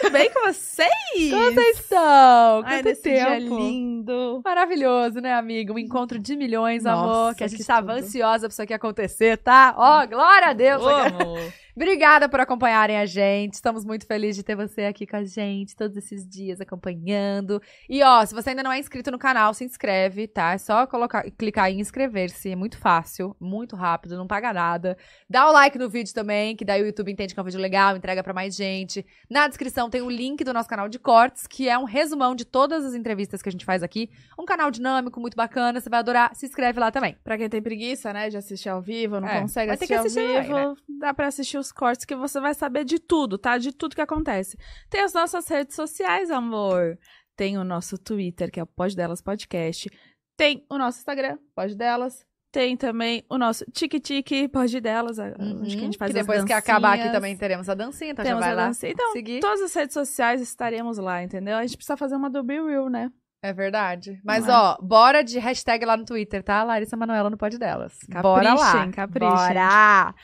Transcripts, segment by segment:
Tudo bem com vocês? Como vocês estão? Ai, Quanto tempo? lindo. Maravilhoso, né, amigo? Um encontro de milhões, Nossa, amor. Que a gente que tava tudo. ansiosa pra isso aqui acontecer, tá? Ó, glória a Deus! Amo. Obrigada por acompanharem a gente. Estamos muito felizes de ter você aqui com a gente todos esses dias acompanhando. E ó, se você ainda não é inscrito no canal, se inscreve, tá? É só colocar, clicar em inscrever-se. É muito fácil, muito rápido, não paga nada. Dá o like no vídeo também, que daí o YouTube entende que é um vídeo legal, entrega pra mais gente. Na descrição tem o link do nosso canal de cortes, que é um resumão de todas as entrevistas que a gente faz aqui. Um canal dinâmico, muito bacana, você vai adorar. Se inscreve lá também. Pra quem tem preguiça, né, de assistir ao vivo, não É, consegue assistir, assistir ao também, vivo, dá pra assistir os cortes que você vai saber de tudo, tá? De tudo que acontece. Tem as nossas redes sociais, amor. Tem o nosso Twitter, que é o Pode Delas Podcast. Tem o nosso Instagram, Pode Delas. Tem também o nosso Tiki-Tiki, Pode Delas. Onde que a gente faz Uhum. que depois que acabar aqui também teremos a dancinha, então Temos já vai a lá dancinha. Então, seguir. todas as redes sociais estaremos lá, entendeu? A gente precisa fazer uma do Be Real, né? É verdade. Mas, Não é? ó, bora de hashtag lá no Twitter, tá? Larissa Manoela no Pod Delas. bora lá. Caprichem. Bora!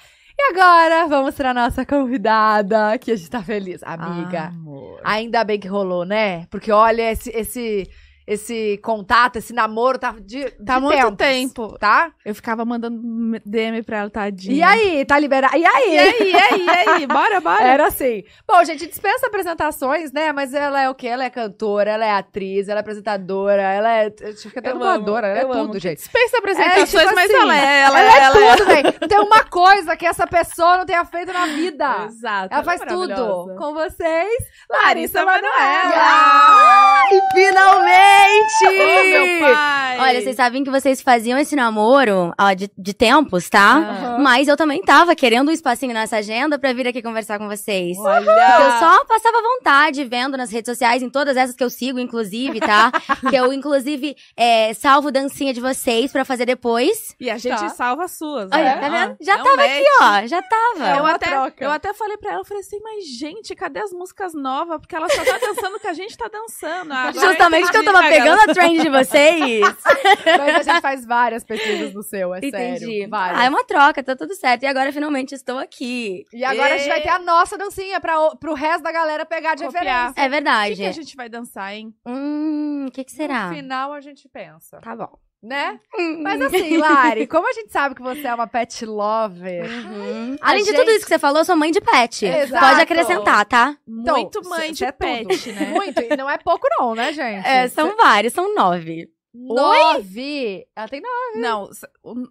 E agora, vamos pra nossa convidada, que a gente tá feliz. Amiga, Amor. ainda bem que rolou, né? Porque, olha, esse, esse, esse contato, esse namoro tá de, Tá de muito tempos, tempo. Tá? Eu ficava mandando DM pra ela, tadinha. E aí, tá liberado? E aí? E aí, e aí, e aí? Bora, bora. Era assim. Bom, gente, dispensa apresentações, né? Mas ela é o quê? Ela é cantora, ela é atriz, ela é apresentadora, ela é. Que até dubladora, ela é tudo, amo. gente. Dispensa apresentações, É, tipo mas assim, ela é, ela, Ela, ela é tudo, velho. Não tem uma coisa que essa pessoa não tenha feito na vida. Exato. Ela faz é tudo. Com vocês, Larissa Manoela. Ai, finalmente! Ô, meu pai. Olha, vocês sabem que vocês faziam esse namoro ó, de, de tempos, tá? Aham. Mas eu também tava querendo um espacinho nessa agenda pra vir aqui conversar com vocês. Olha. Porque eu só passava vontade vendo nas redes sociais, em todas essas que eu sigo, inclusive, tá? que eu, inclusive, é, salvo dancinha de vocês pra fazer depois. E a gente Tá. salva as suas. Olha, né? tá vendo? Ó, Já é um tava match. aqui, ó. Já tava. eu, uma até, troca. eu até falei pra ela, eu falei assim, mas gente, cadê as músicas novas? Porque ela só tá dançando que a gente tá dançando. Ah, agora Justamente que eu tava pegando a trend de vocês. Mas a gente faz várias pesquisas no seu, é Entendi. sério. Várias. Ah, é uma troca, tá tudo certo. E agora finalmente estou aqui. E agora a gente E- vai ter a nossa dancinha pra, o- pro resto da galera pegar de Copiar. referência. É O verdade. que, que a gente vai dançar, hein? Hum, o que, que será? No final a gente pensa, Tá bom. Né? Mas assim, Lari, como a gente sabe que você é uma pet lover, Uhum. Além de gente- tudo isso que você falou, eu sou mãe de pet. Exato. Pode acrescentar, tá? Então, Muito mãe de é pet, tudo. né? muito, e não é pouco não, né, gente? É, são vários, são nove. nove. Ela tem nove. Não,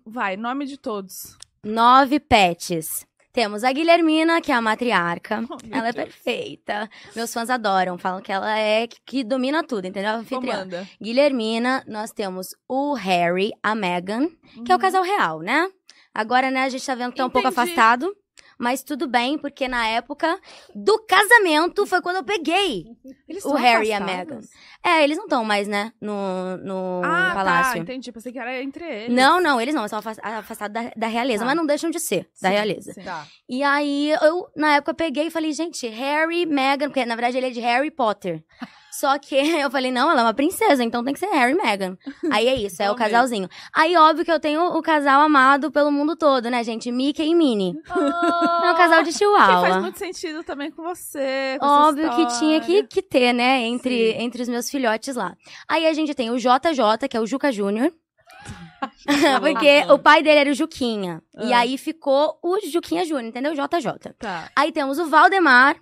vai, nome de todos. Nove pets. Temos a Guilhermina, que é a matriarca. Oh, ela é Deus. perfeita. Meus fãs adoram, falam que ela é que, que domina tudo, entendeu? Anfitriã. Guilhermina, nós temos o Harry, a Meghan, que é o Uhum. casal real, né? Agora, né, a gente tá vendo que tá um pouco afastado. Mas tudo bem, porque na época do casamento foi quando eu peguei. Eles o Harry e a afastados? É, eles não estão mais, né, no, no Ah, tá, palácio. entendi. Pensei que era entre eles. não, não, eles não, eles são afas- afastados da, da realeza, Tá. mas não deixam de ser da Sim, realeza. sim. Tá. E aí, eu, na época, peguei e falei, gente, Harry, Meghan, porque na verdade ele é de Harry Potter. Só que eu falei, não, ela é uma princesa, então tem que ser Harry e Meghan. Aí é isso, é o casalzinho. Aí, óbvio que eu tenho o casal amado pelo mundo todo, né, gente? Mickey e Minnie. É um casal de Que chihuahua. faz muito sentido também com você. Com Óbvio que tinha que, que ter, né? Entre, Sim. entre os meus filhotes lá. Aí a gente tem o JJ, que é o Juca Júnior. porque o pai dele era o Juquinha. E Ah. aí ficou o Juquinha Júnior, entendeu? JJ. Tá, Aí temos o Valdemar.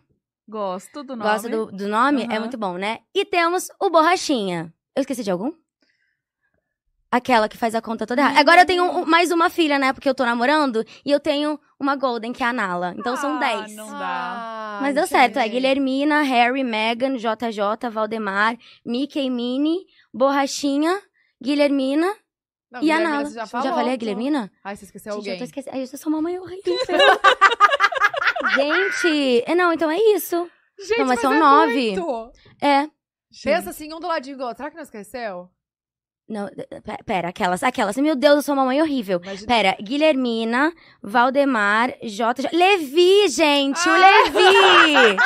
Gosto do nome. Gosta do, do nome? É Aham. muito bom, né? E temos o Borrachinha. Eu esqueci de algum? Aquela que faz a conta toda errada. Agora eu tenho um- mais uma filha, né? Porque eu tô namorando. E eu tenho uma Golden, que é a Nala. Então são Ah, 10. não dá. Ah, Mas deu certo, é. Guilhermina, Harry, Meghan, JJ, Valdemar, Mickey, Minnie, Borrachinha, Guilhermina Não, e a Nala. já Eu falou. falei a Guilhermina? Ai, você esqueceu Gente, eu alguém. tô esquecendo. Ai, eu sou mamãe horrível. Gente, é, não, então é isso. Gente, Não, mas são é nove. muito. É. Pensa assim, um do ladinho do outro. Será que não esqueceu? Não, pe- pera, aquelas, aquelas. Meu Deus, eu sou mamãe horrível. Imagina- Pera, Guilhermina, Valdemar, J. Levi, gente, o Ah! Levi!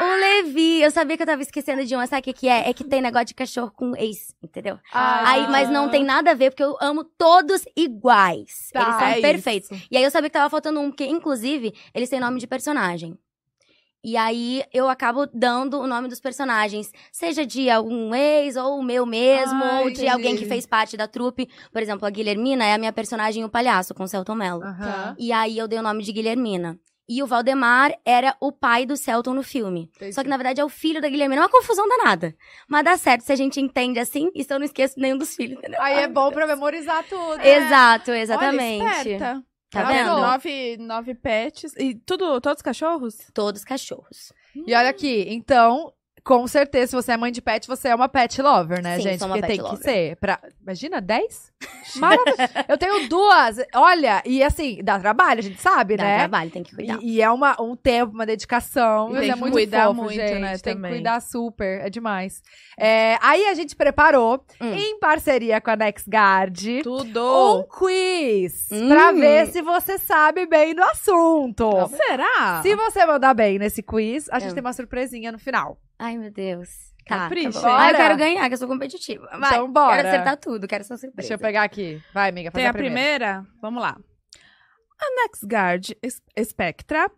o Levi. Eu sabia que eu tava esquecendo de uma. Sabe o que, que é? É que tem negócio de cachorro com ex, entendeu? Ah, Aí, mas não tem nada a ver, porque eu amo todos iguais. Tá, eles são é perfeitos. isso. E aí eu sabia que tava faltando um, porque, inclusive, eles têm nome de personagem. E aí eu acabo dando o nome dos personagens, seja de algum ex, ou o meu mesmo, Ah, ou de entendi. alguém que fez parte da trupe. Por exemplo, a Guilhermina é a minha personagem o palhaço, com o Celton Mello. Aham. E aí eu dei o nome de Guilhermina. E o Valdemar era o pai do Celton no filme. Só que, na verdade, é o filho da Guilhermina. É uma confusão danada. Mas dá certo se a gente entende assim, e se eu não esqueço nenhum dos filhos, entendeu? Aí é Ai, bom meu pra Deus. memorizar tudo. né? Exato, Olha, exatamente. esperta. Tá vendo? Nove, nove pets. E tudo, todos cachorros? Todos cachorros. E olha aqui, então, com certeza, se você é mãe de pet, você é uma pet lover, né, Sim, gente? sou uma Porque pet tem que lover. ser. Pra... Imagina, 10? Maravilha. Eu tenho duas. Olha, e assim, dá trabalho, a gente sabe, Dá né? trabalho, tem que cuidar. E, e é uma, um tempo, uma dedicação. E tem é que muito cuidar fofo, muito, gente. né, Tem também. que cuidar super, é demais. É, aí a gente preparou, Hum. em parceria com a NextGuard, Tudo. um quiz Hum. pra ver se você sabe bem do assunto. Será? Se você mandar bem nesse quiz, a gente Hum. tem uma surpresinha no final. Ai, meu Deus. Tá, Capricha. tá. Ah, eu quero ganhar, que eu sou competitiva. Vai. Então, bora. Quero acertar tudo, quero essa surpresa. Deixa eu pegar aqui. Vai, amiga, faz Tem a a primeira? Vamos lá. A NextGuard Spectra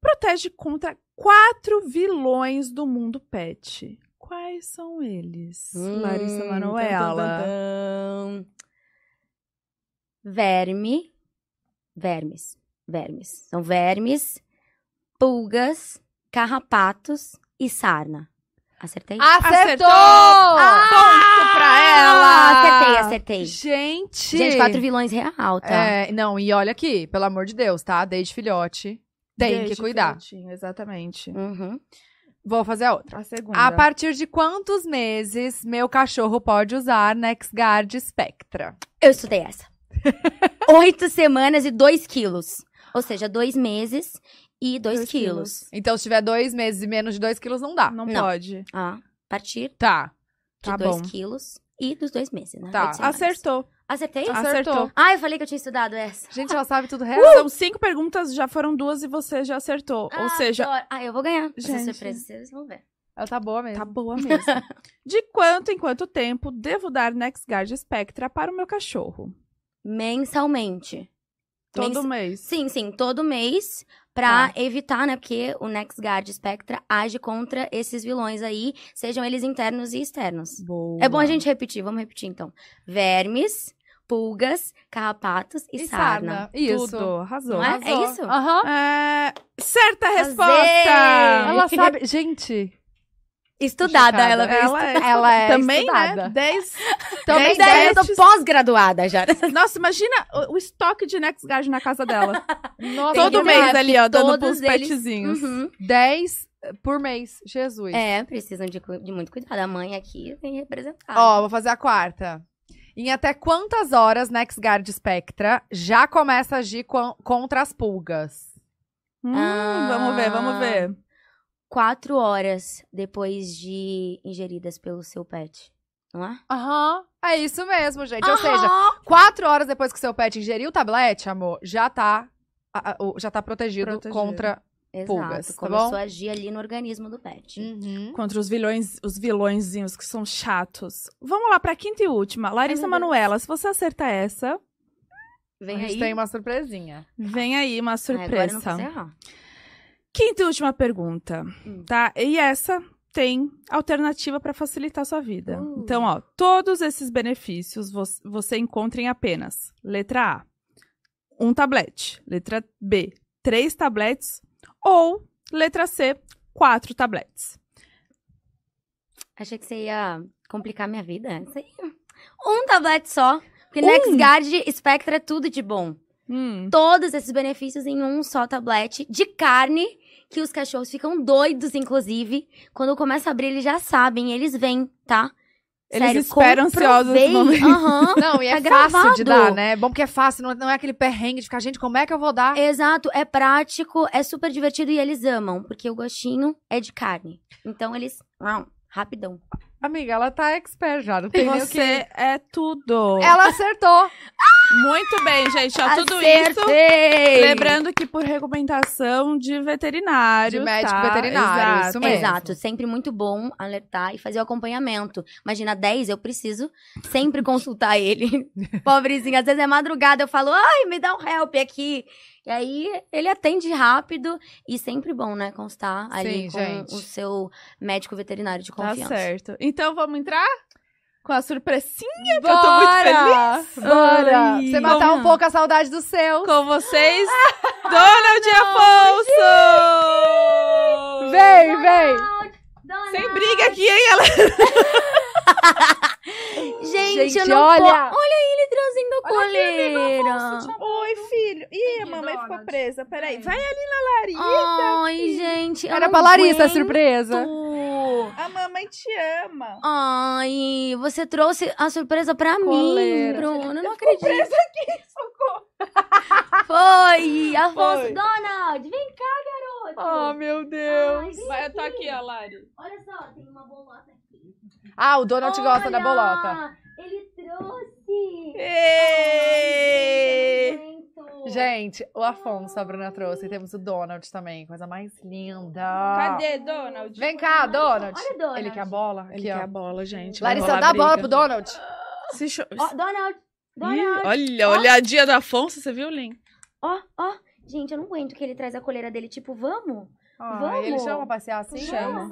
protege contra quatro vilões do mundo pet. Quais são eles? Hum, Larissa Manoela. Verme. Vermes. Vermes. São vermes, pulgas, carrapatos e sarna. Acertei? Acertou! Ponto pra ela! Ah, acertei, acertei. Gente! Gente, quatro vilões real, tá? É, não, e olha aqui, pelo amor de Deus, tá? Desde filhote. Tem Desde que cuidar. filhotinho, Exatamente. Uhum. Vou fazer a outra. A segunda. A partir de quantos meses meu cachorro pode usar NextGuard Spectra? Eu estudei essa. Oito semanas e dois quilos. Ou seja, dois meses e dois, Dois quilos. Então, se tiver dois meses e menos de dois quilos, não dá. Não, Não. pode. Ah, a partir Tá. de Tá dois bom. quilos e dos dois meses, né? Tá. Acertou. Acertei? Acertou. Acertou. Ah, eu falei que eu tinha estudado essa. Gente, ela sabe tudo real. São cinco perguntas, já foram duas e você já acertou. Ou Ah, seja, adoro. Ah, eu vou ganhar. Essa Gente. surpresa, vocês vão ver. Ela tá boa mesmo. tá boa mesmo. De quanto em quanto tempo devo dar NextGuard Spectra para o meu cachorro? Mensalmente. Todo Mens- mês. Sim, sim, todo mês pra Tá. evitar, né? Porque o NextGuard Spectra age contra esses vilões aí, sejam eles internos e externos. Boa. É bom a gente repetir, vamos repetir então. Vermes, pulgas, carrapatos e, E sarna. sarna. Isso. Tudo, arrasou. Não é? Arrasou. isso? Aham. É, certa resposta! Ela sabe. Gente, Estudada, Chocada. ela veio Ela é, ela é também, estudada. né? 10. Também Dez eu tô pós-graduada já. Nossa, imagina o, o estoque de NextGuard na casa dela. Nossa, Todo mês ali, ó, dando eles- petzinhos. Uhum. 10 por mês. Jesus. É, precisam de, de muito cuidado. A mãe aqui vem representada. Ó, vou fazer a quarta. Em até quantas horas NextGuard Spectra já começa a agir co- contra as pulgas? Hum, Ah. Vamos ver, vamos ver. Quatro horas depois de ingeridas pelo seu pet. Não é? Aham. É isso mesmo, gente. Ou seja, quatro horas depois que seu pet ingeriu o tablete, amor, já tá, já tá protegido, Protegido. contra. Exato. pulgas, tá Começou bom? a agir ali no organismo do pet. Uhum. Contra os vilões, os vilõezinhos que são chatos. Vamos lá pra quinta e última. Larissa Deus. Manuela, se você acertar essa, Vem a gente aí. tem uma surpresinha. vem aí uma Ai, surpresa. agora eu não. Quinta e última pergunta, Hum. tá? E essa tem alternativa para facilitar a sua vida. Uh. Então, ó, todos esses benefícios vo- você encontra em apenas letra A, um tablete, letra B, três tabletes ou letra C, quatro tabletes. Achei que você ia complicar minha vida. Isso aí. Um tablete só. Porque Um? NextGuard Spectra é tudo de bom. Hum, Todos esses benefícios em um só tablete de carne, que os cachorros ficam doidos, inclusive. Quando começa a abrir, eles já sabem, eles vêm, tá? Eles Sério, esperam ansiosos. Aham. Não, e é Tá fácil de gravado. dar, né? É bom porque é fácil, não é, não é aquele perrengue de ficar, gente, como é que eu vou dar? Exato, é prático, é super divertido e eles amam, porque o gostinho é de carne. Então eles, rapidão. Amiga, ela tá expert já, não tem nem o que... Você é tudo. Ela acertou! Muito bem, gente. Ó, tudo isso. Lembrando que por recomendação de veterinário. De médico tá? veterinário, Exato. isso mesmo. Exato, sempre muito bom alertar e fazer o acompanhamento. Imagina, 10, eu preciso sempre consultar ele. Pobrezinho, às vezes é madrugada, eu falo, ai, me dá um help aqui. E aí ele atende rápido e sempre bom, né, constar ali Sim, com gente. o seu médico veterinário de Tá confiança. certo. Então vamos entrar com a surpresinha que Bora! eu tô muito feliz. Bora! Ai, Você matar um pouco a saudade dos seus. Com vocês, Donald Afonso! Vem, vem! Sem briga aqui, hein, galera? Gente, Gente, eu não olha! po- Olha ele trazendo a coleira. Oi, filho. Ih, a mamãe Donald. ficou presa. Peraí, Vem. vai ali na Larissa. Ai, gente, eu Era pra Larissa a surpresa. A mamãe te ama. Ai, você trouxe a surpresa pra mim. Bruno. Eu não acredito. Presa aqui, socorro. Foi! Afonso, Foi. Donald, vem cá, garoto. Oh, meu Deus. Ai, Vai, eu tô aqui. aqui, ó, Lari. Olha só, tem uma bolota aqui. Ah, o Donald gosta da Olha, bolota. Ele trouxe. Ê! Gente. Gente, o Afonso, a Bruna trouxe. E temos o Donald também, coisa mais linda. Cadê, Donald? Vem cá, Donald. Olha, Donald. Ele quer a bola? Ele Aqui, quer ó. a bola, gente. Larissa, dá a bola pro Donald. Se cho- Ó, Donald. Ih, Donald. olha, olhadinha do Afonso, você viu, Lin? Ó, ó. Gente, eu não aguento que ele traz a coleira dele. Tipo, vamos? Ah, Vamos. ele chama pra passear assim? Chama.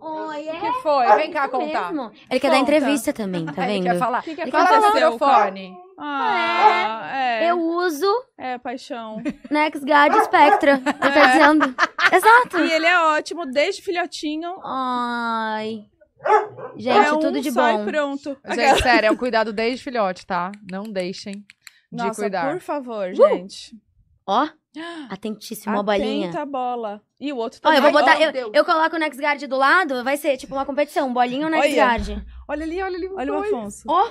Oi, é. O que foi? Vem cá isso contar. mesmo. Ele quer dar Conta. entrevista também, tá Ele vendo? quer falar. O que, que Ele aconteceu? microfone. Ah, é. Eu uso É, paixão. NextGuard Spectra. Ele tá É. dizendo. Exato. E ele é ótimo, desde filhotinho. Ai. Gente, é um tudo de bom. pronto. Gente, sério, é um cuidado desde filhote, tá? Não deixem de Nossa, cuidar. por favor, gente. Ó, atentíssimo, uma bolinha. Atenta a bola. E o outro também. eu vou botar. Ó, eu, eu coloco o NextGuard do lado, vai ser tipo uma competição. Bolinha ou Olha. NextGuard? Olha ali, olha ali. Olha o dois. Afonso. Ó,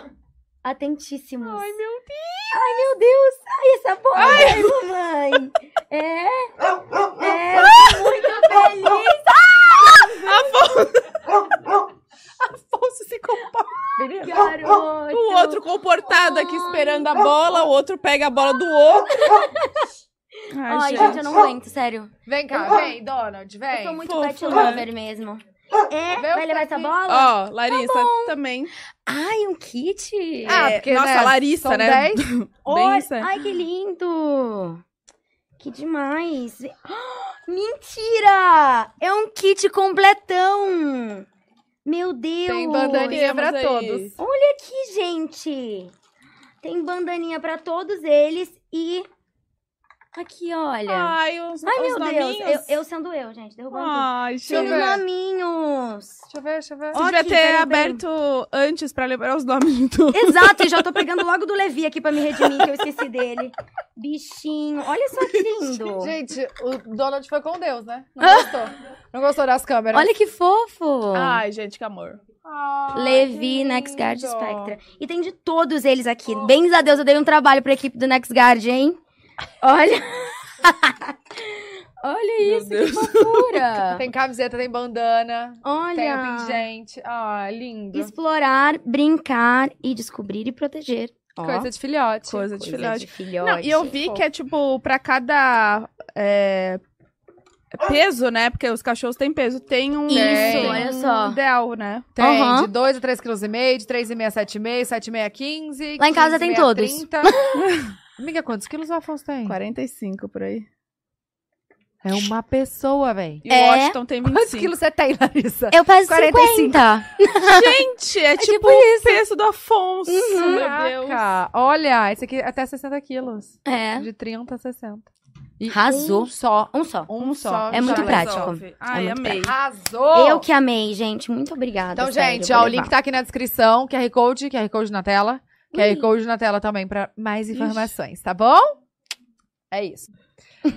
atentíssimos. Ai, meu Deus. Ai, meu Deus! Ai, essa bola aí, mamãe! É? É, muito feliz! Afonso se comporta. Garoto! O outro comportado aqui esperando a bola, o outro pega a bola do outro. Ai, gente, eu não aguento, sério. Vem cá, vem, Donald, Eu vem. sou muito fofo, pet né? lover mesmo. É? O Vai levar essa bola? Ó, Larissa também. Ai, um kit! Ah, É, porque, nossa, né, Larissa, né? 10. Bem Olha- isso. é. Ai, que lindo! Que demais! Mentira! É um kit completão! Meu Deus! Tem bandaninha pra aí. todos. Olha aqui, gente! Tem bandaninha pra todos eles e. Aqui, olha. Ai, os, Ai, os meu Deus! nominhos. Eu, eu sendo eu, gente, derrubando tudo. Ai, eu os ver. nominhos! Deixa eu ver, deixa eu ver. Você devia ter peraí, peraí. aberto antes pra lembrar os nomes do... Exato, e já tô pegando logo do Levi aqui pra me redimir, que eu esqueci dele. Bichinho, olha só que lindo. Gente, o Donald foi com Deus, né? Não gostou. Não gostou das câmeras. Olha que fofo. Ai, gente, que amor. Ai, Levi, que NextGuard lindo. Spectra. E tem de todos eles aqui. Bens a Deus, eu dei um trabalho pra equipe do NextGuard, hein? Olha. Olha Meu isso, Deus. que fofura. Tem camiseta, tem bandana, tem o Olha. pingente. Ah, lindo. Explorar, brincar e descobrir e proteger. Ó, Coisa de filhote. Coisa de coisa filhote. de filhote. Não, e eu vi que é tipo, pra cada é, peso, né? Porque os cachorros têm peso, tem um, Isso, tem olha um só. ideal, né? Tem Aham. de 2 a 3,5 kg, de 3,5 a 7,5, 7,5 a 15. Lá em casa tem 15,5 a todos. 30. Amiga, quantos quilos o Afonso tem? 45 por aí. É uma pessoa, véi. E É. o Washington tem 25. Quantos quilos você tem, Larissa? Eu peso 45. 50. Gente, é, tipo, tipo o peso do Afonso. Uhum. Meu Deus. Caraca, olha, esse aqui é até 60 quilos. É. De 30 a 60. E Arrasou. Um só. Um só. Um só. É muito prático. resolve. Ai, muito amei. Arrasou! Eu que amei, gente. Muito obrigada. Então, sério, gente, ó, o link tá aqui na descrição. QR Code, QR Code na tela. QR Code na tela também pra mais Ixi. informações, tá bom? É isso.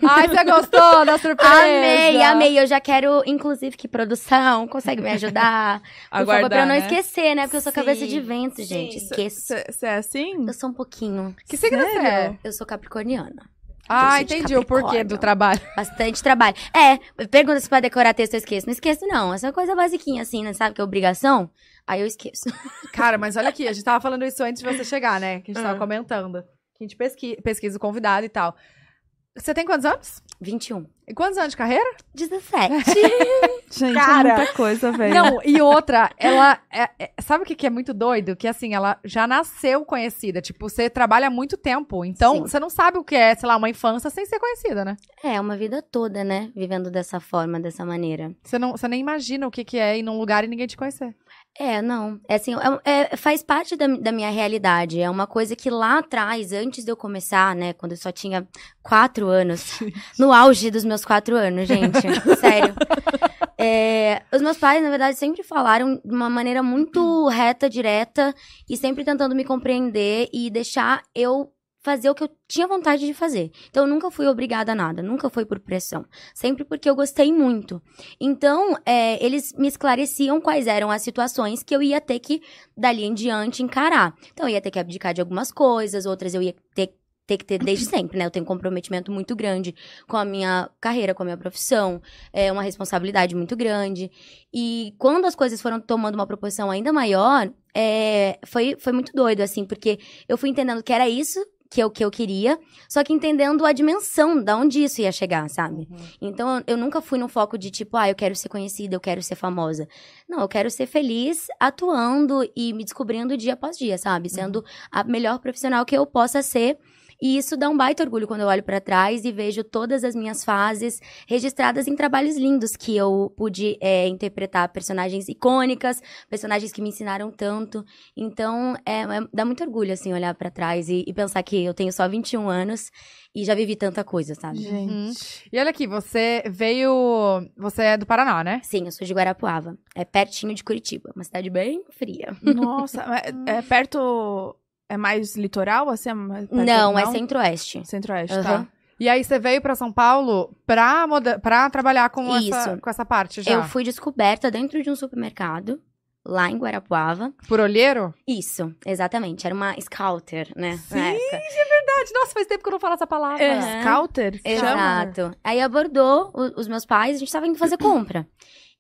Ai, você gostou da surpresa? Amei, amei. Eu já quero, inclusive, que produção consegue me ajudar. Por Aguardar, favor, pra eu não né? esquecer, né? Porque eu sou cabeça Sim, de vento, gente. sim. Esqueço. Você é assim? Eu sou um pouquinho. Que signo você é? Eu sou capricorniana. Ah, sou de entendi o porquê do trabalho. Bastante trabalho. É, pergunta se pra decorar texto eu esqueço. Não esqueço, não. Essa coisa basiquinha, assim, né? Sabe que é obrigação? Aí eu esqueço. Cara, mas olha aqui, a gente tava falando isso antes de você chegar, né? Que a gente tava Ah. comentando. Que a gente pesqui pesquisa o convidado e tal. Você tem quantos anos? 21. E quantos anos de carreira? 17. Gente, Cara. é muita coisa, velho. Não, e outra, ela. é- é- sabe o que, que é muito doido? Que assim, ela já nasceu conhecida. Tipo, você trabalha há muito tempo. Então, Sim. você não sabe o que é, sei lá, uma infância sem ser conhecida, né? é, uma vida toda, né? Vivendo dessa forma, dessa maneira. Você, não, você nem imagina o que, que é ir num lugar e ninguém te conhecer. É, não. É assim, é- é- faz parte da, da minha realidade. É uma coisa que lá atrás, antes de eu começar, né? Quando eu só tinha quatro anos. no auge dos meus quatro anos, gente. Sério. É, os meus pais, na verdade, sempre falaram de uma maneira muito reta, direta. E sempre tentando me compreender e deixar eu fazer o que eu tinha vontade de fazer. Então, eu nunca fui obrigada a nada. Nunca foi por pressão. Sempre porque eu gostei muito. Então, é, eles me esclareciam quais eram as situações que eu ia ter que, dali em diante, encarar. Então, eu ia ter que abdicar de algumas coisas, outras eu ia ter, ter que ter desde sempre, né? Eu tenho um comprometimento muito grande com a minha carreira, com a minha profissão, é uma responsabilidade muito grande. E quando as coisas foram tomando uma proporção ainda maior, é, foi, foi muito doido, assim, porque eu fui entendendo que era isso que eu, que eu queria, só que entendendo a dimensão da onde isso ia chegar, sabe? Então, eu- eu nunca fui no foco de tipo, ah, eu quero ser conhecida, eu quero ser famosa. Não, eu quero ser feliz atuando e me descobrindo dia após dia, sabe? Sendo a melhor profissional que eu possa ser. E isso dá um baita orgulho quando eu olho pra trás e vejo todas as minhas fases registradas em trabalhos lindos que eu pude é, interpretar personagens icônicas, personagens que me ensinaram tanto. Então, é, é- dá muito orgulho, assim, olhar pra trás e, e pensar que eu tenho só 21 anos e já vivi tanta coisa, sabe? Gente. E olha aqui, você veio. Você é do Paraná, né? Sim, eu sou de Guarapuava. É pertinho de Curitiba, uma cidade bem fria. Nossa, é, é perto. É mais litoral, assim? É mais Não, é centro-oeste. Centro-Oeste, Aham. tá. E aí você veio pra São Paulo pra, pra trabalhar com essa, com essa parte já. Eu fui descoberta dentro de um supermercado, lá em Guarapuava. Por olheiro? Isso, exatamente. Era uma scouter, né? Sim, época. Verdade. Nossa, faz tempo que eu não falo essa palavra. Aham. Scouter? que chama? Exato. Aí abordou o- os meus pais, a gente tava indo fazer compra.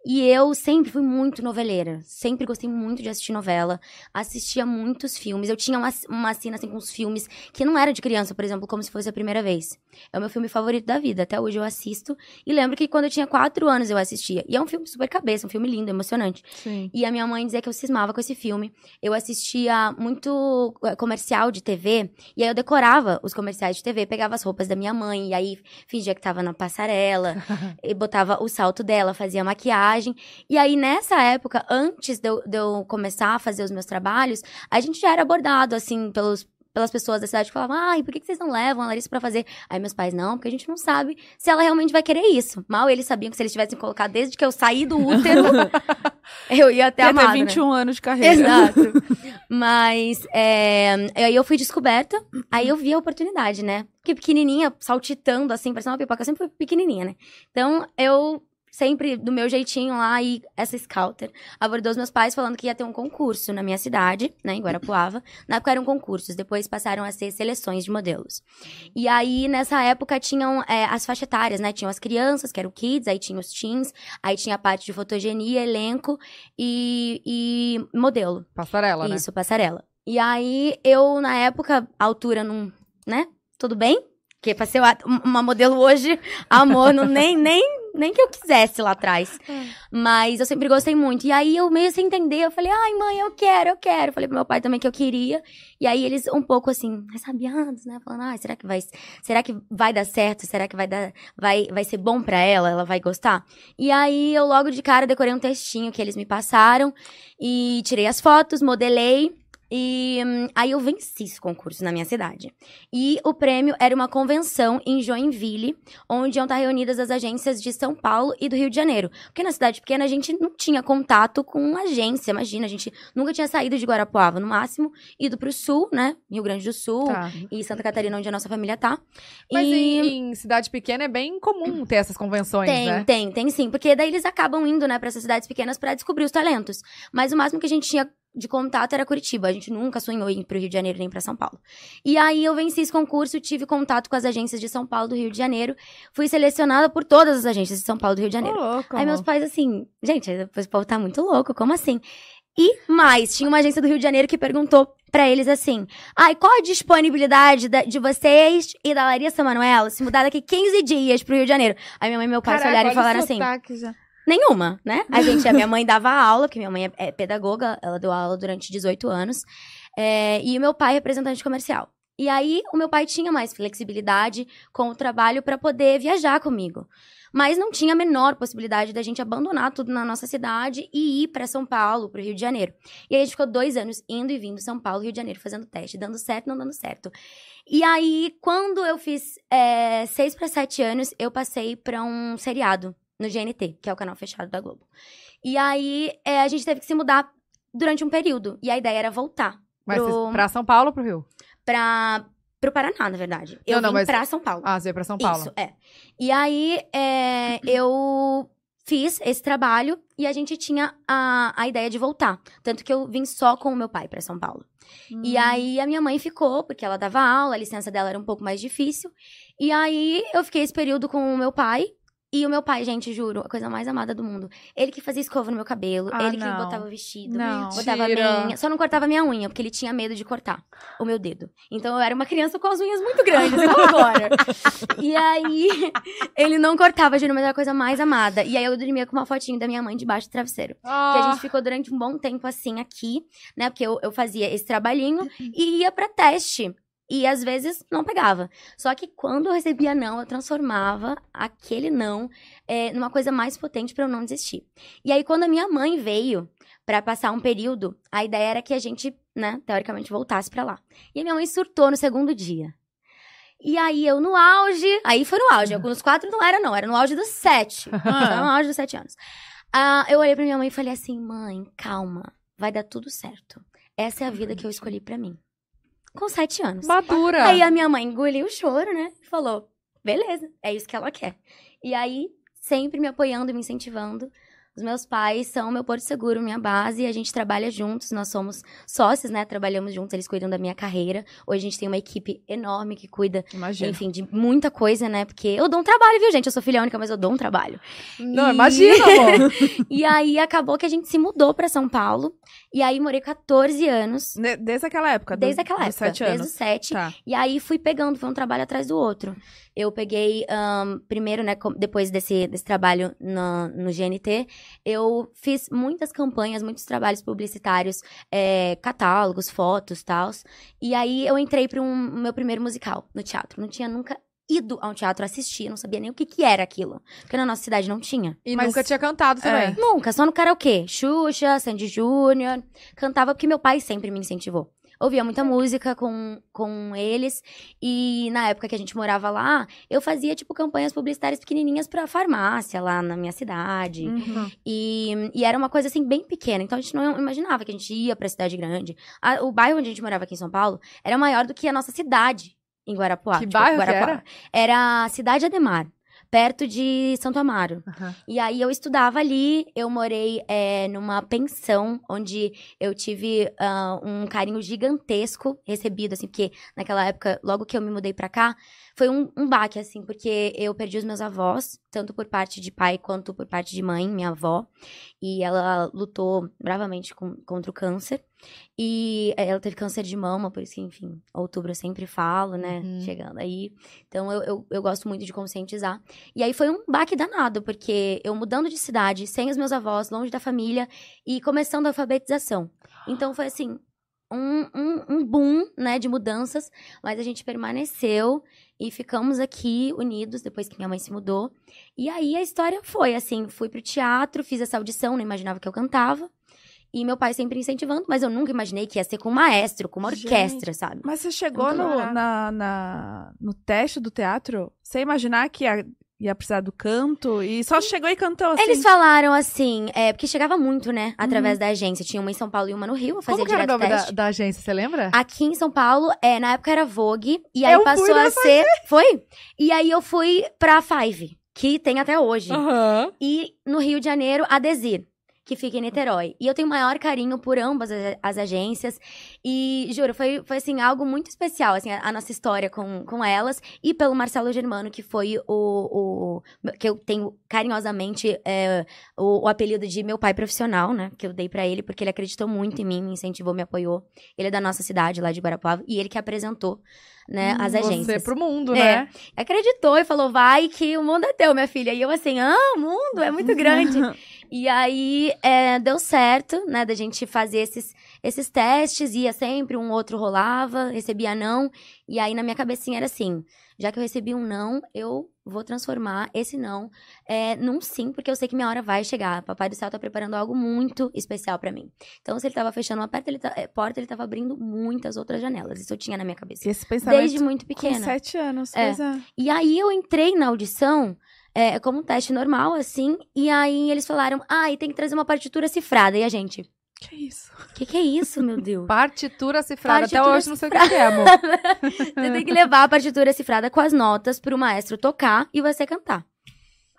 E eu sempre fui muito noveleira. Sempre gostei muito de assistir novela. Assistia muitos filmes. Eu tinha uma, uma cena assim com os filmes que não era de criança, por exemplo, como se fosse a primeira vez. É o meu filme favorito da vida. Até hoje eu assisto. E lembro que quando eu tinha quatro anos eu assistia. E é um filme super cabeça, um filme lindo, emocionante. Sim. E a minha mãe dizia que eu cismava com esse filme. Eu assistia muito eh, comercial de TV, e aí eu decorava os comerciais de TV, pegava as roupas da minha mãe, e aí fingia que tava na passarela, e botava o salto dela, fazia maquiagem. E aí, nessa época, antes de eu, de eu começar a fazer os meus trabalhos, a gente já era abordado, assim, pelos. Pelas pessoas da cidade que falavam, ai, por que que vocês não levam a Larissa pra fazer? Aí meus pais, não, porque a gente não sabe se ela realmente vai querer isso. Mal eles sabiam que se eles tivessem colocado desde que eu saí do útero, eu ia amado, ter né? 21 anos de carreira. Exato. Mas é, aí eu fui descoberta, aí eu vi a oportunidade, né? Porque pequenininha, saltitando assim, parecendo uma pipoca, eu sempre fui pequenininha, né? Então eu sempre do meu jeitinho lá e essa scouter abordou os meus pais falando que ia ter um concurso na minha cidade, né, em Guarapuava. Na época eram concursos, depois passaram a ser seleções de modelos. E aí nessa época tinham é, as faixas etárias, né? Tinham as crianças, que eram kids, aí tinha os teens, aí tinha a parte de fotogenia, elenco e, e modelo. Passarela, né? Isso, passarela. E aí, eu, na época, a altura não. né? Tudo bem? Porque pra ser uma- uma modelo hoje, amor, não, nem, nem, nem que eu quisesse lá atrás. Mas eu sempre gostei muito. E aí, eu meio sem entender, eu falei, ai, mãe, eu quero, eu quero. Falei pro meu pai também que eu queria. E aí, eles um pouco assim, ressabiados, né? Falando, ai, será que vai, será que vai dar certo? Será que vai dar, vai, vai ser bom pra ela? Ela vai gostar? E aí, eu logo de cara decorei um textinho que eles me passaram. E tirei as fotos, modelei. E hum, aí eu venci esse concurso na minha cidade. E o prêmio era uma convenção em Joinville, onde iam estar reunidas as agências de São Paulo e do Rio de Janeiro. Porque na cidade pequena a gente não tinha contato com agência, imagina, a gente nunca tinha saído de Guarapuava, no máximo ido pro sul, né? Rio Grande do Sul Tá. e Santa Catarina, onde a nossa família tá. Mas e... em, em cidade pequena é bem comum ter essas convenções, Tem, né? tem, tem sim. Porque daí eles acabam indo, né, pra essas cidades pequenas pra descobrir os talentos. Mas o máximo que a gente tinha de contato era Curitiba. A gente nunca sonhou em ir pro Rio de Janeiro nem pra São Paulo. E aí eu venci esse concurso, tive contato com as agências de São Paulo, do Rio de Janeiro. Fui selecionada por todas as agências de São Paulo, do Rio de Janeiro. louco. Aí meus pais assim, gente, o povo tá muito louco, como assim? E mais, tinha uma agência do Rio de Janeiro que perguntou pra eles assim: ai, qual a disponibilidade da- de vocês e da Larissa Manoela se mudar daqui 15 dias pro Rio de Janeiro? Aí minha mãe e meu pai se Caraca, olharam e falaram assim: já. Nenhuma, né? A gente, a minha mãe dava aula, porque minha mãe é, é pedagoga, ela deu aula durante 18 anos. é, e o meu pai é representante comercial. E aí, o meu pai tinha mais flexibilidade com o trabalho para poder viajar comigo. Mas não tinha a menor possibilidade da gente abandonar tudo na nossa cidade e ir para São Paulo, para o Rio de Janeiro. E aí a gente ficou dois anos indo e vindo São Paulo, Rio de Janeiro, fazendo teste, dando certo, não dando certo. E aí, quando eu fiz é, seis para sete anos, eu passei para um seriado no GNT, que é o canal fechado da Globo. E aí, é, a gente teve que se mudar durante um período. E a ideia era voltar Mas Pro- pra São Paulo ou pro Rio? pra, pro Paraná, na verdade. Eu Não, não, vim mas- pra São Paulo. Ah, você veio pra São Paulo. Isso, é. E aí, é, eu fiz esse trabalho e a gente tinha a, a ideia de voltar. Tanto que eu vim só com o meu pai pra São Paulo. Hum. E aí, a minha mãe ficou, porque ela dava aula, a licença dela era um pouco mais difícil. E aí, eu fiquei esse período com o meu pai. E o meu pai, gente, juro, a coisa mais amada do mundo. Ele que fazia escova no meu cabelo, Ah, ele que não. botava o vestido, Não. botava a Mentira. minha. Só não cortava minha unha, porque ele tinha medo de cortar o meu dedo. Então eu era uma criança com as unhas muito grandes, agora. e aí, ele não cortava, juro, mas era a coisa mais amada. E aí eu dormia com uma fotinho da minha mãe debaixo do travesseiro. Que a Ah, gente ficou durante um bom tempo assim aqui, né? Porque eu, eu fazia esse trabalhinho e ia pra teste. E às vezes não pegava. Só que quando eu recebia não, eu transformava aquele não é, numa coisa mais potente pra eu não desistir. E aí, quando a minha mãe veio pra passar um período, a ideia era que a gente, né, teoricamente, voltasse pra lá. E a minha mãe surtou no segundo dia. E aí eu no auge, aí foi no auge, alguns quatro não era não, era no auge dos sete. Era no auge dos sete anos. Ah, eu olhei pra minha mãe e falei assim, mãe, calma, vai dar tudo certo. Essa é a vida que eu escolhi pra mim. Com sete anos. madura. Aí a minha mãe engoliu o choro, né? E falou: beleza, é isso que ela quer. E aí, sempre me apoiando e me incentivando. Os meus pais são meu porto seguro, minha base, e a gente trabalha juntos, nós somos sócios, né? Trabalhamos juntos, eles cuidam da minha carreira. Hoje a gente tem uma equipe enorme que cuida, Imagina. enfim, de muita coisa, né? Porque eu dou um trabalho, viu, gente? Eu sou filha única, mas eu dou um trabalho. Não, E- imagina, amor. E aí acabou que a gente se mudou pra São Paulo. E aí morei 14 anos. Desde aquela época. do- Desde aquela dos época, sete desde anos. os sete. Tá. E aí fui pegando, foi um trabalho atrás do outro. Eu peguei, ahn, primeiro, né, depois desse, desse trabalho no, no GNT, eu fiz muitas campanhas, muitos trabalhos publicitários, é, catálogos, fotos, tals. E aí eu entrei para um meu primeiro musical no teatro. Não tinha nunca ido a um teatro assistir, não sabia nem o que, que era aquilo. Porque na nossa cidade não tinha. E Mas- nunca tinha cantado também. É. Nunca, só no karaokê. Xuxa, Sandy Júnior. Cantava porque meu pai sempre me incentivou. Ouvia muita música com, com eles. E na época que a gente morava lá, eu fazia, tipo, campanhas publicitárias pequenininhas pra farmácia lá na minha cidade. Uhum. E, e era uma coisa, assim, bem pequena. Então a gente não imaginava que a gente ia pra cidade grande. A- o bairro onde a gente morava aqui em São Paulo era maior do que a nossa cidade em Guarapuá. Que tipo, bairro que Guarapuá. Era a Cidade Ademar. Perto de Santo Amaro. Aham. E aí eu estudava ali, eu morei é, numa pensão, onde eu tive ah, um carinho gigantesco recebido, assim, porque naquela época, logo que eu me mudei pra cá, foi um, um baque, assim, porque eu perdi os meus avós, tanto por parte de pai quanto por parte de mãe, minha avó, e ela lutou bravamente com- contra o câncer. E eh, ela teve câncer de mama, por isso que, enfim, outubro eu sempre falo, né? Uhum. Chegando aí. Então eu, eu, eu gosto muito de conscientizar. E aí foi um baque danado, porque eu mudando de cidade, sem os meus avós, longe da família e começando a alfabetização. Então foi assim. Um, um, um boom, né, de mudanças, mas a gente permaneceu e ficamos aqui unidos depois que minha mãe se mudou. E aí a história foi assim: fui pro teatro, fiz essa audição, não imaginava que eu cantava. E meu pai sempre incentivando, mas eu nunca imaginei que ia ser com um maestro, com uma Gente. orquestra, sabe? Mas você chegou Muito no, na, na- no teste do teatro sem imaginar que ia, ia precisar do canto e só chegou e cantou assim. Eles falaram assim, é, porque chegava muito, né, através da agência. Tinha uma em São Paulo e uma no Rio, eu fazia Como que era o nome da, da agência, você lembra? Aqui em São Paulo, é, na época era Vogue, e aí Eu passou a ser. Foi? E aí eu fui pra Five, que tem até hoje. Aham. E no Rio de Janeiro, a Desir. Que fica em Niterói. E eu tenho maior carinho por ambas as, as agências. E, juro, foi, foi assim, algo muito especial, assim, a, a nossa história com, com elas. E pelo Marcelo Germano, que foi o. o que eu tenho carinhosamente é, o, o apelido de meu pai profissional, né? Que eu dei pra ele, porque ele acreditou muito em mim, me incentivou, me apoiou. Ele é da nossa cidade, lá de Guarapuava, e ele que apresentou, né, as agências. Você pro mundo, É. né? acreditou e falou: vai que o mundo é teu, minha filha. E eu assim, ah, o mundo é muito grande. e aí é, deu certo, né, da gente fazer esses, esses testes, ia sempre, um outro rolava, recebia não. E aí na minha cabecinha era assim: já que eu recebi um não, eu vou transformar esse não é, num sim, porque eu sei que minha hora vai chegar. Papai do céu tá preparando algo muito especial pra mim. Então, se ele tava fechando uma porta, ele, tá, é, porta, ele tava abrindo muitas outras janelas. Isso eu tinha na minha cabeça. Esse pensamento Desde muito com pequena. sete anos. É. É. E aí eu entrei na audição é, como um teste normal, assim, e aí eles falaram, ah, e tem que trazer uma partitura cifrada. E a gente, Que isso? o que, que é isso, meu Deus? Partitura cifrada. Até Partitura hoje não sei o que é, amor. Você tem que levar a partitura cifrada com as notas pro maestro tocar e você cantar.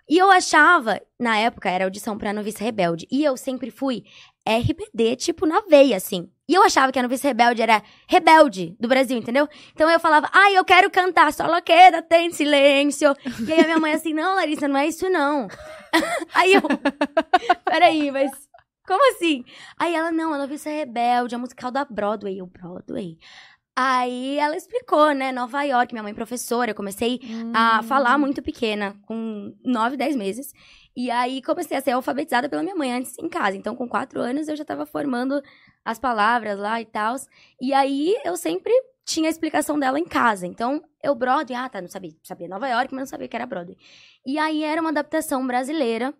E eu achava, na época, era audição pra novice rebelde. E eu sempre fui RBD, tipo, na veia, assim. E eu achava que a novice rebelde era rebelde do Brasil, entendeu? Então eu falava, ai, eu quero cantar, só queda, tem silêncio. E aí a minha mãe assim, não, Larissa, não é isso não. aí eu, peraí, mas como assim? Aí ela, não, a novice rebelde, é musical da Broadway. Eu, Broadway? Aí ela explicou, né, Nova York, minha mãe professora, eu comecei a Hum. falar muito pequena, com 9, 10 meses. E aí comecei a ser alfabetizada pela minha mãe antes em casa. Então, com 4 anos, eu já tava formando as palavras lá e tal. E aí eu sempre tinha a explicação dela em casa. Então, eu Broadway, ah, tá, não sabia, sabia Nova York, mas não sabia que era Broadway. E aí era uma adaptação brasileira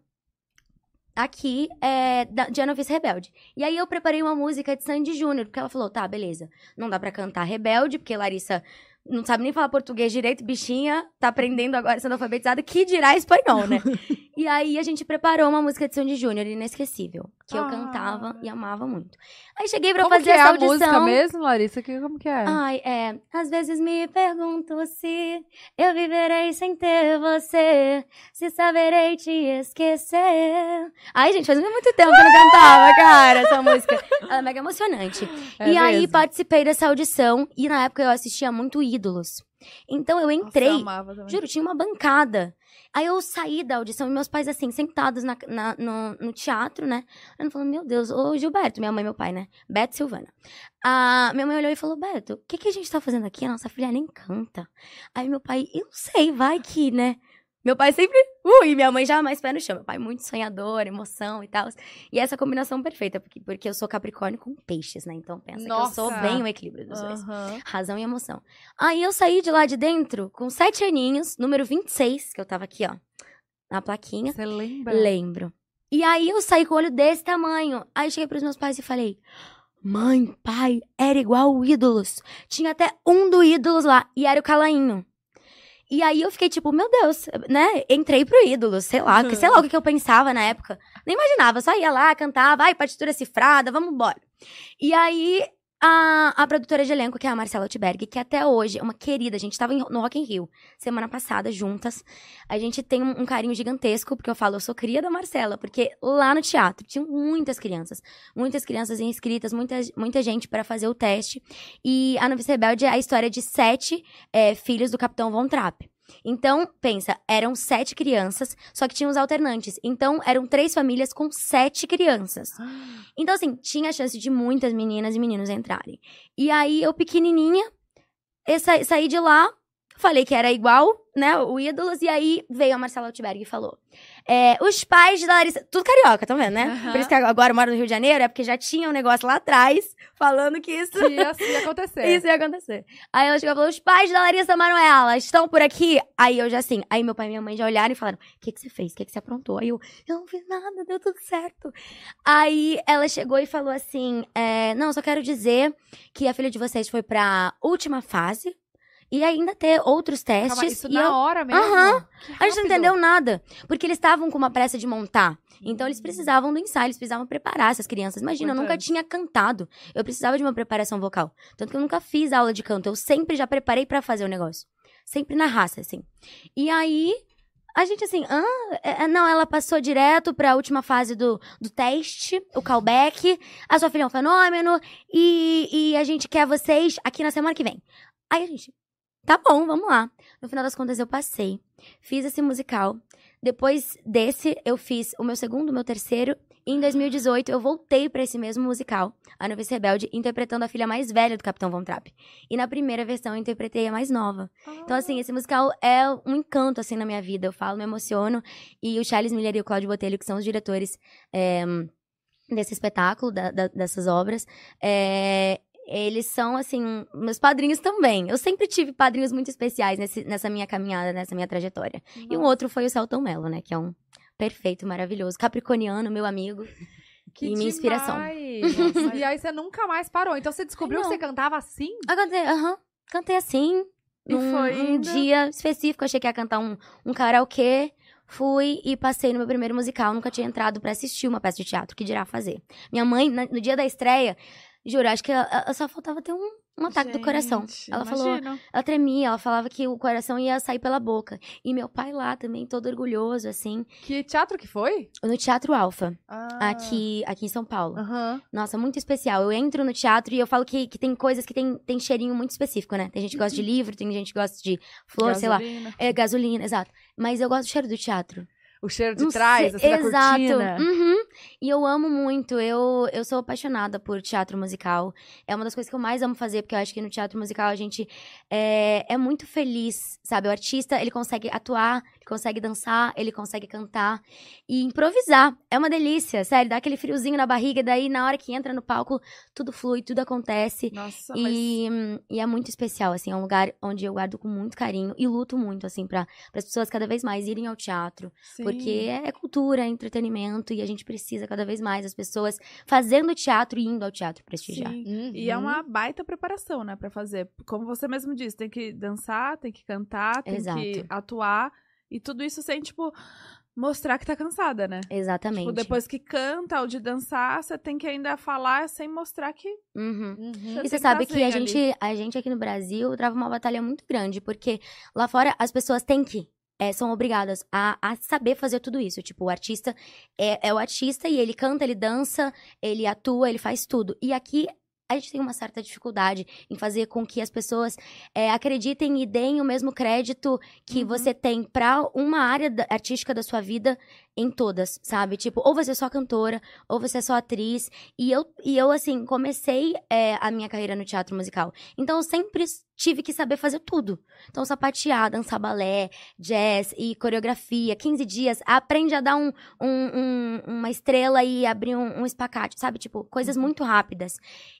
aqui é, da, de Rebelde. E aí eu preparei uma música de Sandy Júnior, porque ela falou, tá, beleza, não dá pra cantar Rebelde, porque Larissa não sabe nem falar português direito, bichinha, tá aprendendo agora, sendo alfabetizada, que dirá espanhol, né? e aí a gente preparou uma música de Sandy Júnior, inesquecível, que eu Ah. cantava e amava muito. Aí cheguei pra Como fazer que é essa a audição. música mesmo, Larissa? Que, como que é? Ai, é. Às vezes me pergunto se eu viverei sem ter você, se saberei te esquecer. Ai, gente, faz muito tempo que eu não cantava, cara, essa música. Ela é mega emocionante. É e aí mesmo? participei dessa audição e na época eu assistia muito Ídolos. Então eu entrei, Nossa, eu. Juro, tinha uma bancada. Aí eu saí da audição e meus pais, assim, sentados na, na- no, no teatro, né? Eu falando, meu Deus, ô Gilberto, minha mãe e meu pai, né? Beto Silvana. Ah, minha mãe olhou e falou, Beto, o que, que a gente tá fazendo aqui? A nossa filha nem canta. Aí meu pai, eu não sei, vai que, né? Meu pai sempre, uh, e minha mãe já mais pé no chão. Meu pai muito sonhador, emoção e tal. E essa combinação perfeita, porque, porque eu sou capricórnio com peixes, né? Então pensa que eu sou Nossa. bem o equilíbrio dos dois. Aham. Razão e emoção. Aí eu saí de lá de dentro com sete aninhos, número 26, que eu tava aqui, ó, na plaquinha. Você lembra? Lembro. E aí eu saí com o olho desse tamanho. Aí cheguei pros meus pais e falei: Mãe, pai, era igual o Ídolos. Tinha até um do Ídolos lá, e era o Calainho. E aí eu fiquei tipo, meu Deus, né? Entrei pro Ídolos, sei lá, sei lá o que que eu pensava na época. Nem imaginava, só ia lá, cantava, ai, partitura cifrada, vamos embora. E aí a, a produtora de elenco, que é a Marcela Otberg, que até hoje é uma querida, a gente tava em- no Rock in Rio semana passada juntas. A gente tem um, um carinho gigantesco, porque eu falo, eu sou cria da Marcela, porque lá no teatro tinham muitas crianças, muitas crianças inscritas, muita, muita gente para fazer o teste. E a Novice Rebelde é a história de sete é, filhos do Capitão Von Trapp. Então, pensa, eram sete crianças, só que tinham os alternantes. Então, eram três famílias com sete crianças. Então, assim, tinha a chance de muitas meninas e meninos entrarem. E aí, eu pequenininha, eu sa- saí de lá, falei que era igual, né, o Ídolos, e aí veio a Marcela Altberg e falou. é, os pais da Larissa. Tudo carioca, tá vendo, né? Aham. Por isso que agora eu moro no Rio de Janeiro, é porque já tinha um negócio lá atrás falando que isso. Que ia, ia acontecer. Isso ia acontecer. Aí ela chegou e falou: os pais da Larissa Manoela estão por aqui. Aí eu já assim, aí meu pai e minha mãe já olharam e falaram: o que, que você fez? O que, que você aprontou? Aí eu, eu não fiz nada, deu tudo certo. Aí ela chegou e falou assim: é, não, só quero dizer que a filha de vocês foi pra última fase. E ainda ter outros testes. Calma, isso e na eu- hora mesmo? Aham. A gente não entendeu nada. Porque eles estavam com uma pressa de montar. Então eles precisavam do ensaio, eles precisavam preparar essas crianças. Imagina, eu Muito nunca antes. tinha cantado. Eu precisava de uma preparação vocal. Tanto que eu nunca fiz aula de canto. Eu sempre já preparei pra fazer o negócio. Sempre na raça, assim. E aí, A gente assim, ah, é, não, ela passou direto pra última fase do, do teste, o callback. A sua filha é um fenômeno e, e a gente quer vocês aqui na semana que vem. Aí a gente, tá bom, vamos lá. No final das contas, eu passei. Fiz esse musical. Depois desse, eu fiz o meu segundo, o meu terceiro. E em 2018, eu voltei pra esse mesmo musical, A Novice Rebelde, interpretando a filha mais velha do Capitão Von Trapp. E na primeira versão, eu interpretei a mais nova. Então, assim, esse musical é um encanto, assim, na minha vida. Eu falo, me emociono. E o Charles Miller e o Claudio Botelho, que são os diretores é, desse espetáculo, da- da- dessas obras, é, eles são, assim, meus padrinhos também. Eu sempre tive padrinhos muito especiais nesse- nessa minha caminhada, nessa minha trajetória. E o outro foi o Celton Mello, né? Que é um perfeito, maravilhoso. Capricorniano, meu amigo. Que e minha inspiração. demais. e aí você nunca mais parou. Então você descobriu Não. que você cantava assim? Eu cantei, aham, cantei assim. E num, foi indo? dia específico, achei que ia cantar um, um karaokê. Fui e passei no meu primeiro musical. Nunca tinha entrado pra assistir uma peça de teatro, que dirá fazer. Minha mãe, no dia da estreia, juro, acho que ela, ela só faltava ter um, um ataque do coração. Gente, Ela falou, imagino. ela tremia, ela falava que o coração ia sair pela boca. E meu pai lá também, todo orgulhoso, assim, Que teatro que foi? no Teatro Alfa, Ah. aqui, aqui em São Paulo. Aham. Nossa, muito especial. Eu entro no teatro e eu falo que, que tem coisas que tem, tem cheirinho muito específico, né? Tem gente que gosta de livro, tem gente que gosta de flor, sei lá. Gasolina. É, gasolina, exato. Mas eu gosto do cheiro do teatro. O cheiro de Não trás, sei- assim, da cortina. Uhum. E eu amo muito. Eu, eu sou apaixonada por teatro musical. É uma das coisas que eu mais amo fazer, porque eu acho que no teatro musical a gente é, é muito feliz, sabe? O artista, ele consegue atuar, consegue dançar, ele consegue cantar e improvisar. É uma delícia, sério. Dá aquele friozinho na barriga, e daí na hora que entra no palco, tudo flui, tudo acontece. Nossa, mas... E, hum, e é muito especial, assim, é um lugar onde eu guardo com muito carinho e luto muito, assim, para as pessoas cada vez mais irem ao teatro. Sim. Porque é cultura, é entretenimento e a gente precisa cada vez mais as pessoas fazendo teatro e indo ao teatro prestigiar. Sim. Uhum. E é uma baita preparação, né, pra fazer. Como você mesmo disse, tem que dançar, tem que cantar, tem que Exato. atuar. E tudo isso sem, tipo, mostrar que tá cansada, né? Exatamente. Tipo, depois que canta ou de dançar, você tem que ainda falar sem mostrar que. Uhum. Uhum. E tem você sabe que a ali. gente, a gente aqui no Brasil trava uma batalha muito grande, porque lá fora as pessoas têm que. é, são obrigadas a, a saber fazer tudo isso. Tipo, o artista é, é o artista e ele canta, ele dança, ele atua, ele faz tudo. E aqui a gente tem uma certa dificuldade em fazer com que as pessoas é, acreditem e deem o mesmo crédito que Uhum. você tem pra uma área da- artística da sua vida em todas, sabe? Tipo, ou você é só cantora, ou você é só atriz. E eu, e eu assim, comecei é, a minha carreira no teatro musical. Então, eu sempre tive que saber fazer tudo. Então, sapatear, dançar balé, jazz e coreografia. 15 dias, aprende a dar um, um- um- uma estrela e abrir um, um espacate, sabe? Tipo, coisas muito rápidas.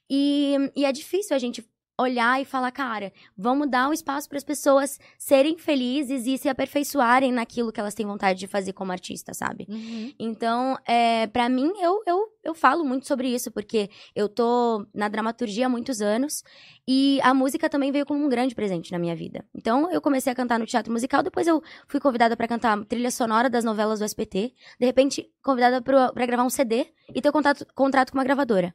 E, e é difícil a gente olhar e falar, cara, vamos dar um espaço para as pessoas serem felizes e se aperfeiçoarem naquilo que elas têm vontade de fazer como artista, sabe? Uhum. Então, é, para mim, eu, eu, eu falo muito sobre isso, porque eu tô na dramaturgia há muitos anos e a música também veio como um grande presente na minha vida. Então, eu comecei a cantar no teatro musical, depois eu fui convidada para cantar trilha sonora das novelas do SPT, de repente, convidada para gravar um CD e ter contrato, contrato com uma gravadora.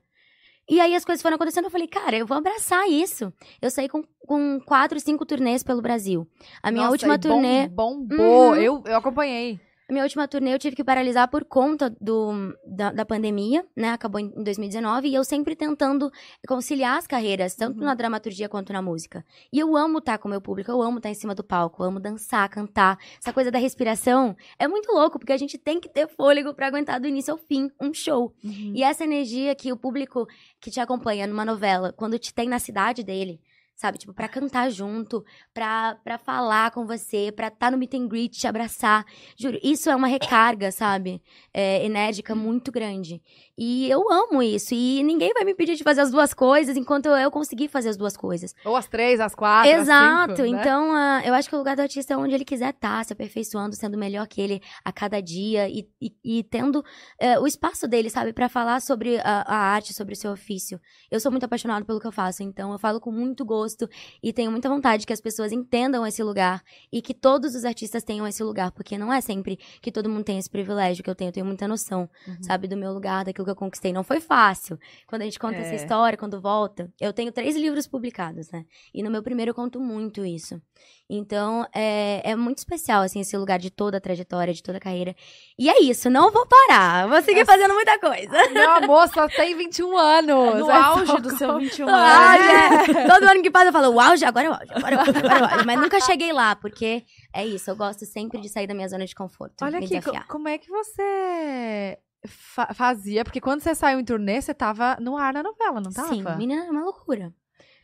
E aí as coisas foram acontecendo, eu falei, cara, eu vou abraçar isso. Eu saí com, com quatro, cinco turnês pelo Brasil. A minha Nossa, última bom- turnê. Bombou. Uhum. Eu, eu acompanhei. Minha última turnê eu tive que paralisar por conta do, da, da pandemia, né? Acabou em 2019 e eu sempre tentando conciliar as carreiras, tanto Uhum. na dramaturgia quanto na música. E eu amo estar com o meu público, eu amo estar em cima do palco, eu amo dançar, cantar. Essa coisa da respiração é muito louco, porque a gente tem que ter fôlego pra aguentar do início ao fim um show. Uhum. E essa energia que o público que te acompanha numa novela, quando te tem na cidade dele, sabe? Tipo, pra cantar junto, pra, pra falar com você, pra estar no meet and greet, te abraçar. Juro, isso é uma recarga, sabe? É, enérgica muito grande. E eu amo isso. E ninguém vai me pedir de fazer as duas coisas enquanto eu conseguir fazer as duas coisas. Ou às três, às quatro, Exato. cinco, né? Então, ah, eu acho que o lugar do artista é onde ele quiser estar, se aperfeiçoando, sendo melhor que ele a cada dia e, e, e tendo eh, o espaço dele, sabe, Pra falar sobre a, a arte, sobre o seu ofício. Eu sou muito apaixonada pelo que eu faço, então eu falo com muito gosto gosto e tenho muita vontade que as pessoas entendam esse lugar e que todos os artistas tenham esse lugar, porque não é sempre que todo mundo tem esse privilégio que eu tenho. Eu tenho muita noção, Uhum. sabe, do meu lugar, daquilo que eu conquistei. Não foi fácil. Quando a gente conta essa É. história, quando volta, eu tenho três livros publicados, né? E no meu primeiro eu conto muito isso. Então, é, é muito especial, assim, esse lugar de toda a trajetória, de toda a carreira. E é isso, não vou parar. Vou seguir fazendo muita coisa. Meu amor, só tem 21 anos. No É auge do seu 21 O anos. auge, é. Todo ano que passa eu falo, o auge, agora é o auge, agora é o auge, agora é o auge. Mas nunca cheguei lá, porque é isso, eu gosto sempre de sair da minha zona de conforto. Olha aqui, desafiar. como é que você fa- fazia? Porque quando você saiu em turnê, você tava no ar na novela, não tava? Sim, menina, é uma loucura.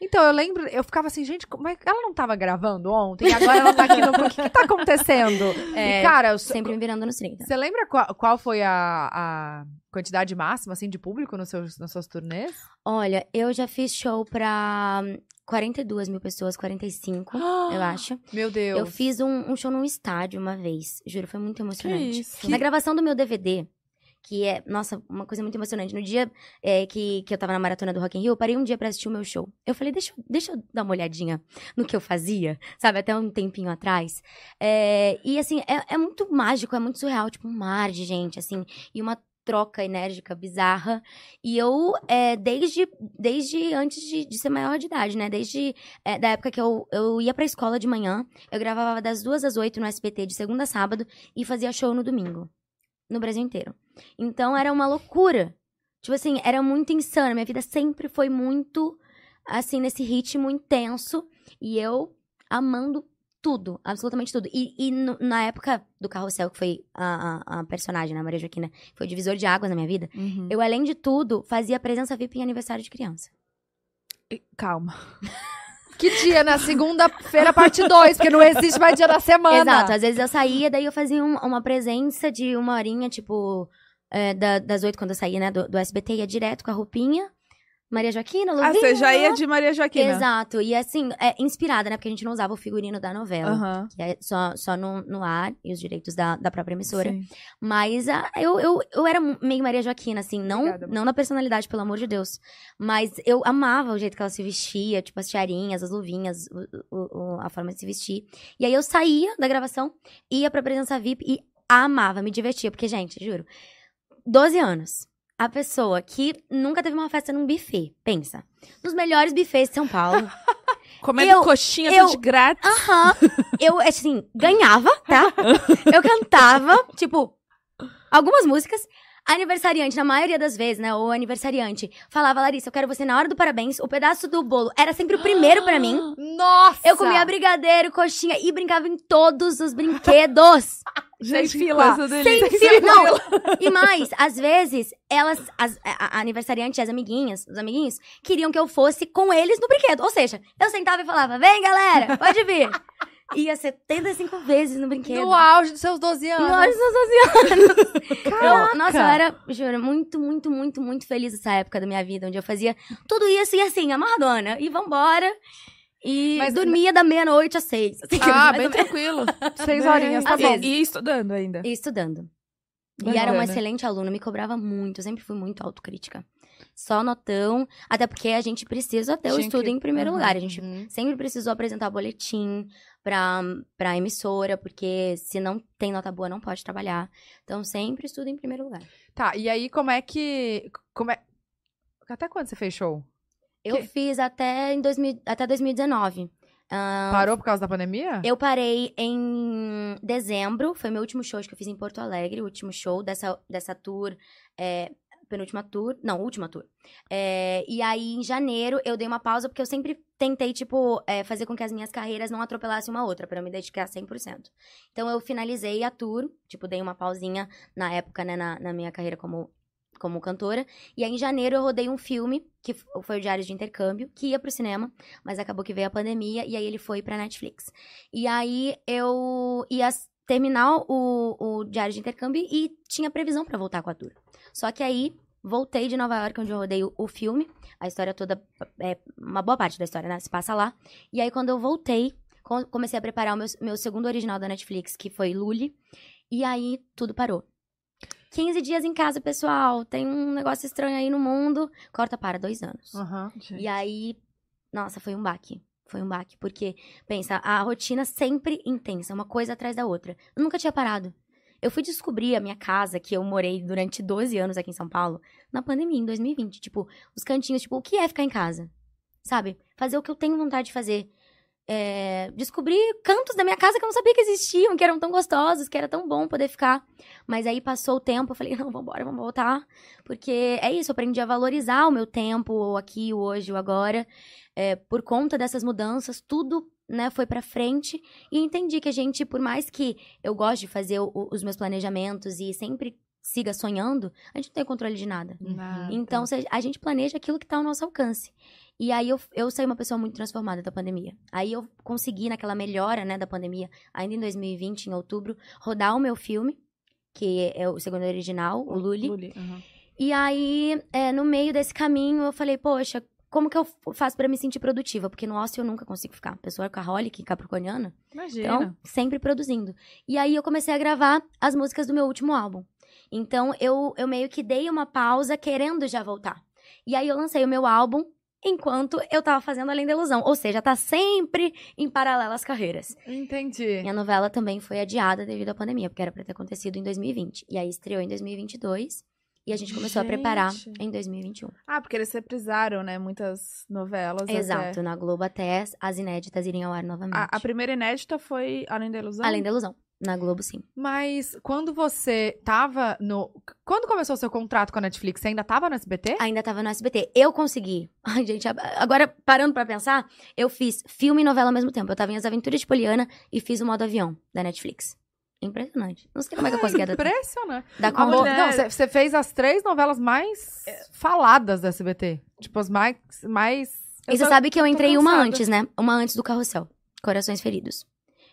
Então, eu lembro, eu ficava assim, gente, como é que ela não tava gravando ontem? E agora ela tá aqui no... O que que tá acontecendo? É, e, cara, eu, Sempre me virando nos 30. você lembra qual, qual foi a, a quantidade máxima, assim, de público nos seus, nas suas turnês? Olha, eu já fiz show pra hum, 42 mil pessoas, 45, eu acho. Meu Deus. Eu fiz um, um show num estádio uma vez, juro, foi muito emocionante. Na gravação do meu DVD, que é, nossa, uma coisa muito emocionante. No dia é, que, que eu tava na maratona do Rock in Rio, eu parei um dia pra assistir o meu show. Eu falei, deixa, deixa eu dar uma olhadinha no que eu fazia, sabe? Até um tempinho atrás. É, e, assim, é, é muito mágico, é muito surreal. Tipo, um mar de gente, assim. E uma troca enérgica bizarra. E eu, é, desde, desde antes de, de ser maior de idade, né? Desde é, da época que eu, eu ia pra escola de manhã, eu gravava das duas às oito no SBT de segunda a sábado e fazia show no domingo. No Brasil inteiro. Então era uma loucura. Tipo assim, era muito insano. Minha vida sempre foi muito, assim, nesse ritmo intenso. E eu amando tudo, absolutamente tudo. E, e no- na época do Carrossel, que foi a, a, a personagem, né, Maria Joaquina, que foi o divisor de águas na minha vida, Uhum. eu, além de tudo, fazia presença VIP em aniversário de criança. E- Calma. Que dia? Na segunda-feira, parte 2, porque não existe mais dia da semana. Exato, às vezes eu saía, daí eu fazia um- uma presença de uma horinha, tipo, é, da- das oito, quando eu saía, né, do, do SBT, ia direto com a roupinha. Maria Joaquina, Ah, Luvinha. você já ia de Maria Joaquina. Exato, e assim, é, inspirada, né, porque a gente não usava o figurino da novela. Aham. Que é só, só no, no ar e os direitos da, da própria emissora. Sim. Mas ah, eu, eu, eu era meio Maria Joaquina, assim, não, Obrigada, não na personalidade, pelo amor de Deus. Mas eu amava o jeito que ela se vestia, tipo, as tiarinhas, as luvinhas, o- o- o- a forma de se vestir. E aí eu saía da gravação, ia pra presença VIP e amava, me divertia. Porque, gente, juro, 12 anos. A pessoa que nunca teve uma festa num buffet, pensa. Nos melhores buffets de São Paulo. Comendo Eu- coxinha eu- de grátis. Aham. Eu, assim, ganhava, tá? Eu cantava, tipo, algumas músicas. Aniversariante, na maioria das vezes, né? O aniversariante falava, Larissa, eu quero você na hora do parabéns. O pedaço do bolo era sempre o primeiro pra mim. Nossa! Eu comia brigadeiro, coxinha e brincava em todos os brinquedos. Gente, Sem fila. Sem fio, não. E mais, às vezes, elas, as, a, a aniversariante as amiguinhas, os amiguinhos, queriam que eu fosse com eles no brinquedo. Ou seja, eu sentava e falava, vem galera, pode vir. Ia 75 vezes no brinquedo. No auge dos seus 12 anos. No auge dos seus 12 anos. Caraca. Eu, nossa, eu era, juro, muito, muito, muito, muito feliz nessa época da minha vida, onde eu fazia tudo isso e assim, amarradona. E vambora. E Mas- dormia da meia-noite às seis. assim, Ah, bem tranquilo. Seis Bem- horinhas, tá Às bom. vezes. E estudando ainda. E estudando. E Bacana. era uma excelente aluna, me cobrava muito, eu sempre fui muito autocrítica. Só notão, até porque a gente precisa ter o estudo que- em primeiro Aham. lugar. A gente Uhum. sempre precisou apresentar boletim pra, pra emissora, porque se não tem nota boa, não pode trabalhar. Então, sempre estudo em primeiro lugar. Tá, e aí como é que... Como é... Até quando você fez show? Eu Que- fiz até, em 2000, até 2019. Ah, Parou por causa da pandemia? Eu parei em dezembro, foi meu último show acho que eu fiz em Porto Alegre, o último show dessa, dessa tour, é, penúltima tour, não, última tour. É, e aí, em janeiro, eu dei uma pausa, porque eu sempre tentei, tipo, é, fazer com que as minhas carreiras não atropelassem uma outra, pra eu me dedicar 100%. Então, eu finalizei a tour, tipo, dei uma pausinha na época, né, na, na minha carreira como como cantora. E aí, em janeiro, eu rodei um filme, que foi o Diário de Intercâmbio, que ia pro cinema, mas acabou que veio a pandemia, e aí ele foi pra Netflix. E aí, eu ia terminar o, o Diário de Intercâmbio e tinha previsão pra voltar com a tour. Só que aí, voltei de Nova York, onde eu rodei o, filme. A história toda, é, uma boa parte da história, né, se passa lá. E aí, quando eu voltei, co- comecei a preparar o meu, meu segundo original da Netflix, que foi Lully. E aí, tudo parou. 15 dias em casa, pessoal. Tem um negócio estranho aí no mundo. Corta para dois anos. Gente. E aí, nossa, foi um baque. Foi um baque, porque, pensa, a rotina sempre intensa, uma coisa atrás da outra. Eu nunca tinha parado. Eu fui descobrir a minha casa, que eu morei durante 12 anos aqui em São Paulo, na pandemia, em 2020. Tipo, os cantinhos, tipo, o que é ficar em casa? Sabe? Fazer o que eu tenho vontade de fazer. É, descobri cantos da minha casa que eu não sabia que existiam, que eram tão gostosos, que era tão bom poder ficar. Mas aí passou o tempo, eu falei, não, vambora, vamos voltar. Porque é isso, eu aprendi a valorizar o meu tempo, o aqui, o hoje, o agora. É, por conta dessas mudanças, tudo né, foi pra frente. E entendi que a gente, por mais que eu goste de fazer o- os meus planejamentos e sempre siga sonhando, a gente não tem controle de nada. Nada. Então, a gente planeja aquilo que tá ao nosso alcance. E aí, eu, eu saí uma pessoa muito transformada da pandemia. Aí, eu consegui, naquela melhora, né, da pandemia, ainda em 2020, em outubro, rodar o meu filme, que é o segundo original, o Lully. Luli, aham. E aí, é, no meio desse caminho, eu falei, poxa, como que eu faço pra me sentir produtiva? Porque no ócio eu nunca consigo ficar. Pessoa workaholic, capricorniana. Imagina. Então, sempre produzindo. E aí eu comecei a gravar as músicas do meu último álbum. Então, eu, eu meio que dei uma pausa querendo já voltar. E aí eu lancei o meu álbum enquanto eu tava fazendo Além da Ilusão. Ou seja, tá sempre em paralelo as carreiras. Entendi. Minha novela também foi adiada devido à pandemia, porque era pra ter acontecido em 2020. E aí estreou em 2022. E a gente começou a preparar Gente. em 2021. Ah, porque eles reprisaram, né? Muitas novelas. até- Exato, na Globo até as inéditas irem ao ar novamente. A, a primeira inédita foi Além da Ilusão? Além da Ilusão. Na Globo, sim. Mas quando você tava no. Quando começou o seu contrato com a Netflix, você ainda tava no SBT? Ainda tava no SBT. Eu consegui. Ai, gente, agora parando pra pensar, eu fiz filme e novela ao mesmo tempo. Eu tava em As Aventuras de Poliana e fiz o modo avião da Netflix. Impressionante. Não sei como é que eu consegui dar, Impressionante. dar mulher- Não, você- fez as três novelas mais faladas do SBT. Tipo, as mais. mais... E você sabe que eu entrei uma antes, né? Uma antes do Carrossel. Corações Feridos.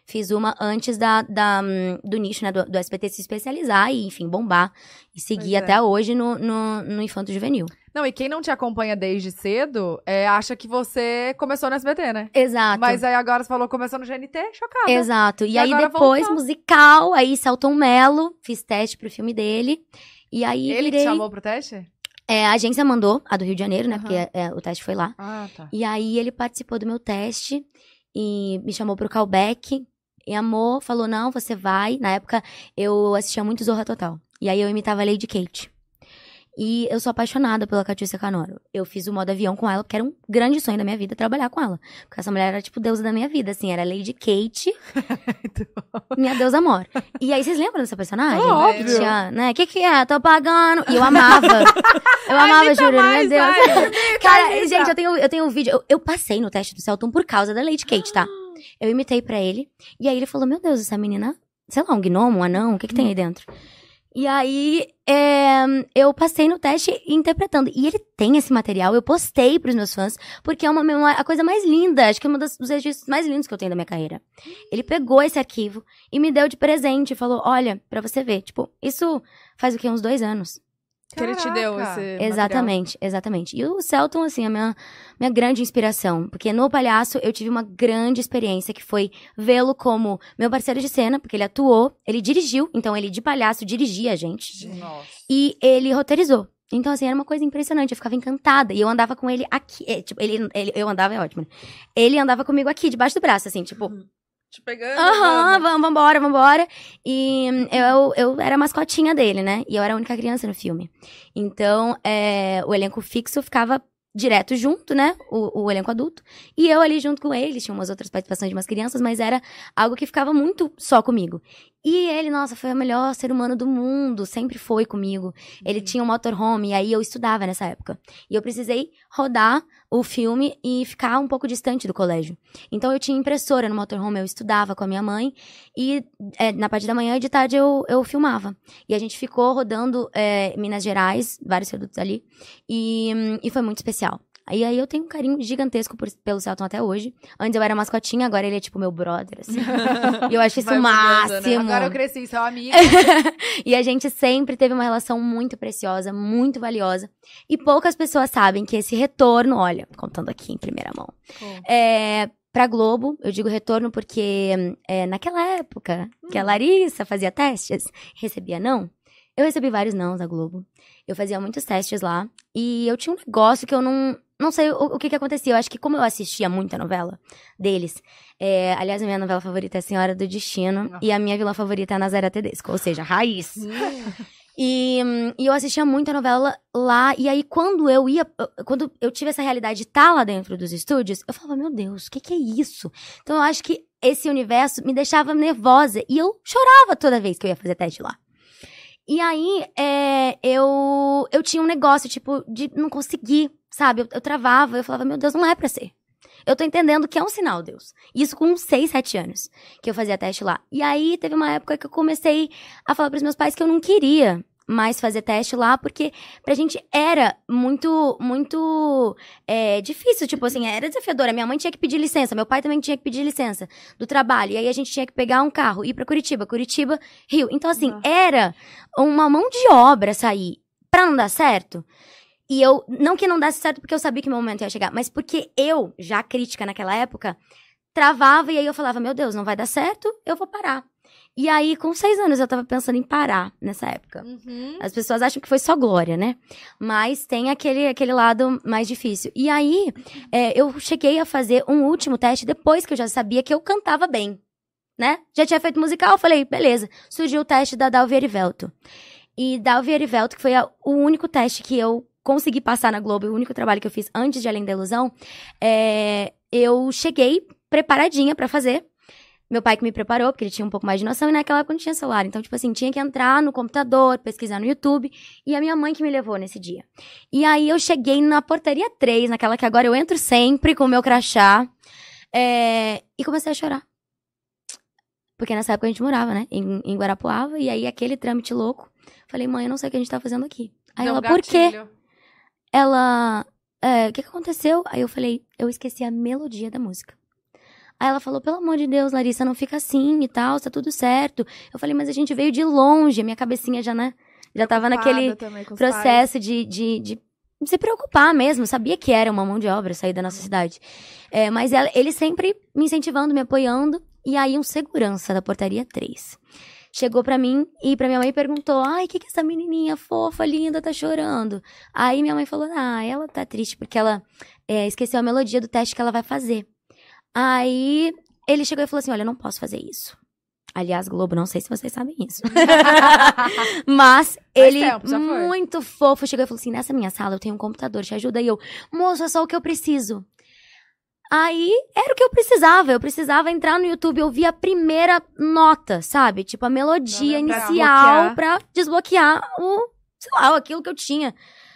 Fiz uma antes da, da, hum, do nicho, né? Do, do SBT se especializar e, enfim, bombar. E seguir é. até hoje no, no, no Infanto Juvenil. Não, e quem não te acompanha desde cedo é, acha que você começou no SBT, né? Exato. Mas aí agora você falou que começou no GNT, chocada. Exato. E, E aí depois, voltou. musical, aí Celton Mello, fiz teste pro filme dele. E aí Ele virei... te chamou pro teste? É, a agência mandou, a do Rio de Janeiro, né? Aham. Porque é, o teste foi lá. Ah, tá. E aí ele participou do meu teste e me chamou pro callback. E amor, falou: não, você vai. Na época eu assistia muito Zorra Total. E aí eu imitava a Lady Kate. E eu sou apaixonada pela Catiúcia Canoro. Eu fiz o modo avião com ela, porque era um grande sonho da minha vida trabalhar com ela. Porque essa mulher era tipo deusa da minha vida, assim, era Lady Kate, minha deusa amor. E aí, vocês lembram dessa personagem? Óbvio. Tinha, né? Que que é? Tô pagando. E eu amava. Eu amava, juro, mais, meu Deus. Cara, gente, eu tenho, eu tenho um vídeo. Eu, eu passei no teste do Celton por causa da Lady Kate, tá? Eu imitei pra ele. E aí ele falou: Meu Deus, essa menina, sei lá, um gnomo, um anão, o que que tem aí dentro? E aí, é, eu passei no teste interpretando. E ele tem esse material, eu postei pros meus fãs, porque é uma, uma- a coisa mais linda, acho que é um dos, registros mais lindos que eu tenho da minha carreira. Ele pegou esse arquivo e me deu de presente falou: Olha, pra você ver. Tipo, isso faz o quê? Uns dois anos. Que ele te deu esse material. Exatamente, exatamente. E o Celton, assim, é a minha, minha grande inspiração. Porque no Palhaço eu tive uma grande experiência que foi vê-lo como meu parceiro de cena, porque ele atuou, ele dirigiu, então ele de palhaço dirigia a gente. Nossa. E ele roteirizou. Então, assim, era uma coisa impressionante. Eu ficava encantada. E eu andava com ele aqui. é, tipo, ele, ele, eu andava, é ótimo. né? Ele andava comigo aqui, debaixo do braço, assim, tipo, Te pegando. Aham, vamos. vamos, vambora, vambora. E hum, eu, eu era a mascotinha dele, né? E eu era a única criança no filme. Então, é, o elenco fixo ficava direto junto, né? O, o elenco adulto. E eu ali junto com eles. Tinha umas outras participações de umas crianças, mas era algo que ficava muito só comigo. E ele, nossa, foi o melhor ser humano do mundo. Sempre foi comigo. Ele tinha um motorhome, e aí eu estudava nessa época. E eu precisei rodar o filme e ficar um pouco distante do colégio. Então eu tinha impressora no motorhome, eu estudava com a minha mãe. E é, na parte da manhã e de tarde eu, eu filmava. E a gente ficou rodando é, Minas Gerais, vários produtos ali. E, hum, e foi muito especial. E aí eu tenho um carinho gigantesco por- pelo Celton até hoje. Antes eu era mascotinha, agora ele é tipo meu brother, assim. e eu acho isso Vai o mudando, né? máximo. Agora eu cresci, seu amigo. e a gente sempre teve uma relação muito preciosa, muito valiosa. E poucas pessoas sabem que esse retorno, olha, contando aqui em primeira mão, é, pra Globo, eu digo retorno porque é, naquela época que a Larissa fazia testes, recebia não. Eu recebi vários nãos da Globo. Eu fazia muitos testes lá. E eu tinha um negócio que eu não, não sei o, o que que acontecia. Eu acho que como eu assistia muita novela deles, é, aliás, a minha novela favorita é Senhora do Destino Nossa. e a minha vilã favorita é a Nazaré Tedesco, ou seja, raiz. E, e eu assistia muita novela lá, e aí quando eu ia, quando eu tive essa realidade de estar lá dentro dos estúdios, eu falava, meu Deus, o que que é isso? Então eu acho que esse universo me deixava nervosa, e eu chorava toda vez que eu ia fazer teste lá. E aí, é, eu, eu tinha um negócio, tipo, de não conseguir, sabe? Eu, eu travava, eu falava, meu Deus, não é pra ser. Eu tô entendendo que é um sinal, Deus. Isso com uns 6, 7 anos que eu fazia teste lá. E aí, teve uma época que eu comecei a falar pros meus pais que eu não queria mais fazer teste lá, porque pra gente era muito, muito é, difícil, tipo assim, era desafiadora. Minha mãe tinha que pedir licença, meu pai também tinha que pedir licença do trabalho. E aí a gente tinha que pegar um carro, ir pra Curitiba, Curitiba, Rio. Então, assim, era uma mão de obra sair pra não dar certo. E eu, não que não desse certo porque eu sabia que meu momento ia chegar, mas porque eu, já crítica naquela época, travava e aí eu falava, meu Deus, não vai dar certo, eu vou parar. E aí, com seis anos, eu tava pensando em parar nessa época. Uhum. As pessoas acham que foi só glória, né? Mas tem aquele, aquele lado mais difícil. E aí, é, eu cheguei a fazer um último teste depois que eu já sabia que eu cantava bem, né? Já tinha feito musical, falei, beleza. Surgiu o teste da Dalvi Erivelto. E Dalvi Erivelto, que foi a- o único teste que eu consegui passar na Globo, o único trabalho que eu fiz antes de Além da Ilusão, é, eu cheguei preparadinha pra fazer. Meu pai que me preparou, porque ele tinha um pouco mais de noção, e naquela época não tinha celular. Então, tipo assim, tinha que entrar no computador, pesquisar no YouTube, e a minha mãe que me levou nesse dia. E aí eu cheguei na portaria 3, naquela que agora eu entro sempre com o meu crachá, é, e comecei a chorar. Porque nessa época a gente morava, né, em, em Guarapuava, e aí aquele trâmite louco. Falei, mãe, eu não sei o que a gente tá fazendo aqui. Aí Deu um ela, por quê? Ela, é, o que que aconteceu? Aí eu falei, eu esqueci a melodia da música. Aí ela falou, pelo amor de Deus, Larissa, não fica assim e tal, tá tudo certo. Eu falei, mas a gente veio de longe, a minha cabecinha já, né, já tava naquele processo de, de, de se preocupar mesmo. Sabia que era uma mão de obra sair da nossa cidade. É, mas ela, ele sempre me incentivando, me apoiando. E aí, um segurança da portaria 3 chegou pra mim e pra minha mãe perguntou: Ai, o que, que essa menininha fofa, linda, tá chorando? Aí minha mãe falou: Ah, ela tá triste porque ela é, esqueceu a melodia do teste que ela vai fazer. Aí ele chegou e falou assim: Olha, eu não posso fazer isso. Aliás, Globo, não sei se vocês sabem isso. Mas ele, tempo, muito fofo, chegou e falou assim: Nessa minha sala eu tenho um computador, te ajuda? E eu, moço, é só o que eu preciso. Aí era o que eu precisava. Eu precisava entrar no YouTube e ouvir a primeira nota, sabe? Tipo, a melodia inicial pra desbloquear o, sei lá, aquilo que eu tinha.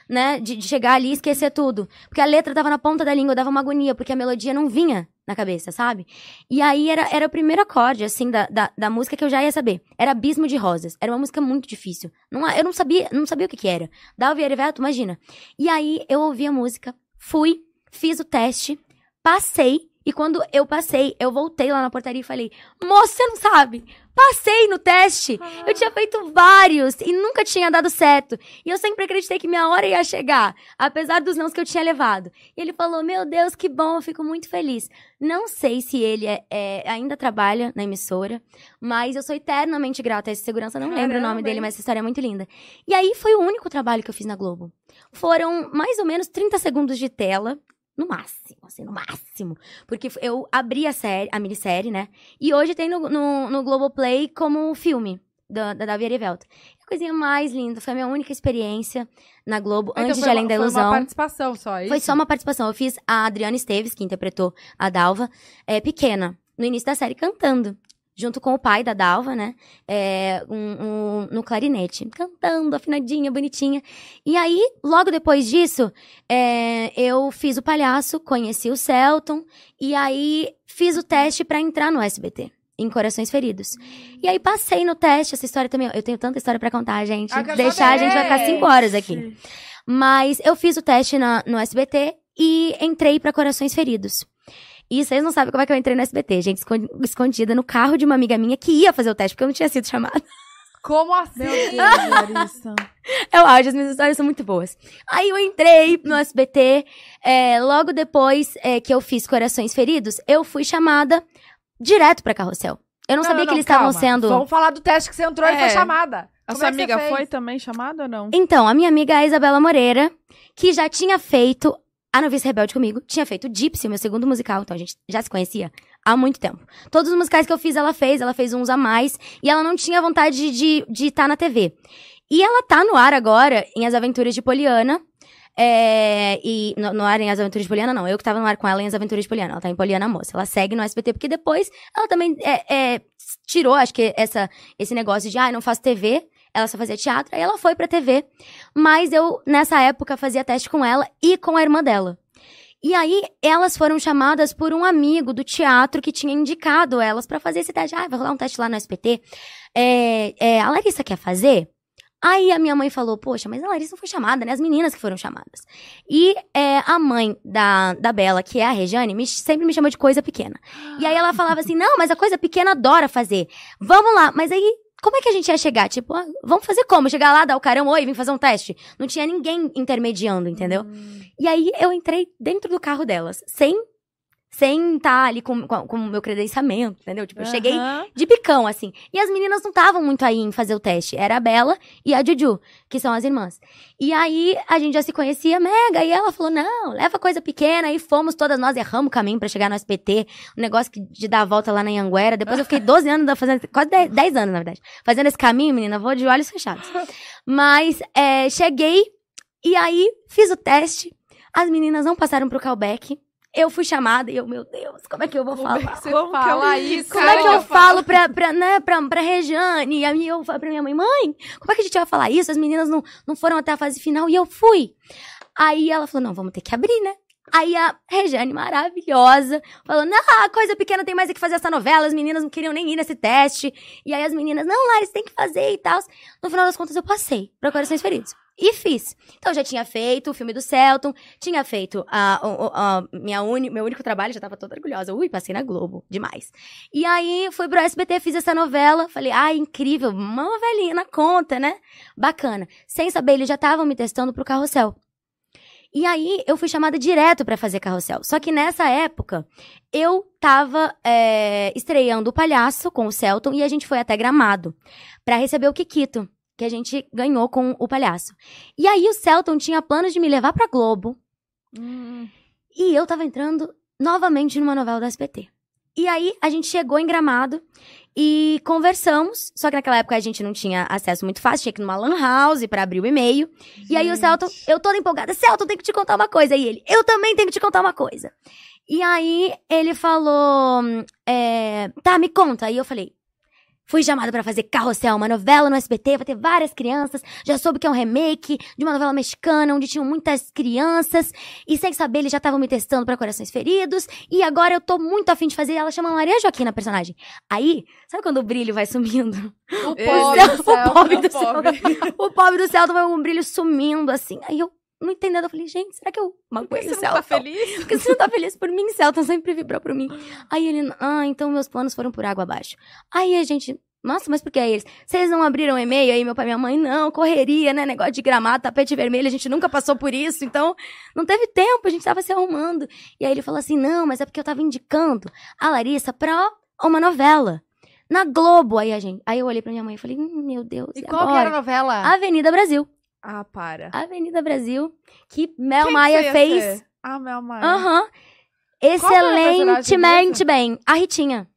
Né, de, de chegar ali e esquecer tudo. Porque a letra tava na ponta da língua, dava uma agonia, porque a melodia não vinha na cabeça, sabe? E aí era, era o primeiro acorde, assim, da, da, da música que eu já ia saber. Era Abismo de Rosas. Era uma música muito difícil. Não, eu não sabia, não sabia o que que era. Dalvi Erivelto, imagina. E aí eu ouvi a música, fui, fiz o teste, passei. E quando eu passei, eu voltei lá na portaria e falei: Moça, você não sabe? Passei no teste. Eu tinha feito vários e nunca tinha dado certo. E eu sempre acreditei que minha hora ia chegar, apesar dos nãos que eu tinha levado. E ele falou: Meu Deus, que bom, eu fico muito feliz. Não sei se ele é- é- ainda trabalha na emissora, mas eu sou eternamente grata a esse segurança. Não lembro o Caramba, nome dele, mas essa história é muito linda. E aí foi o único trabalho que eu fiz na Globo. Foram mais ou menos 30 segundos de tela. No máximo, assim, no máximo. Porque eu abri a série, a minissérie, né? E hoje tem no, no, no Globoplay como filme da, da Davi Erivelto. A coisinha mais linda. Foi a minha única experiência na Globo, Então antes de Além uma- da Foi uma Ilusão. participação só, é Foi isso? só uma participação. Eu fiz a Adriana Esteves, que interpretou a Dalva, é, pequena, no início da série, cantando. Junto com o pai da Dalva, né? É, um- um- no clarinete. Cantando, afinadinha, bonitinha. E aí, logo depois disso, é, eu fiz o palhaço, conheci o Celton. E aí, fiz o teste pra entrar no SBT. Em Corações Feridos. E aí, passei no teste. Essa história também... Eu tenho tanta história pra contar, gente. Ah, Deixar, a gente vai ficar cinco horas aqui. Mas eu fiz o teste na- no SBT e entrei pra Corações Feridos. E vocês não sabem como é que eu entrei no SBT, gente, escon- escondida no carro de uma amiga minha que ia fazer o teste, porque eu não tinha sido chamada. Como assim? Meu Deus, Larissa. É o auge, as minhas histórias são muito boas. Aí eu entrei no SBT, é, logo depois é, que eu fiz Corações Feridos, eu fui chamada direto pra Carrossel. Eu não, sabia que eles estavam sendo... Vamos falar do teste que você entrou e É. foi chamada. A Como sua é amiga foi também chamada ou não? Então, a minha amiga é a Isabela Moreira, que já tinha feito a Novice Rebelde comigo, tinha feito Gypsy, meu segundo musical, então a gente já se conhecia há muito tempo. Todos os musicais que eu fiz, ela fez, ela fez uns a mais, e ela não tinha vontade de estar de, tá na TV. E ela tá no ar agora, em As Aventuras de Poliana, é, e no, no, ar em As Aventuras de Poliana, não. Eu que tava no ar com ela em As Aventuras de Poliana. Ela tá em Poliana Moça. Ela segue no SBT, porque depois ela também é, é, tirou, acho que, essa, esse negócio de, ah, não faço TV. Ela só fazia teatro. Aí ela foi pra TV. Mas eu, nessa época, fazia teste com ela e com a irmã dela. E aí, elas foram chamadas por um amigo do teatro que tinha indicado elas para fazer esse teste. Ah, vai rolar um teste lá no SBT. É, é, a Larissa quer fazer? Aí a minha mãe falou, poxa, mas a Larissa não foi chamada, né? As meninas que foram chamadas. E é, a mãe da, da Bela, que é a Rejane, me, sempre me chamou de coisa pequena. E aí ela falava assim, não, mas a coisa pequena adora fazer. Vamos lá. Mas aí, como é que a gente ia chegar? Tipo, ah, vamos fazer como? Chegar lá, dar o carão, oi, vim fazer um teste. Não tinha ninguém intermediando, entendeu? Hum. E aí eu entrei dentro do carro delas, sem sem estar tá ali com, com, com o meu credenciamento, entendeu? Tipo, eu cheguei de bicão, assim. E as meninas não estavam muito aí em fazer o teste. Era a Bela e a Juju, que são as irmãs. E aí, a gente já se conhecia mega, e ela falou, não, leva coisa pequena, e fomos todas nós, erramos o caminho para chegar no SPT, um negócio que, de dar a volta lá na Anguera. Depois eu fiquei 12 anos fazendo, quase 10, 10 anos, na verdade, fazendo esse caminho, menina, vou de olhos fechados. Mas, é, cheguei, e aí, fiz o teste, as meninas não passaram pro callback, eu fui chamada e eu, meu Deus, como é que eu vou falar? Como, você como fala isso? Como é que eu falo pra, pra, né, pra, pra Rejane? E aí eu falo pra minha mãe, mãe, como é que a gente vai falar isso? As meninas não, não foram até a fase final e eu fui. Aí ela falou, não, vamos ter que abrir, né? Aí a Rejane, maravilhosa, falou: Não, coisa pequena tem mais é que fazer essa novela. As meninas não queriam nem ir nesse teste. E aí as meninas, não, Laris, tem que fazer e tal. No final das contas, eu passei para Corações Feridos. E fiz. Então, já tinha feito o filme do Celton, tinha feito a, a, a minha uni, meu único trabalho, já tava toda orgulhosa. Ui, passei na Globo, demais. E aí, fui pro SBT, fiz essa novela, falei, ah, incrível, uma novelinha na conta, né? Bacana. Sem saber, eles já estavam me testando pro Carrossel. E aí, eu fui chamada direto para fazer Carrossel. Só que nessa época, eu tava é, estreando o Palhaço com o Celton e a gente foi até Gramado para receber o Kikito que a gente ganhou com o palhaço. E aí o Celton tinha planos de me levar pra Globo. Hum. E eu tava entrando novamente numa novela da SPT. E aí a gente chegou em Gramado e conversamos, só que naquela época a gente não tinha acesso muito fácil, tinha que ir numa lan house para abrir o e-mail. Gente. E aí o Celton, eu toda empolgada, Celton, tem que te contar uma coisa. E ele, eu também tenho que te contar uma coisa. E aí ele falou, é, tá, me conta. E eu falei, Fui chamada para fazer Carrossel, uma novela no SBT, vai ter várias crianças. Já soube que é um remake de uma novela mexicana onde tinham muitas crianças. E sem saber, eles já estavam me testando para Corações Feridos. E agora eu tô muito afim de fazer. Ela chama Maria Joaquina, a personagem. Aí, sabe quando o brilho vai sumindo? O pobre do céu. O pobre do céu. O pobre do céu, um brilho sumindo assim. Aí eu não entendendo. Eu falei, gente, será que eu magoei o Celton? Você não tá feliz? Porque você não tá feliz por mim, Celton sempre vibrou por mim. Aí ele, ah, então meus planos foram por água abaixo. Aí a gente, nossa, mas por que eles? Vocês não abriram e-mail aí, meu pai e minha mãe? Não, correria, né? Negócio de gramado, tapete vermelho, a gente nunca passou por isso, então não teve tempo, a gente tava se arrumando. E aí ele falou assim, não, mas é porque eu tava indicando a Larissa pra uma novela. Na Globo, aí a gente. Aí eu olhei pra minha mãe e falei, hum, meu Deus. E, e qual que era a novela? Avenida Brasil. Ah, para. Avenida Brasil, que Mel Quem Maia que fez. Ser? Ah, Mel Maia. Aham. Uhum. Excelentemente bem. A Ritinha.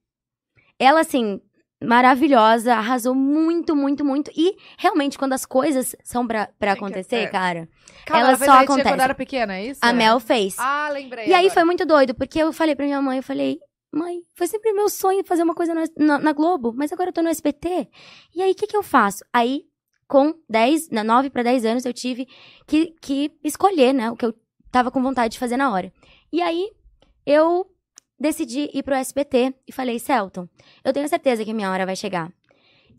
Ela, assim, maravilhosa, arrasou muito, muito, muito. E realmente, quando as coisas são pra, pra acontecer, é. cara, Calma, elas só acontecem. quando era pequena, é isso? A Mel fez. Ah, lembrei. E agora. aí foi muito doido, porque eu falei pra minha mãe, eu falei, mãe, foi sempre meu sonho fazer uma coisa na, na Globo, mas agora eu tô no SBT. E aí, o que que eu faço? Aí com 10, 9 para 10 anos, eu tive que, que escolher, né, o que eu tava com vontade de fazer na hora. E aí, eu decidi ir pro SBT e falei, Celton, eu tenho certeza que minha hora vai chegar.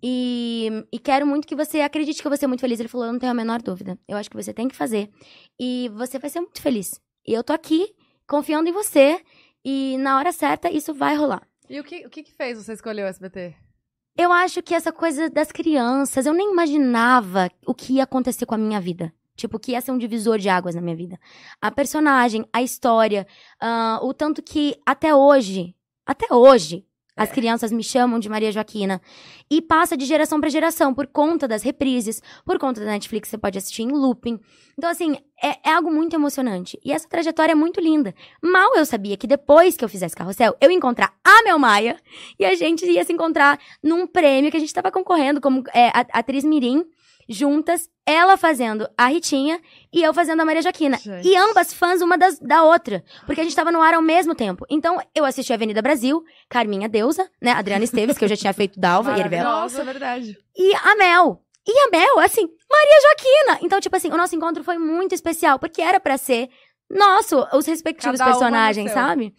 E, e, quero muito que você acredite que eu vou ser muito feliz. Ele falou, eu não tenho a menor dúvida. Eu acho que você tem que fazer. E você vai ser muito feliz. E eu tô aqui, confiando em você. E na hora certa, isso vai rolar. E o que, o que, que fez você escolher o SBT? Eu acho que essa coisa das crianças, eu nem imaginava o que ia acontecer com a minha vida. Tipo, que ia ser um divisor de águas na minha vida. A personagem, a história, uh, o tanto que até hoje, até hoje, As crianças me chamam de Maria Joaquina. E passa de geração pra geração, por conta das reprises, por conta da Netflix, você pode assistir em looping. Então, assim, é, é algo muito emocionante. E essa trajetória é muito linda. Mal eu sabia que depois que eu fizesse carrossel, eu ia encontrar a Mel Maia e a gente ia se encontrar num prêmio que a gente tava concorrendo como é, atriz Mirim, juntas, ela fazendo a Ritinha e eu fazendo a Maria Joaquina. Gente. E ambas fãs uma das, da outra. Porque a gente tava no ar ao mesmo tempo. Então, eu assisti Avenida Brasil, Carminha Deusa, né? Adriana Esteves, que eu já tinha feito Dalva e Eribel. Nossa, é verdade. E a Mel. E a Mel, assim, Maria Joaquina. Então, tipo assim, o nosso encontro foi muito especial, porque era pra ser nosso, os respectivos Cada personagens, sabe?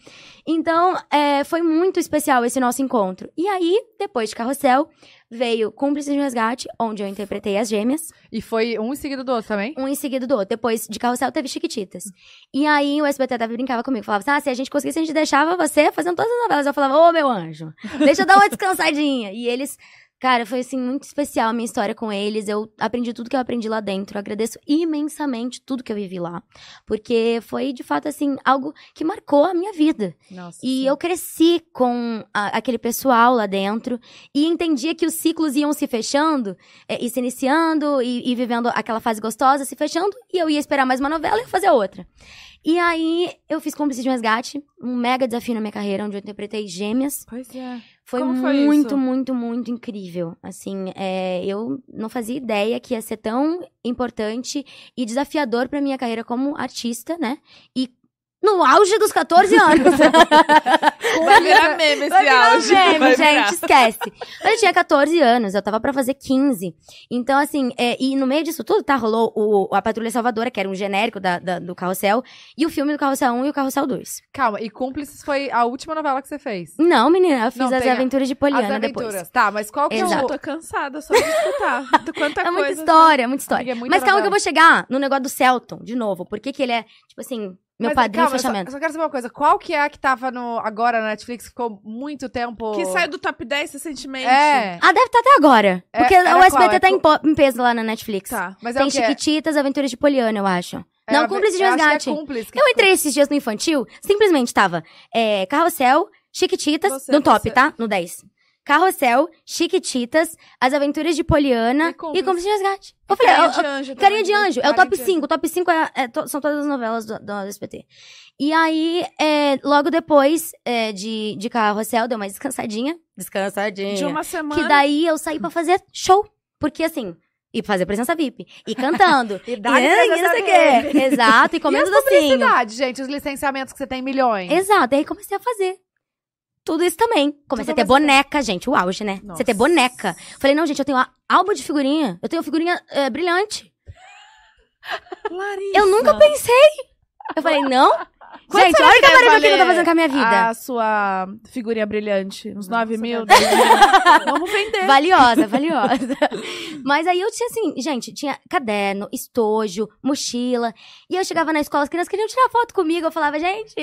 Então, é, foi muito especial esse nosso encontro. E aí, depois de Carrossel, veio Cúmplices de um Resgate, onde eu interpretei as gêmeas, E foi um em seguida do outro também? um em seguida do outro. Depois de Carrossel, teve Chiquititas. E aí, o SBT até brincava comigo, falava assim, ah, se a gente conseguisse, a gente deixava você fazendo todas as novelas. Eu falava, ô, meu anjo, deixa eu dar uma descansadinha. E eles... Cara, foi assim muito especial a minha história com eles. Eu aprendi tudo que eu aprendi lá dentro. Eu agradeço imensamente tudo que eu vivi lá, porque foi de fato assim algo que marcou a minha vida. Nossa. E eu cresci com a- aquele pessoal lá dentro e entendia que os ciclos iam se fechando, é, e se iniciando e, e vivendo aquela fase gostosa, se fechando, e eu ia esperar mais uma novela e ia fazer outra. E aí eu fiz Cúmplice de um Resgate, um mega desafio na minha carreira, onde eu interpretei gêmeas. Pois é. Foi foi muito, isso? muito, muito incrível. Assim, é, eu não fazia ideia que ia ser tão importante e desafiador pra minha carreira como artista, né? E no auge dos 14 anos. Meme esse Vai virar áudio. meme, gente, esquece. Eu tinha 14 anos, eu tava pra fazer 15. Então, assim, é, e no meio disso tudo, tá? Rolou o, a Patrulha Salvadora, que era um genérico da, da- do Carrossel, e o filme do Carrossel 1 e o Carrossel 2. Calma, e Cúmplices foi a última novela que você fez? Não, menina, eu fiz Não, As tem a- Aventuras de Poliana As Aventuras. depois. Tá, mas qual que é Eu o... já tô cansada só de escutar. Quanta É coisa. muita história, muita história. Amiga, é muita Mas calma que eu vou chegar no negócio do Celton, de novo. Por que que ele é, tipo assim, meu Mas, padrinho calma, eu só- fechamento? Eu só, quero saber uma coisa. Qual que é a que tava no, agora na Netflix, que ficou muito tempo... Que saiu do top 10 recentemente. É. Ah, deve estar até agora. É, Porque era o SBT qual? É tá em, po- em peso lá na Netflix. Tá. Mas é Tem o quê? Chiquititas, Aventuras de Poliana, eu acho. É Não, Cúmplice de que é Resgate. Cúmplice que Eu entrei esses dias no infantil, simplesmente tava é, Carrossel, Chiquititas, Você, no top, você. tá? No 10. Carrossel, Chiquititas, As Aventuras de Poliana E e de Resgate. Eu falei, Carinha eu- de anjo. Carinha de também. Anjo, é o top de Anjo. 5. O top 5 é, é to- são todas as novelas do, do SBT. E aí, é, logo depois é, de, de Carrossel, deu uma descansadinha. Descansadinha. De uma semana. Que daí eu saí pra fazer show. Porque assim, e fazer presença VIP. E cantando. E e, dá-lhe e presença não sei o quê. Exato, e E comendo as docinho. gente? Os licenciamentos que você tem milhões. Exato, e aí comecei a fazer. Tudo isso também. Comecei Tudo a ter boneca, gente. O auge, né? Você ter boneca. Falei, não, gente, eu tenho uma álbum de figurinha. Eu tenho figurinha é, brilhante. Larissa. Eu nunca pensei. Eu falei, não? Quanto gente, olha o que a que tá valer fazendo com a minha vida. A sua figurinha brilhante. Uns Nossa, 9 mil, verdade. 10 mil. Vamos vender. Valiosa, valiosa. Mas aí eu tinha assim, gente, tinha caderno, estojo, mochila. E eu chegava na escola, as crianças queriam tirar foto comigo. Eu falava, gente,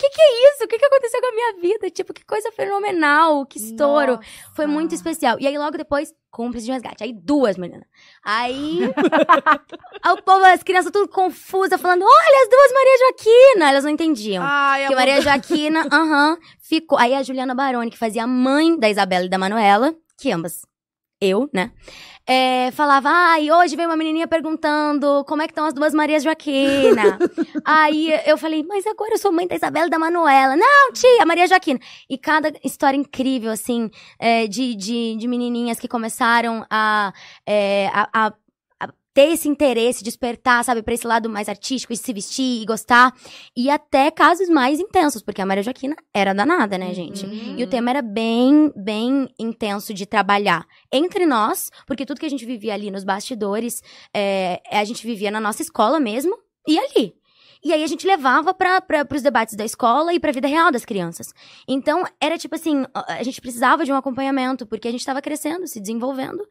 que, que é isso? O que, que aconteceu com a minha vida? Tipo, que coisa fenomenal, que estouro. Nossa. Foi muito especial. E aí, logo depois, cúmplice de resgate. Aí, duas, menina. Aí, o povo, as crianças tudo confusas, falando, olha, as duas Maria Joaquina. Elas não entendiam. Ai, amor. Maria Joaquina, aham, ficou. Aí a Juliana Baroni, que fazia a mãe da Isabela e da Manuela, que ambas, eu, né? é, falava, ai, hoje veio uma menininha perguntando como é que estão as duas Marias Joaquina. Aí eu falei, mas agora eu sou mãe da Isabela e da Manuela. Não, tia, Maria Joaquina. E cada história incrível, assim, é, de, de, de menininhas que começaram a, é, a- a ter esse interesse, despertar, sabe, pra esse lado mais artístico, de se vestir e gostar. E até casos mais intensos, porque a Maria Joaquina era danada, né, gente? Uhum. E o tema era bem, bem intenso de trabalhar entre nós, porque tudo que a gente vivia ali nos bastidores, é, a gente vivia na nossa escola mesmo e ali. E aí a gente levava para os debates da escola e pra vida real das crianças. Então, era tipo assim, a a gente precisava de um acompanhamento, porque a gente estava crescendo, se desenvolvendo,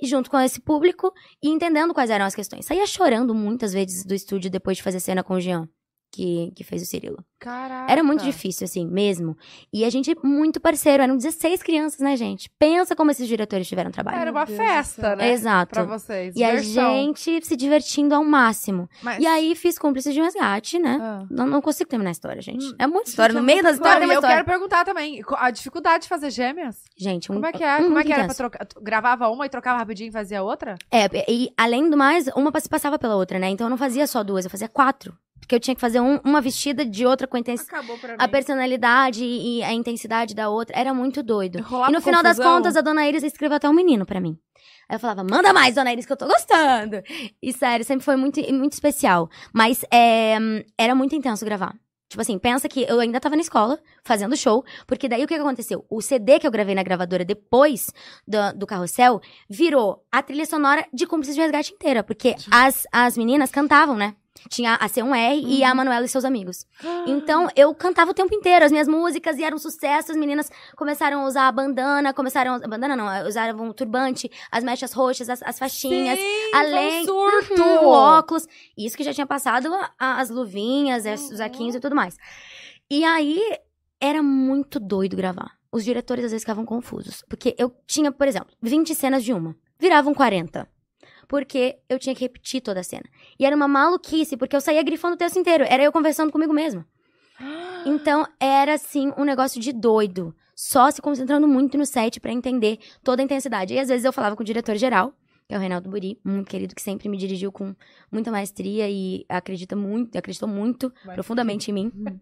e junto com esse público, e entendendo quais eram as questões. Saía chorando muitas vezes do estúdio depois de fazer cena com o Jean. Que, que fez o Cirilo. Caraca. Era muito difícil, assim, mesmo. E a gente muito parceiro, eram 16 crianças, né, gente? Pensa como esses diretores tiveram trabalho. Era uma Deus festa, né? Exato. Pra vocês. E a gente se divertindo ao máximo. Mas... E aí fiz cúmplices de um resgate, né? Ah. Não, não consigo terminar a história, gente. Hum, É muita história. gente, No é meio da muito história tem e uma eu história. quero perguntar também, a dificuldade de fazer gêmeas? Gente, um, Como é que é? um Como é que era pra trocar? Gravava uma e trocava rapidinho e fazia outra? É, e além do mais, uma se passava pela outra, né? Então eu não fazia só duas, eu fazia quatro. Porque eu tinha que fazer um- uma vestida de outra com a, intensi- Acabou pra mim. a personalidade e a intensidade da outra. Era muito doido. Rolava e no final das confusão? contas, a dona Iris escreveu até um menino pra mim. Aí eu falava, manda mais, dona Iris, que eu tô gostando. E sério, sempre foi muito, muito especial. Mas é, era muito intenso gravar. Tipo assim, pensa que eu ainda tava na escola, fazendo show, porque daí o que, que aconteceu? O CD que eu gravei na gravadora depois do, do Carrossel virou a trilha sonora de Cúmplices de Resgate inteira, porque as, as meninas cantavam, né? Tinha a C1R e a Manuela e seus amigos. Então, eu cantava o tempo inteiro as minhas músicas e era um sucesso. As meninas começaram a usar a bandana, começaram a... Bandana não, usavam o turbante, as mechas roxas, as, as faixinhas. Sim, além- um! Uhum, o óculos. Isso que já tinha passado a- as luvinhas, as- os Uhum. arquinhos e tudo mais. E aí, era muito doido gravar. Os diretores às vezes ficavam confusos. Porque eu tinha, por exemplo, 20 cenas de uma. Viravam 40. Porque eu tinha que repetir toda a cena. E era uma maluquice, porque eu saía grifando o texto inteiro. Era eu conversando comigo mesma. Então, era assim, um negócio de doido. Só se concentrando muito no set pra entender toda a intensidade. E às vezes eu falava com o diretor geral, que é o Reinaldo Buri, muito querido, que sempre me dirigiu com muita maestria e acredita muito, acreditou muito Mas- profundamente em mim.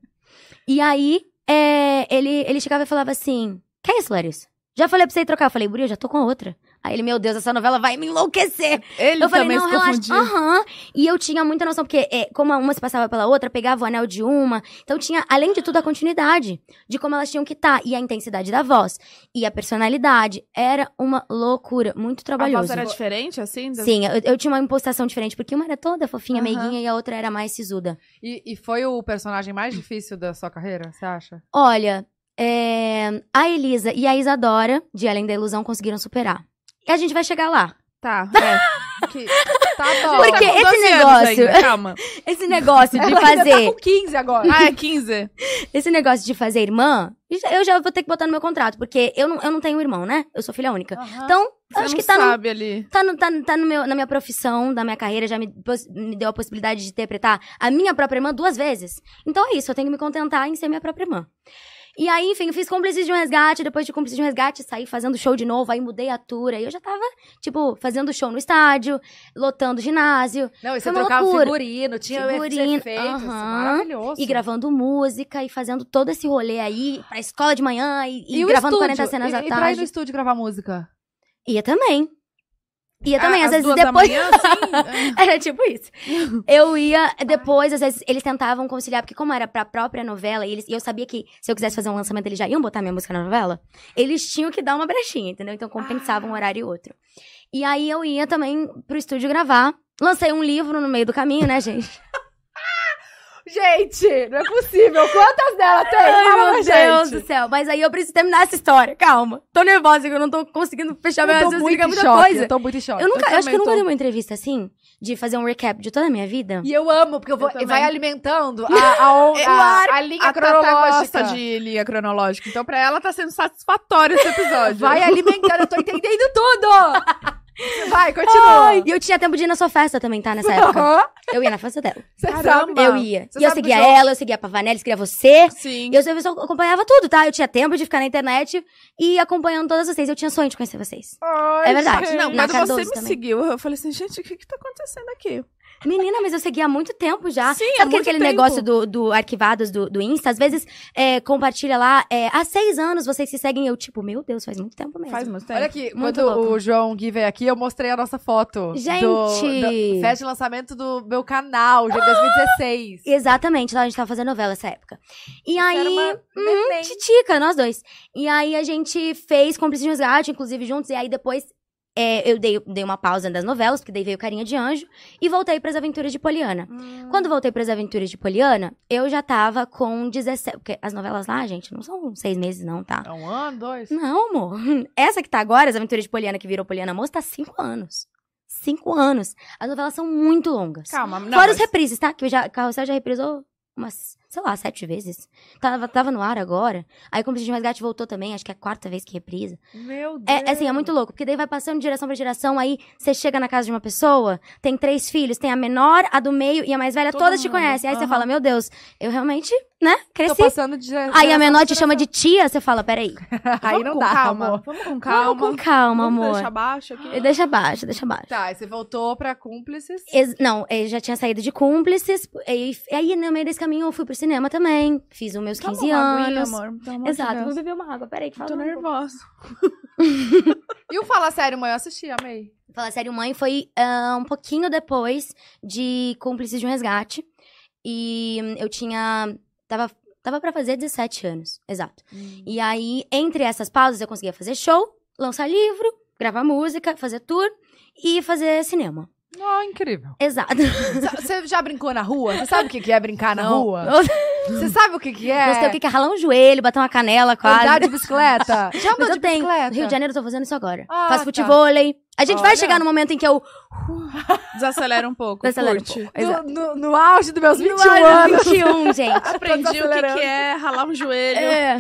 E aí, é, ele, ele chegava e falava assim: Que é isso, Larissa? Já falei pra você ir trocar. Eu falei, Buri, eu já tô com outra. Aí ele, meu Deus, essa novela vai me enlouquecer. Ele eu falei, também não, se relaxa. Aham. E eu tinha muita noção, porque é, como uma se passava pela outra, pegava o anel de uma. Então tinha, além de tudo, a continuidade de como elas tinham que estar. E a intensidade da voz. E a personalidade. Era uma loucura. Muito A trabalhoso. voz era diferente, assim? das- Sim, eu, eu tinha uma impostação diferente, porque uma era toda fofinha, Aham. meiguinha, e a outra era mais sisuda. E, e foi o personagem mais difícil da sua carreira, você acha? Olha, é, a Elisa e a Isadora, de Além da Ilusão, conseguiram superar. E a gente vai chegar lá. Tá, é. Que- Tá bom. Porque Tá esse 12 anos negócio- ainda, calma. Esse negócio de Ela ainda fazer. tá com 15 agora. Ah, é 15? Esse negócio de fazer irmã, eu já vou ter que botar no meu contrato, porque eu não, eu não tenho irmão, né? Eu sou filha única. Então, Você acho não que tá no, sabe ali. tá, no, tá, tá no meu, na minha profissão, da minha carreira, já me, me deu a possibilidade de interpretar a minha própria irmã duas vezes. Então é isso, eu tenho que me contentar em ser minha própria irmã. E aí, enfim, eu fiz cúmplices de um resgate, depois de cúmplices de um resgate, saí fazendo show de novo, aí mudei a tour, aí eu já tava, tipo, fazendo show no estádio, lotando ginásio, Não, e você trocava loucura. figurino, tinha Figurino, efeitos, aham. maravilhoso. e gravando música, e fazendo todo esse rolê aí, pra escola de manhã, e, e E gravando estúdio? 40 cenas e, à E pra ir no tarde. estúdio gravar música? Ia também. Ia também, Ah, às vezes depois. manhã, assim? Era tipo isso. Eu ia depois, às vezes, eles tentavam conciliar, porque como era pra própria novela, e, eles, e eu sabia que se eu quisesse fazer um lançamento, eles já iam botar minha música na novela, eles tinham que dar uma brechinha, entendeu? Então compensava um horário e outro. E aí eu ia também pro estúdio gravar. Lancei um livro no meio do caminho, né, gente? Gente, não é possível. Quantas dela tem? Ai, Fala meu Deus gente. do céu. Mas aí eu preciso terminar essa história. Calma. Tô nervosa que eu não tô conseguindo fechar meu Eu tô raciocínio, muito é muita choque, coisa. eu tô muito em choque. Eu nunca, eu acho que eu nunca tô. dei uma entrevista assim, de fazer um recap de toda a minha vida. E eu amo, porque eu vou, Eu vai alimentando a, a, on- Eu a, a linha A cronológica. de linha cronológica, então pra ela tá sendo satisfatório esse episódio. Vai alimentando, eu tô entendendo tudo! Vai, continua. Ai, e eu tinha tempo de ir na sua festa também, tá? Nessa época. Eu ia na festa dela. Você sabe. Eu ia. E eu seguia ela, eu seguia a Pavanelli, seguia você. Sim. E eu, eu acompanhava tudo, tá? Eu tinha tempo de ficar na internet e ir acompanhando todas vocês. Eu tinha sonho de conhecer vocês. Ai, É verdade. gente. Não, quando você me também. seguiu, eu falei assim, gente, o que que tá acontecendo aqui? Menina, mas eu seguia há muito tempo já. Sim, Sabe muito aquele tempo. negócio do, do arquivados do, do Insta? Às vezes é, compartilha lá, é, há seis anos vocês se seguem. Eu, tipo, meu Deus, faz muito tempo mesmo. Faz muito tempo. Olha aqui, Muito quando louco. o João Gui veio aqui, eu mostrei a nossa foto. Gente! Do, do festa de lançamento do meu canal, de 2016. Exatamente, lá a gente tava fazendo novela essa época. E aí. Era uma Hum, titica, nós dois. E aí a gente fez cúmplice de resgate, inclusive juntos, e aí depois é, eu dei, dei uma pausa das novelas, porque daí veio Carinha de Anjo, e voltei pras aventuras de Poliana. Hum. Quando voltei pras aventuras de Poliana, eu já tava com 17. Porque as novelas lá, gente, não são seis meses, não, tá? É um ano, dois? Não, amor. Essa que tá agora, as aventuras de Poliana, que virou Poliana Moça, tá cinco anos. Cinco anos. As novelas são muito longas. Calma, não. Fora mas- os reprises, tá? Que já, Carrossel já reprisou umas, sei lá, sete vezes. Tava, tava no ar agora. Aí Cúmplices de Resgate voltou também, acho que é a quarta vez que reprisa. Meu Deus. É, assim, é muito louco, porque daí vai passando de geração pra geração, aí você chega na casa de uma pessoa, tem três filhos, tem a menor, a do meio e a mais velha, Todo todas te mundo. conhecem. Aí você Aham. fala, meu Deus, eu realmente, né, Tô cresci. passando de geração Aí a menor te chama de tia, você fala, peraí, Aí não dá, calma. amor. Vamos com calma. vamos com calma, Vamos amor. deixar baixo aqui. Deixa abaixo, deixa abaixo. Tá, e você voltou pra cúmplices. Ex- não, eu já tinha saído de cúmplices, e, e aí no meio desse caminho eu fui pro cinema também, fiz os meus Toma 15 uma aguinha, anos. amor. Exato, vou Deus. beber uma água, peraí que Tô fala. nervosa. E o Fala Sério, mãe, eu assisti, amei. Fala sério, mãe, foi ah, um pouquinho depois de Cúmplices de um Resgate. E hum, eu tinha. Tava, tava pra fazer 17 anos, exato. E aí, entre essas pausas, eu conseguia fazer show, lançar livro, gravar música, fazer tour e fazer cinema. Oh, incrível. Exato. Você já brincou na rua? Você sabe o que que é brincar na Não. rua? Você sabe o que que é? Não sei o que que é ralar um joelho, bater uma canela quase. Andar de bicicleta? Já andou Mas de eu tenho. bicicleta? Rio de Janeiro eu tô fazendo isso agora. Ah, Faço tá. futevôlei. A gente vai Olha. chegar no momento em que eu. Desacelera um pouco. Desacelera um curte. pouco. Exato. No, no, no auge dos meus 21 No ano anos. 21, gente. Aprendi o que, que é ralar um joelho. É.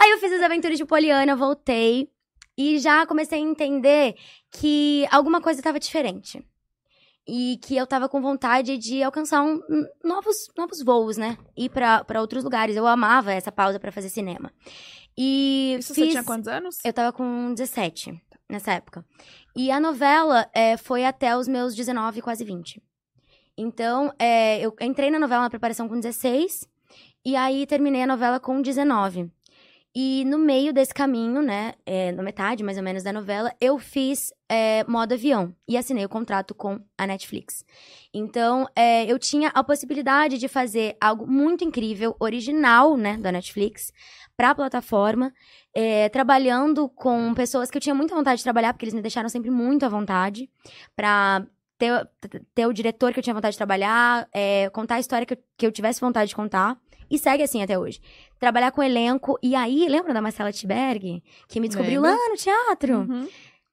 Aí eu fiz as aventuras de Poliana, voltei e já comecei a entender que alguma coisa estava diferente. E que eu tava com vontade de alcançar um- novos, novos voos, né? Ir pra pra outros lugares. Eu amava essa pausa pra fazer cinema. E Isso fiz... você tinha quantos anos? Eu tava com 17 nessa época. E a novela é, foi até os meus 19, quase 20. Então, é, eu entrei na novela na preparação com 16 e aí terminei a novela com 19. E no meio desse caminho, né, é, na metade mais ou menos da novela, eu fiz é, modo avião e assinei o contrato com a Netflix. Então, é, eu tinha a possibilidade de fazer algo muito incrível, original, né, da Netflix, pra plataforma, é, trabalhando com pessoas que eu tinha muita vontade de trabalhar, porque eles me deixaram sempre muito à vontade, pra ter, ter o diretor que eu tinha vontade de trabalhar, é, contar a história que eu, que eu tivesse vontade de contar. E segue assim até hoje. Trabalhar com elenco. E aí, lembra da Marcela Tiberg? Que me descobriu Lembro. lá no teatro? Uhum.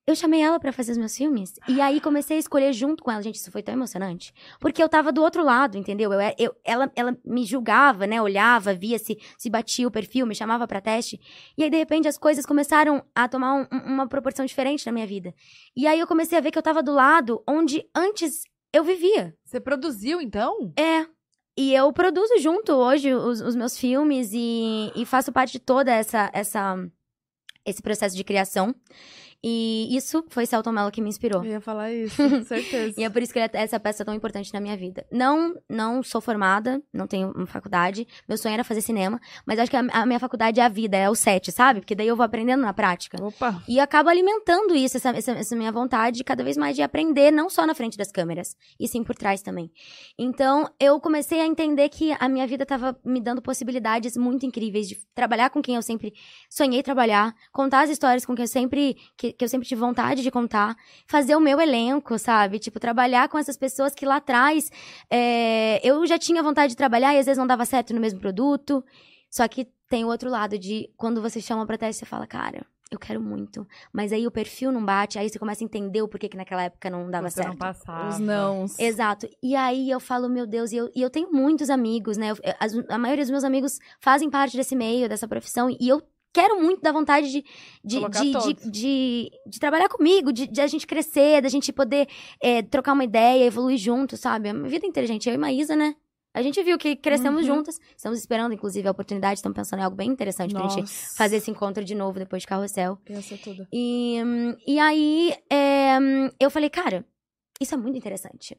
Eu chamei ela pra fazer os meus filmes. E aí comecei a escolher junto com ela. Gente, isso foi tão emocionante. Porque eu tava do outro lado, entendeu? Eu, eu- ela, ela me julgava, né? Olhava, via se, se batia o perfil, me chamava pra teste. E aí, de repente, as coisas começaram a tomar um- uma proporção diferente na minha vida. E aí eu comecei a ver que eu tava do lado onde antes eu vivia. Você produziu, então? É. E eu produzo junto hoje os, os meus filmes e, e faço parte de toda essa, essa esse processo de criação. E isso foi Celton Mello que me inspirou. Eu ia falar isso, com certeza. E é por isso que é- essa peça é tão importante na minha vida. Não, não sou formada, não tenho uma faculdade. Meu sonho era fazer cinema, mas acho que a, a minha faculdade é a vida, é o set, sabe? Porque daí eu vou aprendendo na prática. Opa. E acabo alimentando isso, essa, essa, essa minha vontade cada vez mais de aprender, não só na frente das câmeras, e sim por trás também. Então, eu comecei a entender que a minha vida estava me dando possibilidades muito incríveis de trabalhar com quem eu sempre sonhei trabalhar, contar as histórias com quem eu sempre, que, que eu sempre tive vontade de contar, fazer o meu elenco, sabe? Tipo, trabalhar com essas pessoas que lá atrás é, eu já tinha vontade de trabalhar e às vezes não dava certo no mesmo produto. Só que tem o outro lado de quando você chama pra teste, você fala, cara, eu quero muito. Mas aí o perfil não bate, aí você começa a entender o porquê que naquela época não dava Você certo. não passava. Os nãos. Exato. E aí eu falo, meu Deus, e eu, e eu tenho muitos amigos, né? Eu- as- a maioria dos meus amigos fazem parte desse meio, dessa profissão, e eu quero muito dar vontade de, de, de, de, de- trabalhar comigo, de, de a gente crescer, da gente poder é, trocar uma ideia, evoluir junto, sabe? A minha vida inteira, gente, eu e Maísa, né? A gente viu que crescemos Uhum. juntas, estamos esperando, inclusive, a oportunidade, estamos pensando em algo bem interessante pra gente Nossa. fazer esse encontro de novo depois de carrossel. Ser tudo. E, e aí, é, eu falei, cara, isso é muito interessante.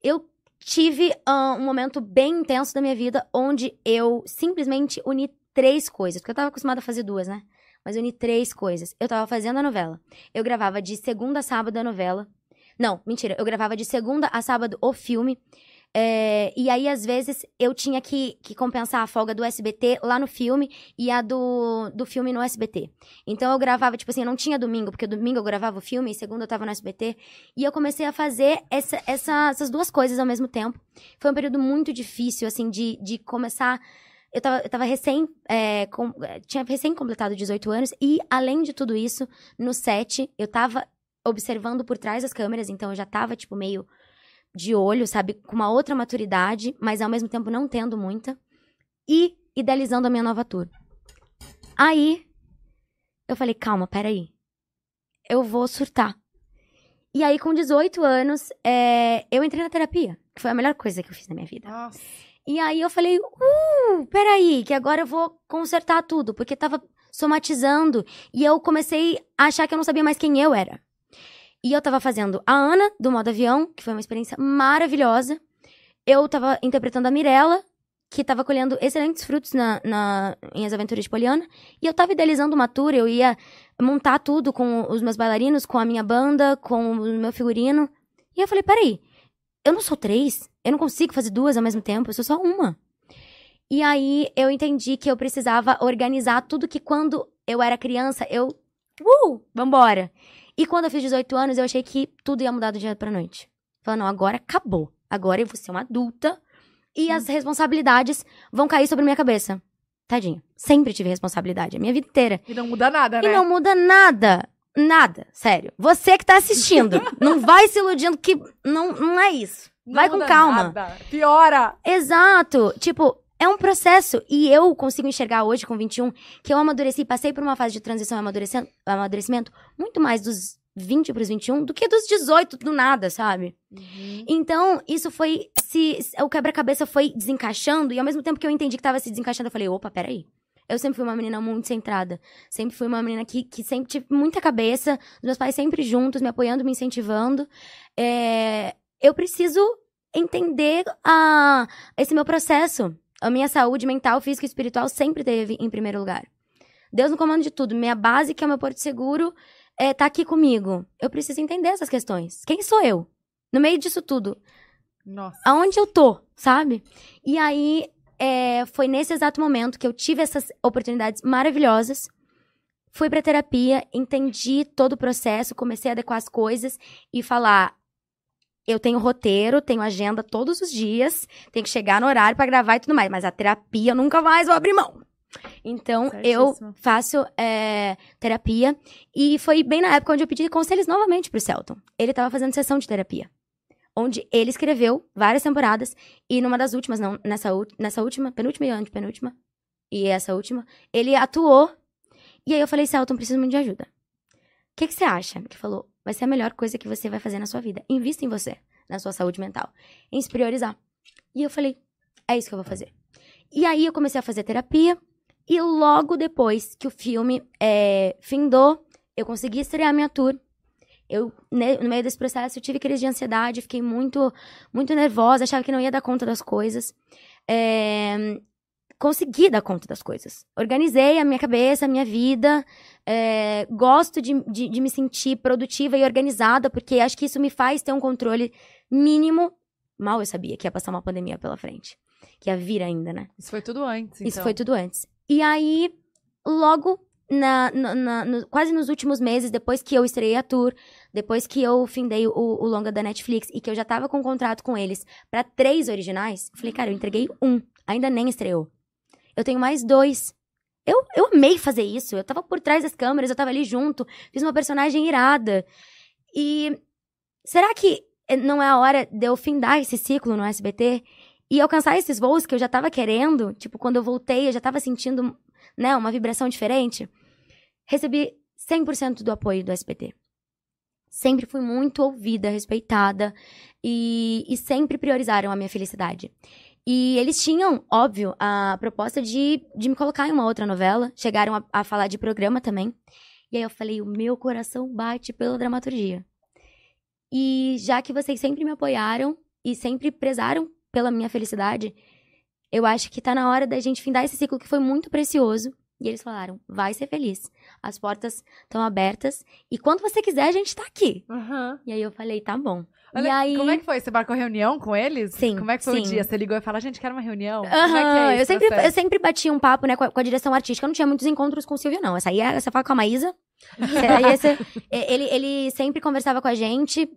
Eu tive ah, um momento bem intenso da minha vida onde eu simplesmente uni três coisas, porque eu tava acostumada a fazer duas, né? Mas eu uni três coisas. Eu tava fazendo a novela. Eu gravava de segunda a sábado a novela. Não, mentira. Eu gravava de segunda a sábado o filme. É, e aí, às vezes, eu tinha que, que compensar a folga do SBT lá no filme e a do, do filme no SBT. Então eu gravava, tipo assim, não tinha domingo, porque domingo eu gravava o filme e segunda eu tava no SBT. E eu comecei a fazer essa, essa- essas duas coisas ao mesmo tempo. Foi um período muito difícil, assim, de, de começar. Eu tava, eu tava recém. é, com- é, tinha recém completado 18 anos. E, além de tudo isso, no set, eu tava observando por trás das câmeras, então eu já tava, tipo, meio de olho, sabe? Com uma outra maturidade, mas ao mesmo tempo não tendo muita. E idealizando a minha nova tour. Aí, eu falei, calma, peraí. Eu vou surtar. E aí, com 18 anos, é, eu entrei na terapia, que foi a melhor coisa que eu fiz na minha vida. Nossa. E aí eu falei, uh, peraí, que agora eu vou consertar tudo, porque tava somatizando. E eu comecei a achar que eu não sabia mais quem eu era. E eu tava fazendo a Ana, do modo avião, que foi uma experiência maravilhosa. Eu tava interpretando a Mirella, que tava colhendo excelentes frutos na, na, em As Aventuras de Poliana. E eu tava idealizando uma tour, eu ia montar tudo com os meus bailarinos, com a minha banda, com o meu figurino. E eu falei, peraí, eu não sou três, eu não consigo fazer duas ao mesmo tempo, eu sou só uma. E aí eu entendi que eu precisava organizar tudo que quando eu era criança, eu. Uh! Vambora! E quando eu fiz 18 anos, eu achei que tudo ia mudar do dia pra noite. Falando, não, agora acabou. Agora eu vou ser uma adulta e as responsabilidades vão cair sobre minha cabeça. Tadinho. Sempre tive responsabilidade, a minha vida inteira. E não muda nada, né? E não muda nada. Nada, sério. Você que tá assistindo, não vai se iludindo que não, não é isso. Não vai com calma. nada. Piora. Exato. Tipo, é um processo. E eu consigo enxergar hoje, com 21, que eu amadureci, passei por uma fase de transição e amadurecimento muito mais dos 20 pros 21 do que dos 18 do nada, sabe? Então, isso foi. Se, o quebra-cabeça foi desencaixando, e ao mesmo tempo que eu entendi que tava se desencaixando, eu falei, opa, peraí. Eu sempre fui uma menina muito centrada. Sempre fui uma menina que, que sempre tive muita cabeça, os meus pais sempre juntos, me apoiando, me incentivando. É, eu preciso entender a, esse meu processo. A minha saúde mental, física e espiritual sempre teve em primeiro lugar. Deus no comando de tudo. Minha base, que é o meu porto seguro, é, tá aqui comigo. Eu preciso entender essas questões. Quem sou eu? No meio disso tudo Nossa. aonde eu tô, sabe? E aí, é, foi nesse exato momento que eu tive essas oportunidades maravilhosas. Fui pra terapia, entendi todo o processo, comecei a adequar as coisas e falar. Eu tenho roteiro, tenho agenda todos os dias, tenho que chegar no horário pra gravar e tudo mais, mas a terapia eu nunca mais vou abrir mão. Então, eu Certíssimo. faço é, terapia e foi bem na época onde eu pedi conselhos novamente pro Celton. Ele tava fazendo sessão de terapia onde ele escreveu várias temporadas e numa das últimas, não, nessa, nessa última, penúltima e antepenúltima, e essa última, ele atuou. E aí eu falei, Celton, preciso muito de ajuda. O que, que você acha? Ele falou, vai ser a melhor coisa que você vai fazer na sua vida. Invista em você, na sua saúde mental, em se priorizar. E eu falei, é isso que eu vou fazer. E aí eu comecei a fazer terapia, e logo depois que o filme é, findou, eu consegui estrear minha tour. Eu, ne- no meio desse processo, eu tive crise de ansiedade, fiquei muito, muito nervosa, achava que não ia dar conta das coisas. É, consegui dar conta das coisas. Organizei a minha cabeça, a minha vida. é, gosto de, de, de me sentir produtiva e organizada, porque acho que isso me faz ter um controle mínimo. Mal eu sabia que ia passar uma pandemia pela frente. Que ia vir ainda, né? Isso foi tudo antes, Isso então. foi tudo antes. E aí, logo, na, na- na- no- quase nos últimos meses, depois que eu estreiei a tour, depois que eu findei o, o longa da Netflix e que eu já tava com um contrato com eles pra três originais, falei, cara, eu entreguei um, ainda nem estreou. Eu tenho mais dois. Eu, eu amei fazer isso. Eu tava por trás das câmeras, eu tava ali junto, fiz uma personagem irada. E será que não é a hora de eu findar esse ciclo no SBT e alcançar esses voos que eu já tava querendo? Tipo, quando eu voltei, eu já tava sentindo, né, uma vibração diferente. Recebi 100% do apoio do SBT. Sempre fui muito ouvida, respeitada e, e sempre priorizaram a minha felicidade. E eles tinham, óbvio, a proposta de, de me colocar em uma outra novela. Chegaram a, a falar de programa também. E aí eu falei, o meu coração bate pela dramaturgia. E já que vocês sempre me apoiaram e sempre prezaram pela minha felicidade, eu acho que tá na hora da gente findar esse ciclo que foi muito precioso. E eles falaram, vai ser feliz. As portas estão abertas. E quando você quiser, a gente tá aqui. Aham. E aí eu falei, tá bom. Olha, e aí... Como é que foi? Você marcou reunião com eles? Sim, Como é que foi o sim. dia? Você ligou e falou, gente, quero uma reunião? Como Aham, é que é eu, sempre, eu sempre bati um papo, né, com a, com a direção artística. Eu não tinha muitos encontros com o Silvio, não. Essa aí, é- você fala com a Maísa. Aí esse- ele, ele sempre conversava com a gente,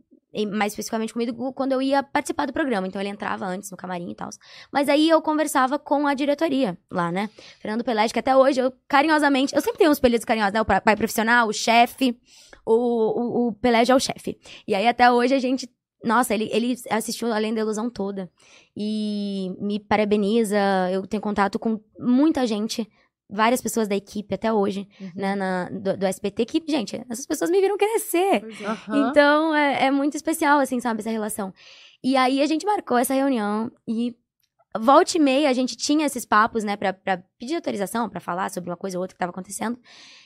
mais especificamente comigo, quando eu ia participar do programa. Então ele entrava antes no camarim e tal. Mas aí eu conversava com a diretoria lá, né? Fernando Pelé, que até hoje eu carinhosamente. Eu sempre tenho uns apelidos carinhosos, né? O pai profissional, o chefe. O, o, o Pelé é o chefe. E aí até hoje a gente nossa, ele, ele assistiu Além da Ilusão toda. E me parabeniza. Eu tenho contato com muita gente, várias pessoas da equipe até hoje, Uhum. né, na, do, do SBT, que, gente, essas pessoas me viram crescer. É. Aham. Então, é, é muito especial, assim, sabe, essa relação. E aí a gente marcou essa reunião e volta e meia a gente tinha esses papos, né, pra, pra pedir autorização, pra falar sobre uma coisa ou outra que tava acontecendo.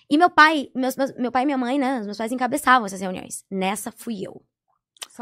E meu pai, meus, meus- meu pai e minha mãe, né, os meus pais encabeçavam essas reuniões. Nessa fui eu.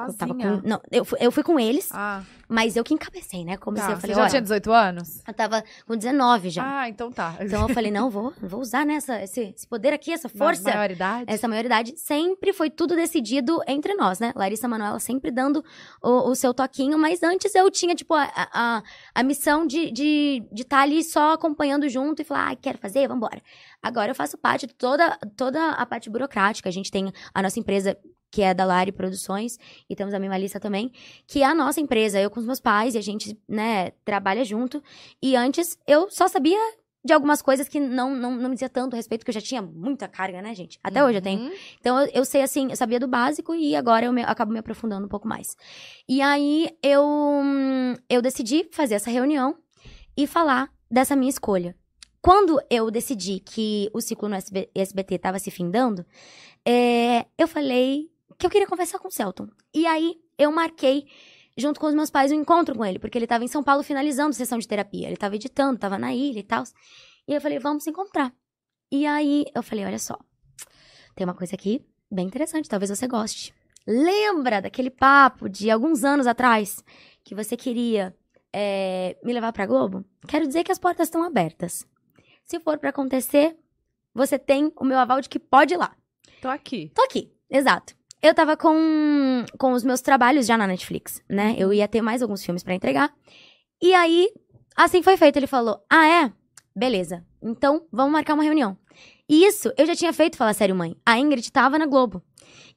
Eu Sozinha. com, não, eu fui, eu fui com eles, Ah, mas eu que encabecei, né? Comecei, Tá, eu Você falei, já olha, tinha 18 anos? eu tava com 19 já. Ah, então tá. Então eu falei, não, vou, vou usar nessa, esse, esse poder aqui, essa força. Maioridade? Essa maioridade sempre foi tudo decidido entre nós, né? Larissa Manoela sempre dando o, o seu toquinho, mas antes eu tinha, tipo, a, a, a missão de estar de, de tá ali só acompanhando junto e falar, ah, quero fazer, vambora. Agora eu faço parte de toda, toda a parte burocrática. A gente tem a nossa empresa, que é da Lari Produções, e temos a Mimalista também, que é a nossa empresa, eu com os meus pais, e a gente, né, trabalha junto. E antes eu só sabia de algumas coisas que não, não, não me dizia tanto a respeito, porque eu já tinha muita carga, né, gente? Até hoje eu tenho. Uhum. Então, eu, eu sei, assim, eu sabia do básico e agora eu me- acabo me aprofundando um pouco mais. E aí, eu, eu decidi fazer essa reunião e falar dessa minha escolha. Quando eu decidi que o ciclo no SB SBT estava se findando, é, eu falei que eu queria conversar com o Celton. E aí, eu marquei, junto com os meus pais, um encontro com ele, porque ele estava em São Paulo finalizando sessão de terapia. Ele estava editando, estava na ilha e tal. E eu falei, vamos se encontrar. E aí, eu falei, olha só, tem uma coisa aqui bem interessante, talvez você goste. Lembra daquele papo de alguns anos atrás que você queria é, me levar pra Globo? Quero dizer que as portas estão abertas. Se for pra acontecer, você tem o meu aval de que pode ir lá. tô aqui. Tô aqui, exato. Eu tava com, com os meus trabalhos já na Netflix, né? Eu ia ter mais alguns filmes pra entregar. E aí, assim foi feito. Ele falou: Ah, é? Beleza. Então, vamos marcar uma reunião. E isso eu já tinha feito Fala Sério Mãe. A Ingrid tava na Globo.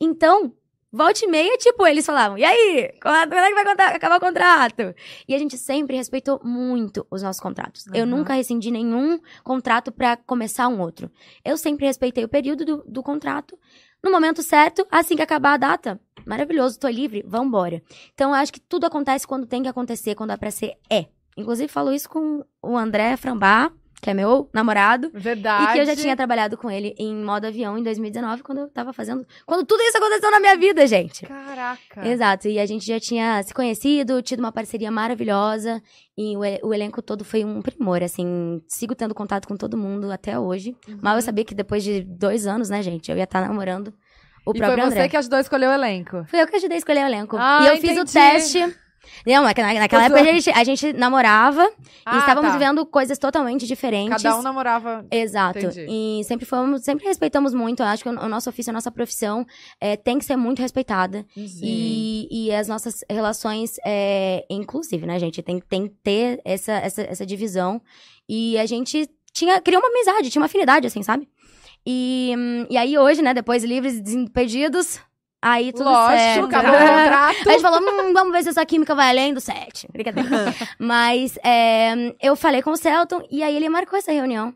Então, volta e meia, tipo, eles falavam: E aí? Quando é que vai contar- acabar o contrato? E a gente sempre respeitou muito os nossos contratos. Eu Uhum. nunca rescindi nenhum contrato pra começar um outro. Eu sempre respeitei o período do, do contrato. No momento certo, assim que acabar a data, maravilhoso, tô livre, vambora. Então, eu acho que tudo acontece quando tem que acontecer, quando é pra ser, é. Inclusive, falo isso com o André Frambá, que é meu namorado. Verdade. E que eu já tinha trabalhado com ele em modo avião em 2019, quando eu tava fazendo. Quando tudo isso aconteceu na minha vida, gente. Caraca. Exato, e a gente já tinha se conhecido, tido uma parceria maravilhosa, e o, o elenco todo foi um primor, assim, sigo tendo contato com todo mundo até hoje. Uhum. Mal eu sabia que depois de dois anos, né, gente, eu ia estar namorando o e foi próprio você André. que ajudou a escolher o elenco. Fui eu que ajudei a escolher o elenco. Ah, e eu fiz o entendi. teste. Não, mas na- naquela época a gente, a gente namorava e Ah, estávamos tá. vivendo coisas totalmente diferentes. Cada um namorava. Exato. Entendi. E sempre fomos, sempre respeitamos muito. Eu acho que o, o nosso ofício, a nossa profissão é, tem que ser muito respeitada. E, e as nossas relações, é, inclusive, né, gente? Tem, tem que ter essa, essa, essa divisão. E a gente tinha, criou uma amizade, tinha uma afinidade, assim, sabe? E, hum, e aí hoje, né, depois livres e desimpedidos, aí tudo Lógico, certo. acabou o contrato. A gente falou, hum, vamos ver se essa química vai além do set. Brincadeira. Mas é, eu falei com o Celton e aí ele marcou essa reunião.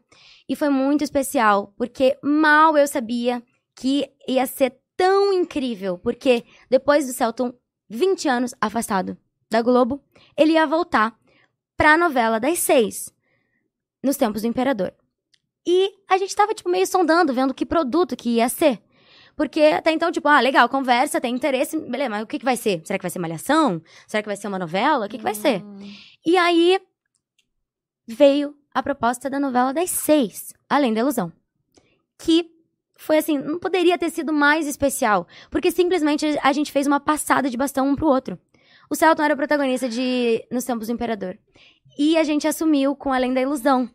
E foi muito especial, porque mal eu sabia que ia ser tão incrível. Porque depois do Celton, 20 anos afastado da Globo, ele ia voltar pra novela das seis, nos tempos do Imperador. E a gente tava, tipo, meio sondando, vendo que produto que ia ser. Porque até então, tipo, ah, legal, conversa, tem interesse, beleza, mas o que, que vai ser? Será que vai ser malhação? Será que vai ser uma novela? O que, que vai ser? E aí veio a proposta da novela das seis, Além da Ilusão. Que foi assim, não poderia ter sido mais especial. Porque simplesmente a gente fez uma passada de bastão um pro outro. O Celton era o protagonista de Nos Tempos do Imperador. E a gente assumiu com Além da Ilusão.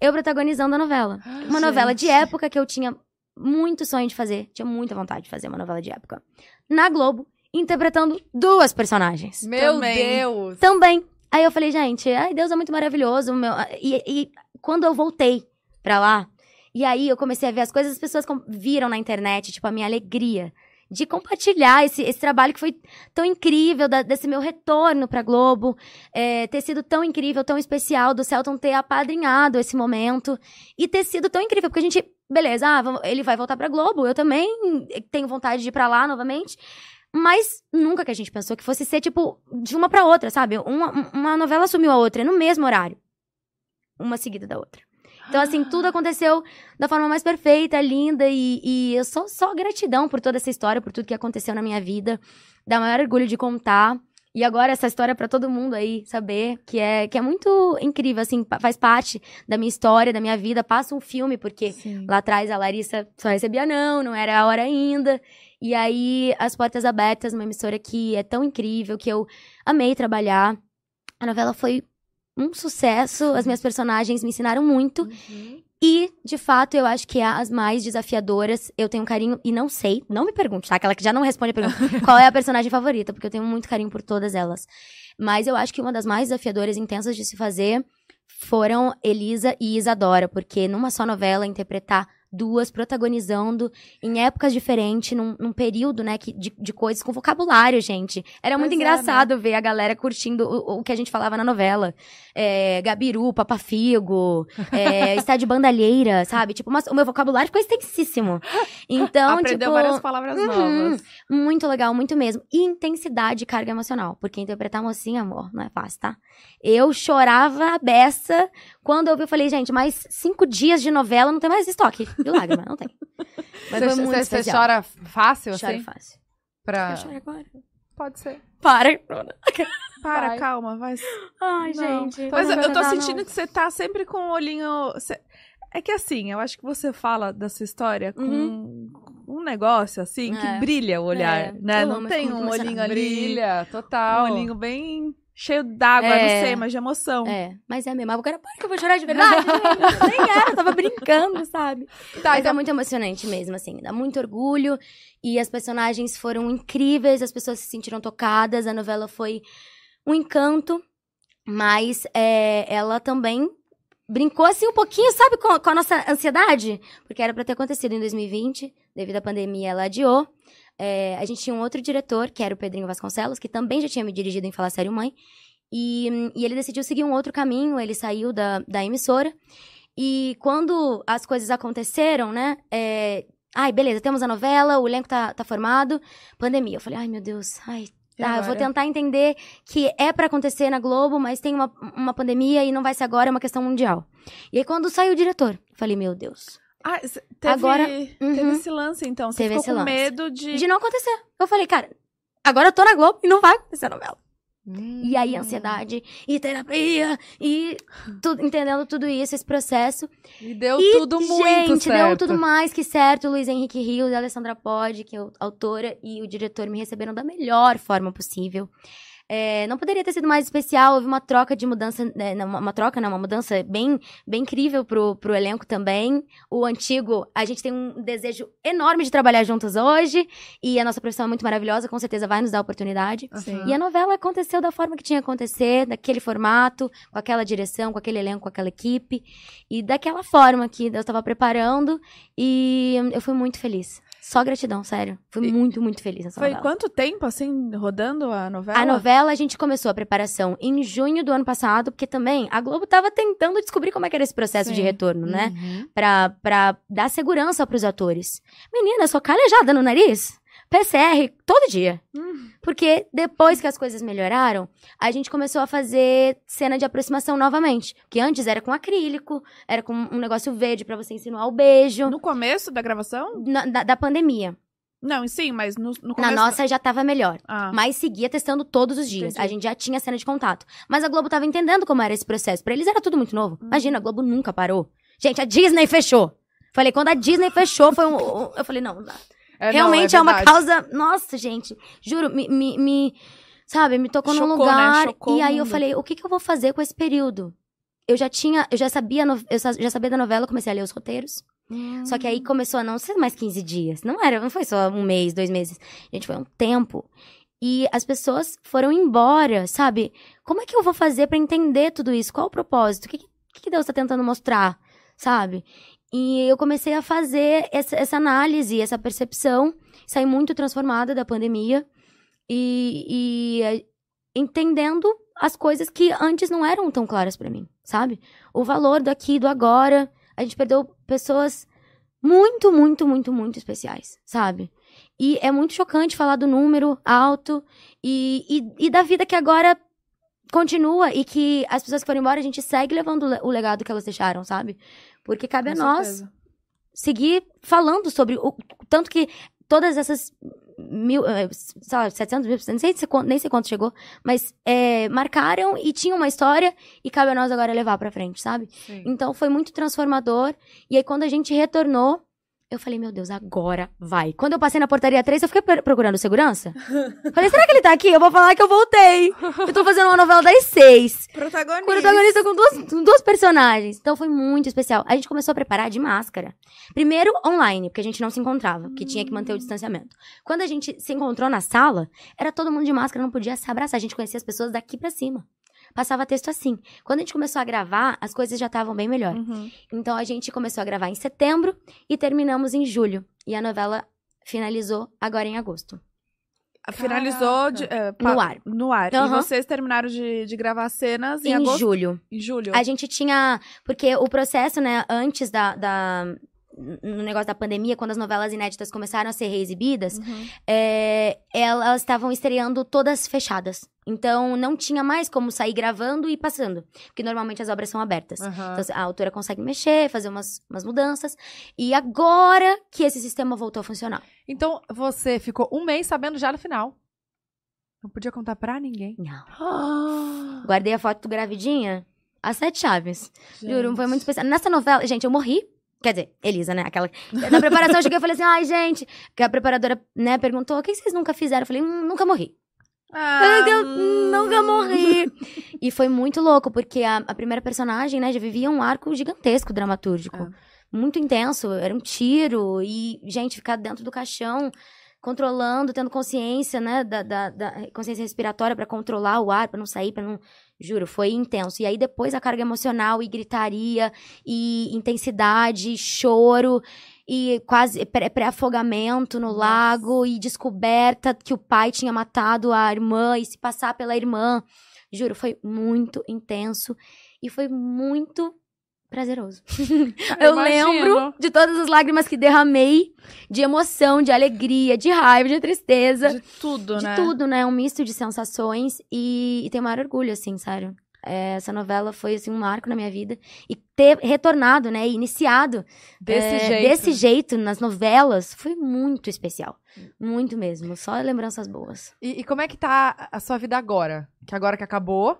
Eu protagonizando a novela. Uma novela de época que eu tinha muito sonho de fazer. Tinha muita vontade de fazer uma novela de época. Na Globo, interpretando duas personagens. Meu Também. Deus. Também. Aí eu falei, gente, ai, Deus é muito maravilhoso. Meu... E, e quando eu voltei pra lá, e aí eu comecei a ver as coisas, as pessoas com- viram na internet, tipo, a minha alegria de compartilhar esse, esse trabalho que foi tão incrível, da- desse meu retorno pra Globo, é, ter sido tão incrível, tão especial, do Celton ter apadrinhado esse momento, e ter sido tão incrível, porque a gente, beleza, ah, ele vai voltar pra Globo, eu também tenho vontade de ir pra lá novamente, Mas nunca que a gente pensou que fosse ser, tipo, de uma pra outra, sabe? Uma, uma novela assumiu a outra no mesmo horário. Uma seguida da outra. Então, assim, tudo aconteceu da forma mais perfeita, linda, e, e eu sou só gratidão por toda essa história, por tudo que aconteceu na minha vida. Dá maior orgulho de contar. E agora essa história pra todo mundo aí saber, que é, que é muito incrível, assim, faz parte da minha história, da minha vida. Passa um filme, porque Sim. Lá atrás a Larissa só recebia não, não era a hora ainda. E aí, as portas abertas, uma emissora que é tão incrível, que eu amei trabalhar. A novela foi um sucesso, as minhas personagens me ensinaram muito. Uhum. E, de fato, eu acho que é as mais desafiadoras. Eu tenho um carinho, e não sei, não me pergunte, tá? Aquela que já não responde a pergunta. qual é a personagem favorita? Porque eu tenho muito carinho por todas elas. Mas eu acho que uma das mais desafiadoras e intensas de se fazer foram Elisa e Isadora, porque numa só novela interpretar duas protagonizando em épocas diferentes, num, num período, né, que, de, de coisas com vocabulário, gente. Era muito Pois é, engraçado ver a galera curtindo o, o que a gente falava na novela. É, Gabiru, Papafigo, é, está de bandalheira, sabe? Tipo, mas o meu vocabulário ficou extensíssimo. Então, Aprendeu tipo, várias palavras uhum. novas. muito legal, muito mesmo. E intensidade e carga emocional. Porque interpretar mocinha, amor, não é fácil, tá? Eu chorava a beça. Quando eu vi, eu falei, gente, mais cinco dias de novela, não tem mais estoque de lágrima, não tem. Mas foi muito Você chora fácil, Choro assim? fácil. Pra... Eu choro agora. Pode ser. Para, Bruna. Para, Vai. calma, vai. Ai, Não. gente. Mas eu, tô sentindo não. que você tá sempre com o olhinho. cê- É que assim, eu acho que você fala da sua história com um negócio assim que É. brilha o olhar, É, né? eu Não tem um olhinho ali. Brilha, total. Um olhinho bem cheio d'água, É. não sei, mas de emoção. É, mas é mesmo. Agora, para que eu vou chorar de verdade, gente. Nem era, eu tava brincando, sabe? Tá, Mas então, é muito emocionante mesmo, assim. Dá muito orgulho. E as personagens foram incríveis, as pessoas se sentiram tocadas. A novela foi um encanto. Mas é, ela também brincou, assim, um pouquinho, sabe, com, com a nossa ansiedade? Porque era pra ter acontecido em 2020. Devido à pandemia, ela adiou. É, a gente tinha um outro diretor, que era o Pedrinho Vasconcelos, que também já tinha me dirigido em Falar Sério Mãe. E, e ele decidiu seguir um outro caminho, ele saiu da, da emissora. E quando as coisas aconteceram, né? É... Ai, beleza, temos a novela, o elenco tá, tá formado. Pandemia. Eu falei, ai, meu Deus, ai. Tá, eu vou tentar entender que é pra acontecer na Globo, mas tem uma, uma pandemia e não vai ser agora, é uma questão mundial. E aí, quando saiu o diretor, falei, meu Deus. Ah, teve, Agora- teve Uhum. esse lance, então. Você Teve ficou esse com lance. medo de. De não acontecer. Eu falei, cara, agora eu tô na Globo e não vai acontecer a novela. Hum. E aí, ansiedade, e terapia, e tudo, entendendo tudo isso, esse processo. E deu E, tudo muito Gente, certo. deu tudo mais que certo. Luiz Henrique Rios e Alessandra Pod, que é a autora e o diretor, me receberam da melhor forma possível. É, não poderia ter sido mais especial. Houve uma troca de mudança, né, uma, uma troca, não, uma mudança bem, bem incrível pro, pro elenco também. O antigo, a gente tem um desejo enorme de trabalhar juntos hoje. E a nossa profissão é muito maravilhosa, com certeza vai nos dar oportunidade. E a novela aconteceu da forma que tinha que acontecer, daquele formato, com aquela direção, com aquele elenco, com aquela equipe. E daquela forma que eu estava preparando. E eu fui muito feliz. Só gratidão, sério. Fui E- muito, muito feliz nessa Foi novela. quanto tempo, assim, rodando a novela? A novela, a gente começou a preparação em junho do ano passado, porque também a Globo tava tentando descobrir como é que era esse processo de Sim. retorno, né? Uhum. Pra, pra dar segurança pros atores. Menina, sou calejada no nariz. PCR todo dia. Hum. Porque depois que as coisas melhoraram, a gente começou a fazer cena de aproximação novamente. Porque antes era com acrílico, era com um negócio verde pra você insinuar o beijo. No começo da gravação? Na- da, da pandemia. Não, sim, mas no, no Na começo. nossa já tava melhor. Ah. Mas seguia testando todos os dias. Entendi. A gente já tinha cena de contato. Mas a Globo tava entendendo como era esse processo. Pra eles era tudo muito novo. Uhum. Imagina, a Globo nunca parou. Gente, a Disney fechou. Falei, quando a Disney fechou, foi um. um- Eu falei, não, não dá. É, não, Realmente é, uma verdade. causa. Nossa, gente. Juro, me. me, me- sabe, me tocou num Chocou, lugar. né? E aí eu falei, o que, que eu vou fazer com esse período? Eu já tinha. Eu já sabia, eu já sabia da novela, comecei a ler os roteiros. Só que aí começou a não ser mais 15 dias. Não era, não foi só um mês, dois meses. Gente, foi um tempo. E as pessoas foram embora, sabe? Como é que eu vou fazer pra entender tudo isso? Qual o propósito? O que, que, que Deus tá tentando mostrar, sabe? E eu comecei a fazer essa, essa análise, essa percepção. Saí muito transformada da pandemia. E, e eh, entendendo as coisas que antes não eram tão claras pra mim, sabe? O valor do aqui, do agora. A gente perdeu pessoas muito, muito, muito, muito especiais, sabe? E é muito chocante falar do número alto e, e, e da vida que agora continua e que as pessoas que foram embora, a gente segue levando o le- o legado que elas deixaram, sabe? Porque cabe Com a nós certeza. seguir falando sobre o tanto que todas essas mil, eh, sei lá, 700 mil, nem sei, se nem sei quanto chegou, mas eh, marcaram e tinham uma história e cabe a nós agora levar pra frente, sabe? Sim. Então foi muito transformador. E aí quando a gente retornou, eu falei, meu Deus, agora vai. Quando eu passei na portaria 3, eu fiquei procurando segurança. falei, será que ele tá aqui? Eu vou falar que eu voltei. Eu tô fazendo uma novela das seis. Protagonista. Protagonista com duas, com duas personagens. Então foi muito especial. A gente começou a preparar de máscara. Primeiro online, porque a gente não se encontrava, porque tinha que manter o distanciamento. Quando a gente se encontrou na sala, era todo mundo de máscara, não podia se abraçar. A gente conhecia as pessoas daqui pra cima. Passava texto assim. Quando a gente começou a gravar, as coisas já estavam bem melhor. Uhum. Então a gente começou a gravar em setembro e terminamos em julho. E a novela finalizou agora em agosto. Finalizou de, é, pa- No ar. No ar. E Aham. vocês terminaram de, de gravar cenas em, Em agosto. julho. Em julho. A gente tinha. Porque o processo, né, antes da. da no negócio da pandemia, quando as novelas inéditas começaram a ser reexibidas, Uhum. é, elas estavam estreando todas fechadas. Então, não tinha mais como sair gravando e passando. Porque normalmente as obras são abertas. Aham. Então, a autora consegue mexer, fazer umas, umas mudanças. E agora que esse sistema voltou a funcionar. Então, você ficou um mês sabendo já no final. Não podia contar pra ninguém. Não. Ah, Guardei a foto do gravidinha. As sete chaves. Juro, gente. foi muito especial. Nessa novela, gente, eu morri. Quer dizer, Elisa, né? Aquela. Na preparação eu cheguei e falei assim: ai, gente. Que a preparadora, né, perguntou: o que vocês nunca fizeram? Eu falei: hum, nunca morri. Ah, Eu hum. nunca morri. e foi muito louco, porque a, a primeira personagem, né, já vivia um arco gigantesco dramatúrgico. É. Muito intenso. Era um tiro. E, gente, ficar dentro do caixão. Controlando, tendo consciência, né, da, da, da consciência respiratória pra controlar o ar, pra não sair, pra não. Juro, foi intenso. E aí depois a carga emocional e gritaria e intensidade, e choro e quase pré- pré-afogamento no Nossa. lago e descoberta que o pai tinha matado a irmã e se passar pela irmã. Juro, foi muito intenso e foi muito prazeroso. Eu Imagino. lembro de todas as lágrimas que derramei de emoção, de alegria, de raiva, de tristeza De tudo, de né? tudo, né? Um misto de sensações e, e tenho maior orgulho, assim, sério. É, essa novela foi, assim, um marco na minha vida. E ter retornado, né? E iniciado Desse é, jeito. desse jeito nas novelas foi muito especial. Muito mesmo. Só lembranças boas. E, e como é que tá a sua vida agora? Que agora que acabou,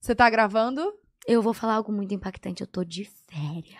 você tá gravando? Eu vou falar algo muito impactante. Eu tô de férias.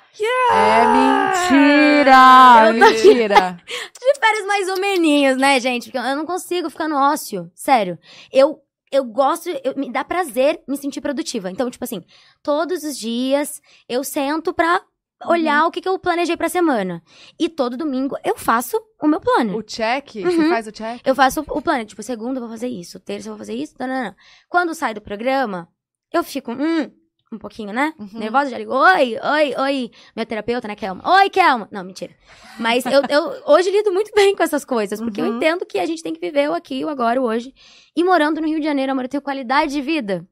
É mentira! Eu tô- mentira! De férias mais ou meninhos, né, gente? Porque eu não consigo ficar no ócio. Sério. Eu. Eu gosto, eu- me dá prazer me sentir produtiva. Então, tipo assim, todos os dias eu sento pra olhar o que, que eu planejei pra semana. E todo domingo eu faço o meu plano. O check? Você Uhum. faz o check? Eu faço o plano. Tipo, segunda eu vou fazer isso, terça eu vou fazer isso. Não, não, não. Quando sai do programa, eu fico, hum, um pouquinho, né? Uhum. Nervosa, já ligo, oi, oi, oi. Minha terapeuta, né, Kelma? Oi, Kelma. Não, mentira. Mas eu, eu hoje lido muito bem com essas coisas, porque eu Uhum. entendo que a gente tem que viver o aqui, o agora, o hoje. E morando no Rio de Janeiro, amor, eu tenho qualidade de vida.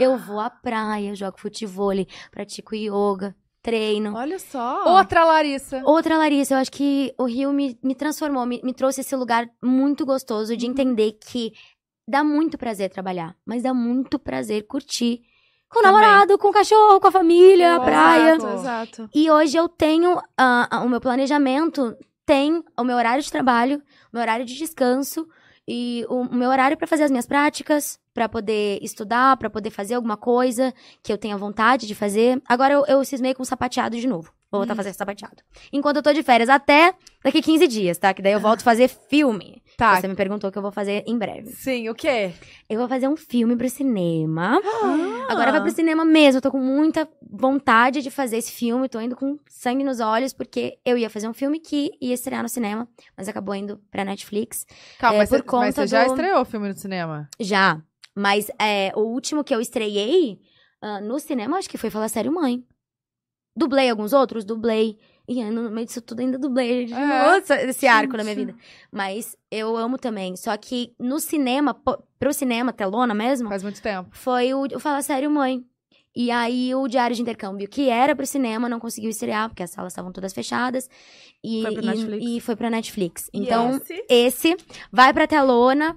Eu vou à praia, jogo futebol, pratico yoga, treino. Olha só. Outra Larissa. Outra Larissa, eu acho que o Rio me, me transformou, me, me trouxe esse lugar muito gostoso Uhum. de entender que dá muito prazer trabalhar, mas dá muito prazer curtir com o Também. namorado, com o cachorro, com a família, a praia. Exato, exato. E hoje eu tenho ah, o meu planejamento, tem o meu horário de trabalho, o meu horário de descanso e o, o meu horário para fazer as minhas práticas, para poder estudar, para poder fazer alguma coisa que eu tenha vontade de fazer. Agora eu, eu cismei com sapateado de novo. Vou voltar a fazer sapateado. Enquanto eu tô de férias, até daqui 15 dias, tá? Que daí eu volto a fazer filme. Tá. Você me perguntou o que eu vou fazer em breve. Sim, o quê? Eu vou fazer um filme pro cinema. Ah. Agora vai pro cinema mesmo. Eu tô com muita vontade de fazer esse filme. Tô indo com sangue nos olhos, porque eu ia fazer um filme que ia estrear no cinema, mas acabou indo pra Netflix. Calma, É, mas, por você, mas conta você já do- estreou o filme no cinema? Já. Mas é, o último que eu estreiei ah, no cinema, acho que foi Falar Sério Mãe. Dublei alguns outros? Dublei. E eu, no meio disso tudo ainda dublei. É. Nossa, esse arco na minha vida. Mas eu amo também. Só que no cinema, pro cinema, telona mesmo, Faz muito tempo. foi o, o Fala Sério Mãe. E aí o Diário de Intercâmbio, que era pro cinema, não conseguiu estrear, porque as salas estavam todas fechadas. E Foi pro e- Netflix? E, foi pra Netflix. Então, esse? esse vai pra telona.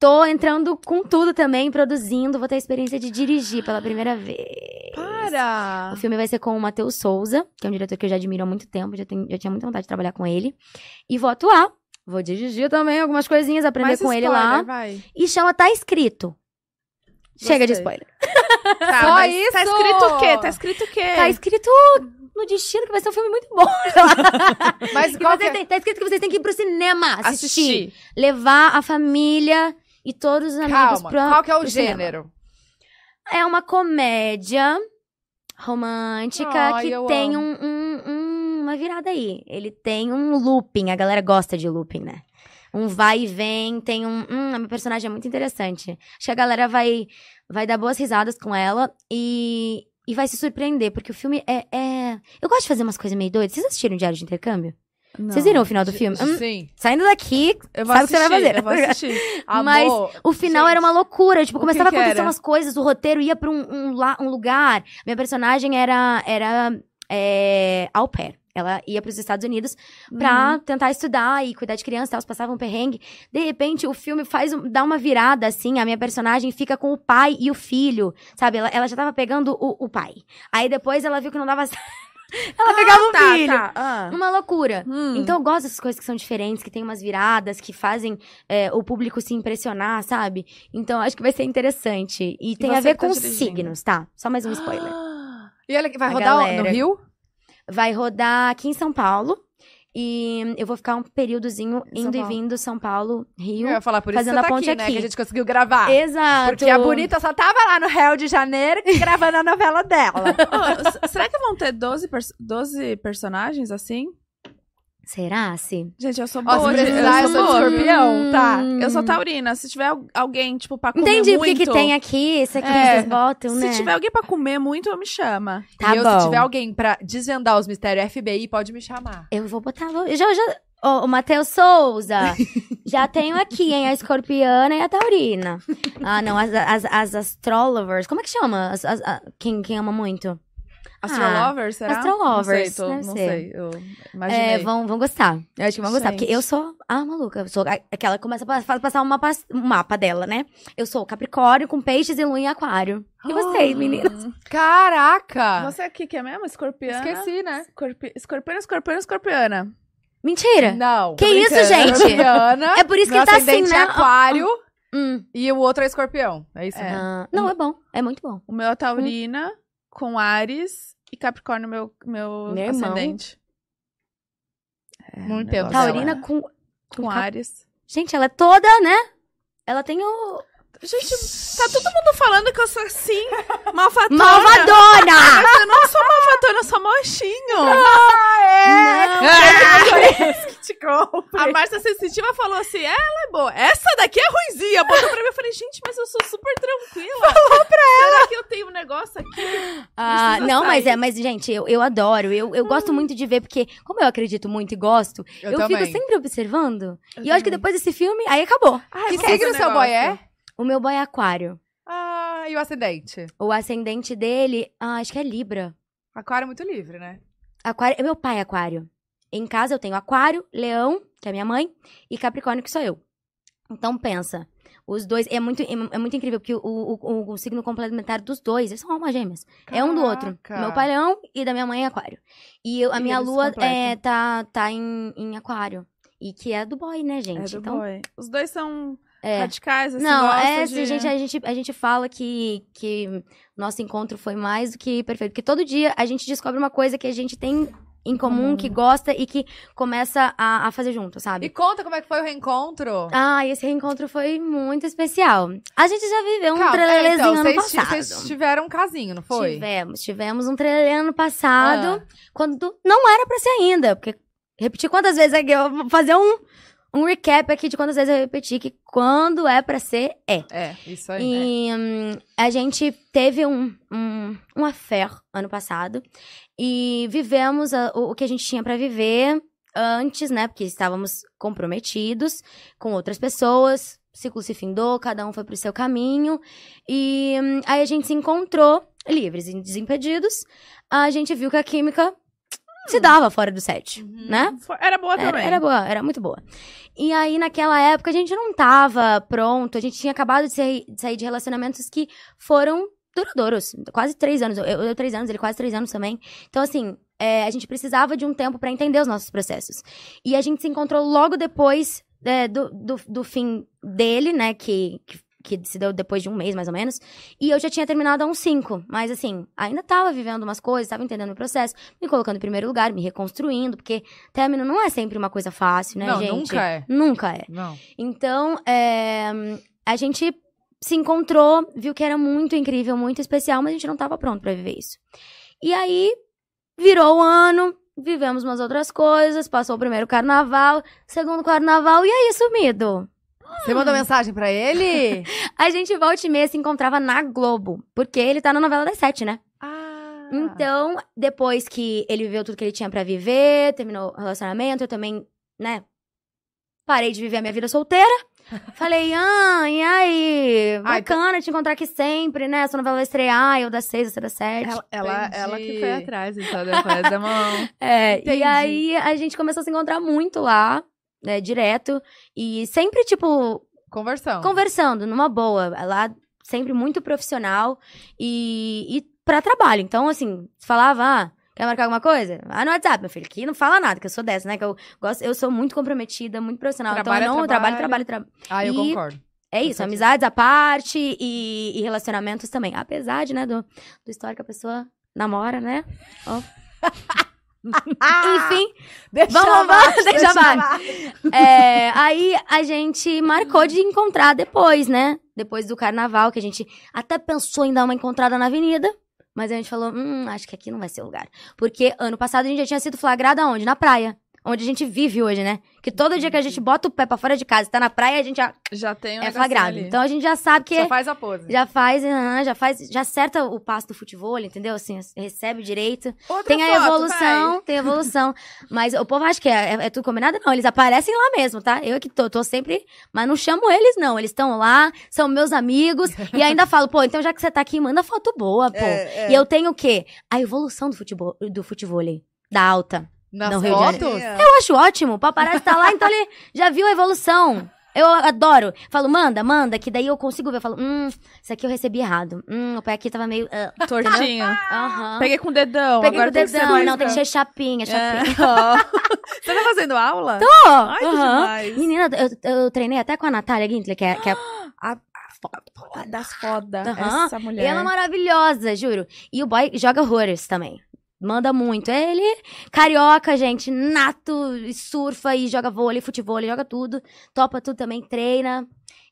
Tô entrando com tudo também, produzindo. Vou ter a experiência de dirigir pela primeira vez. Para! O filme vai ser com o Matheus Souza, que é um diretor que eu já admiro há muito tempo, já, tenho- já tinha muita vontade de trabalhar com ele. E vou atuar. Vou dirigir também algumas coisinhas, aprender Mais com ele spoiler, lá. Vai. E chama Tá Escrito. Chega de Gostei. spoiler. Tá, Só mas isso? Tá escrito o quê? Tá escrito o quê? Tá escrito no destino que vai ser um filme muito bom. Mas Que qual que é? têm- tá escrito que vocês têm que ir pro cinema assistir. Assistir. Levar a família e todos os amigos Calma, pra, qual que é o pro cinema. gênero? É uma comédia romântica Ai, que tem um, um- um- uma virada aí. Ele tem um looping. A galera gosta de looping, né? Um vai e vem, tem um. Hum, a minha personagem é muito interessante. Acho que a galera vai, vai dar boas risadas com ela e, e vai se surpreender, porque o filme é, é. Eu gosto de fazer umas coisas meio doidas. Vocês assistiram Diário de Intercâmbio? Vocês viram o final do filme? Hum, Sim. saindo daqui, Sabe o que você vai fazer. Eu vou assistir. Mas Amor, o final gente, era uma loucura. Tipo, começava a acontecer umas coisas, o roteiro ia pra um, um, um lugar. Minha personagem era, era é, au pair. Ela ia pros Estados Unidos pra Uhum. tentar estudar e cuidar de criança, elas passavam um perrengue. De repente, o filme faz um- dá uma virada, assim, a minha personagem fica com o pai e o filho, sabe? Ela, ela já tava pegando o, o pai. Aí depois ela viu que não dava certo. Ela pegava o tá, filho. tá. Ah. Uma loucura. Hum. Então eu gosto dessas coisas que são diferentes, que tem umas viradas, que fazem é, o público se impressionar, sabe? Então acho que vai ser interessante. E, tem a ver tá com os dirigindo? signos, tá? Só mais um spoiler. E olha que vai A rodar no galera. Rio? Vai rodar aqui em São Paulo. E eu vou ficar um períodozinho indo e vindo São Paulo, Rio. Eu ia falar por isso Fazendo que você a tá ponte aqui, né? aqui. Que a gente conseguiu gravar. Exato. Porque a bonita só tava lá no Rio de Janeiro gravando a novela dela. S- será que vão ter 12, pers 12 personagens assim? Será, se? Gente, eu sou Ó, boa. se de- precisar, eu eu sou sou de boa. escorpião, tá? Eu sou taurina. Se tiver al- alguém, tipo, pra comer Entendi muito... porque que tem aqui, esse aqui É. vocês botam, Se né? tiver alguém pra comer muito, me chama. Tá e eu, bom. se tiver alguém pra desvendar os mistérios FBI, pode me chamar. Eu vou botar. vou- Já, já. Ô, o Matheus Souza. já tenho aqui, hein? A escorpiana e a taurina. Ah, não. As, as, as astrologers. Como é que chama? As- as- a- quem, quem ama muito? Astrolovers, será? Astrolovers, Não sei, deve tô, não ser. sei. Eu imaginei. É, vão, vão gostar. Eu acho que vão gostar. Gente. Porque eu sou a maluca. Eu sou aquela que começa a passar um mapa, um mapa dela, né? Eu sou Capricórnio com peixes e lua em aquário. E vocês, meninas? Caraca! Você aqui que é mesmo? Escorpiana? Esqueci, né? Escorpi... Escorpiana, escorpiana, escorpiana. Mentira! Não. Que isso, gente? Escorpiana. É por isso que ele tá assim, né? é aquário Hum. e o outro é escorpião. É isso? É. Ah, não, é bom. É muito bom. O meu é taurina, com Ares e Capricórnio, meu, meu, Meu ascendente. É, Muito tempo Taurina é- com. com com Cap- Ares. Gente, ela é toda, né? Ela tem o. Gente, tá todo mundo falando que eu sou assim. Malvadona! Mas eu não sou malfatona, eu sou mochinho. Não, que te compre. A Márcia Sensitiva falou assim, ela é boa. Essa daqui é ruizinha. Botou pra mim, eu falei, gente, mas eu sou super tranquila. Falou pra ela. Será que eu tenho um negócio aqui? Ah, não, mas sair. é, mas, gente, eu, eu adoro. Eu, eu gosto muito de ver, porque, como eu acredito muito e gosto, Eu, eu, também. fico sempre observando. e eu acho que depois desse filme, aí acabou. Ai, Que signo um seu boy é? O meu boy é aquário. Ah, e o ascendente? O ascendente dele, ah, acho que é Libra. Aquário é muito livre, né? Aquário, meu pai é aquário. Em casa eu tenho aquário, leão, que é minha mãe, e capricórnio, que sou eu. Então pensa, os dois, é muito, é muito incrível, porque o, o, o, o signo complementar dos dois, eles são almas gêmeas. É um do outro. Caraca. Meu pai é leão e da minha mãe é aquário. E eu- a E minha lua é, tá, tá em, em aquário. E que é do boy, né, É gente? do então, boy. Os dois são é. radicais, assim, Não, é, de... assim, gente, a gente, a gente fala que, que nosso encontro foi mais do que perfeito. Porque todo dia a gente descobre uma coisa que a gente tem em comum, Comum. que gosta e que começa a, a fazer junto, sabe? conta como é que foi o reencontro. Ah, esse reencontro foi muito especial. A gente já viveu um Calma, é, trelelezinho então, ano vocês passado. Vocês tiveram um casinho, não foi? Tivemos, tivemos um trelelê ano passado, Ah. quando não era pra ser ainda. Porque, repetir quantas vezes eu vou fazer um, um recap aqui de quantas vezes eu repeti que quando é pra ser, é. É, isso aí. E hum, a gente teve um, um, um affair ano passado e vivemos a- o, o que a gente tinha pra viver antes, né? Porque estávamos comprometidos com outras pessoas. o ciclo se findou, cada um foi pro seu caminho. E hum, aí a gente se encontrou livres e desimpedidos. A gente viu que a química se dava fora do set, né? Foi- Era boa Era, também. era boa, era muito boa. E aí, naquela época, a gente não tava pronto. A gente tinha acabado de sair de relacionamentos que foram duradouros. Quase três anos. Eu, eu três anos, ele quase três anos também. Então, assim, é, a gente precisava de um tempo pra entender os nossos processos. E a gente se encontrou logo depois é, do, do, do fim dele, né? Que, que, que se deu depois de um mês, mais ou menos. E eu já tinha terminado há uns cinco. Mas, assim, ainda tava vivendo umas coisas, tava entendendo o processo, me colocando em primeiro lugar, me reconstruindo, porque término não é sempre uma coisa fácil, né, não, gente? nunca é. Nunca é. Não. Então, é, a gente se encontrou, viu que era muito incrível, muito especial, mas a gente não tava pronto pra viver isso. E aí, virou o ano, vivemos umas outras coisas, passou o primeiro carnaval, segundo carnaval, e aí, sumido? Você mandou mensagem pra ele? A gente volta e meia se encontrava na Globo, porque ele tá na novela das sete, né? ah. Então, depois que ele viveu tudo que ele tinha pra viver, terminou o relacionamento, eu também, né? Parei de viver a minha vida solteira. Falei, ah, e aí? Ai, Bacana te encontrar aqui sempre, né? Sua novela vai estrear, eu das seis, você das sete. Ela, ela, ela que foi atrás, então, depois da mão. É, Entendi. e aí a gente começou a se encontrar muito lá, né, direto. E sempre, tipo, Conversão. conversando, numa boa. Lá, sempre muito profissional e, e pra trabalho. Então, assim, se falava, ah, quer marcar alguma coisa? Ah, no WhatsApp, meu filho, aqui não fala nada, que eu sou dessa, né? Que eu gosto, eu sou muito comprometida, muito profissional. Trabalho então, eu não trabalho. trabalho, trabalho, trabalho. Ah, eu E- concordo. É isso, amizades à parte e, e relacionamentos também. Apesar de, né, do, do histórico que a pessoa namora, né? Ó. Enfim, Deixa Vamos, vamos, deixa abaixo. É, aí a gente marcou de encontrar depois, né? Depois do carnaval, que a gente até pensou em dar uma encontrada na avenida. Mas a gente falou, hum, acho que aqui não vai ser o lugar. Porque ano passado a gente já tinha sido flagrada onde? Na praia. Onde a gente vive hoje, né? Que todo dia que a gente bota o pé pra fora de casa e tá na praia, a gente já Já tem um é flagrado. ali. Então a gente já sabe que Só faz a pose. já faz, aham, já faz, já acerta o passo do futebol, entendeu? Assim, recebe direito. Outra Tem a foto, evolução, tem a evolução. Mas o povo acha que é, é- é tudo combinado? Não, eles aparecem lá mesmo, tá? Eu que tô, tô sempre. Mas não chamo eles, não. Eles estão lá, são meus amigos. e ainda falo, pô, então já que você tá aqui, manda foto boa, pô. É, E eu tenho o quê? A evolução do futebol, do futebol da alta. Nas Não, fotos? Eu acho ótimo. O paparazzi tá lá, então ele já viu a evolução. Eu adoro. Falo, manda, manda, que daí eu consigo ver. Eu falo, hum, isso aqui eu recebi errado. Hum, o pé aqui tava meio. ah, Tortinho. Aham. Peguei com o dedão. Peguei agora com o tem dedão, mais não, tem que ser chapinha, É. chapinha. Ó. Você tá fazendo aula? Pô, Ai, que aham. demais. Menina, eu, eu treinei até com a Natália Gintler, que é, que é A, a foda das foda. Aham. Essa E mulher. ela é maravilhosa, juro. E o boy joga horrores também. Manda muito. Ele, carioca, gente, nato, e surfa e joga vôlei, futebol, joga tudo. Topa tudo também, treina.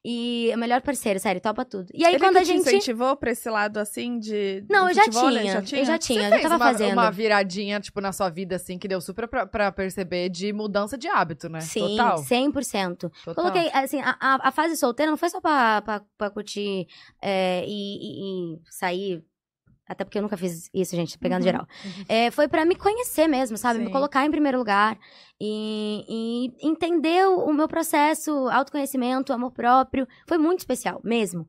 E é o melhor parceiro, sério, topa tudo. E aí Ele quando a te gente. incentivou pra esse lado assim de. Não, eu já futebol, tinha, né? Já tinha. Eu já tinha, Você eu já tava uma, fazendo. uma viradinha, tipo, na sua vida, assim, que deu super pra, pra perceber de mudança de hábito, né? Sim, Total. 100%. total. Coloquei, assim, a, a, a fase solteira não foi só pra, pra, pra curtir é, e, e- e sair. Até porque eu nunca fiz isso, gente, pegando Uhum. geral. É, foi pra me conhecer mesmo, sabe? Me Sim. colocar em primeiro lugar e, e entender o, o meu processo, autoconhecimento, amor próprio. Foi muito especial, mesmo.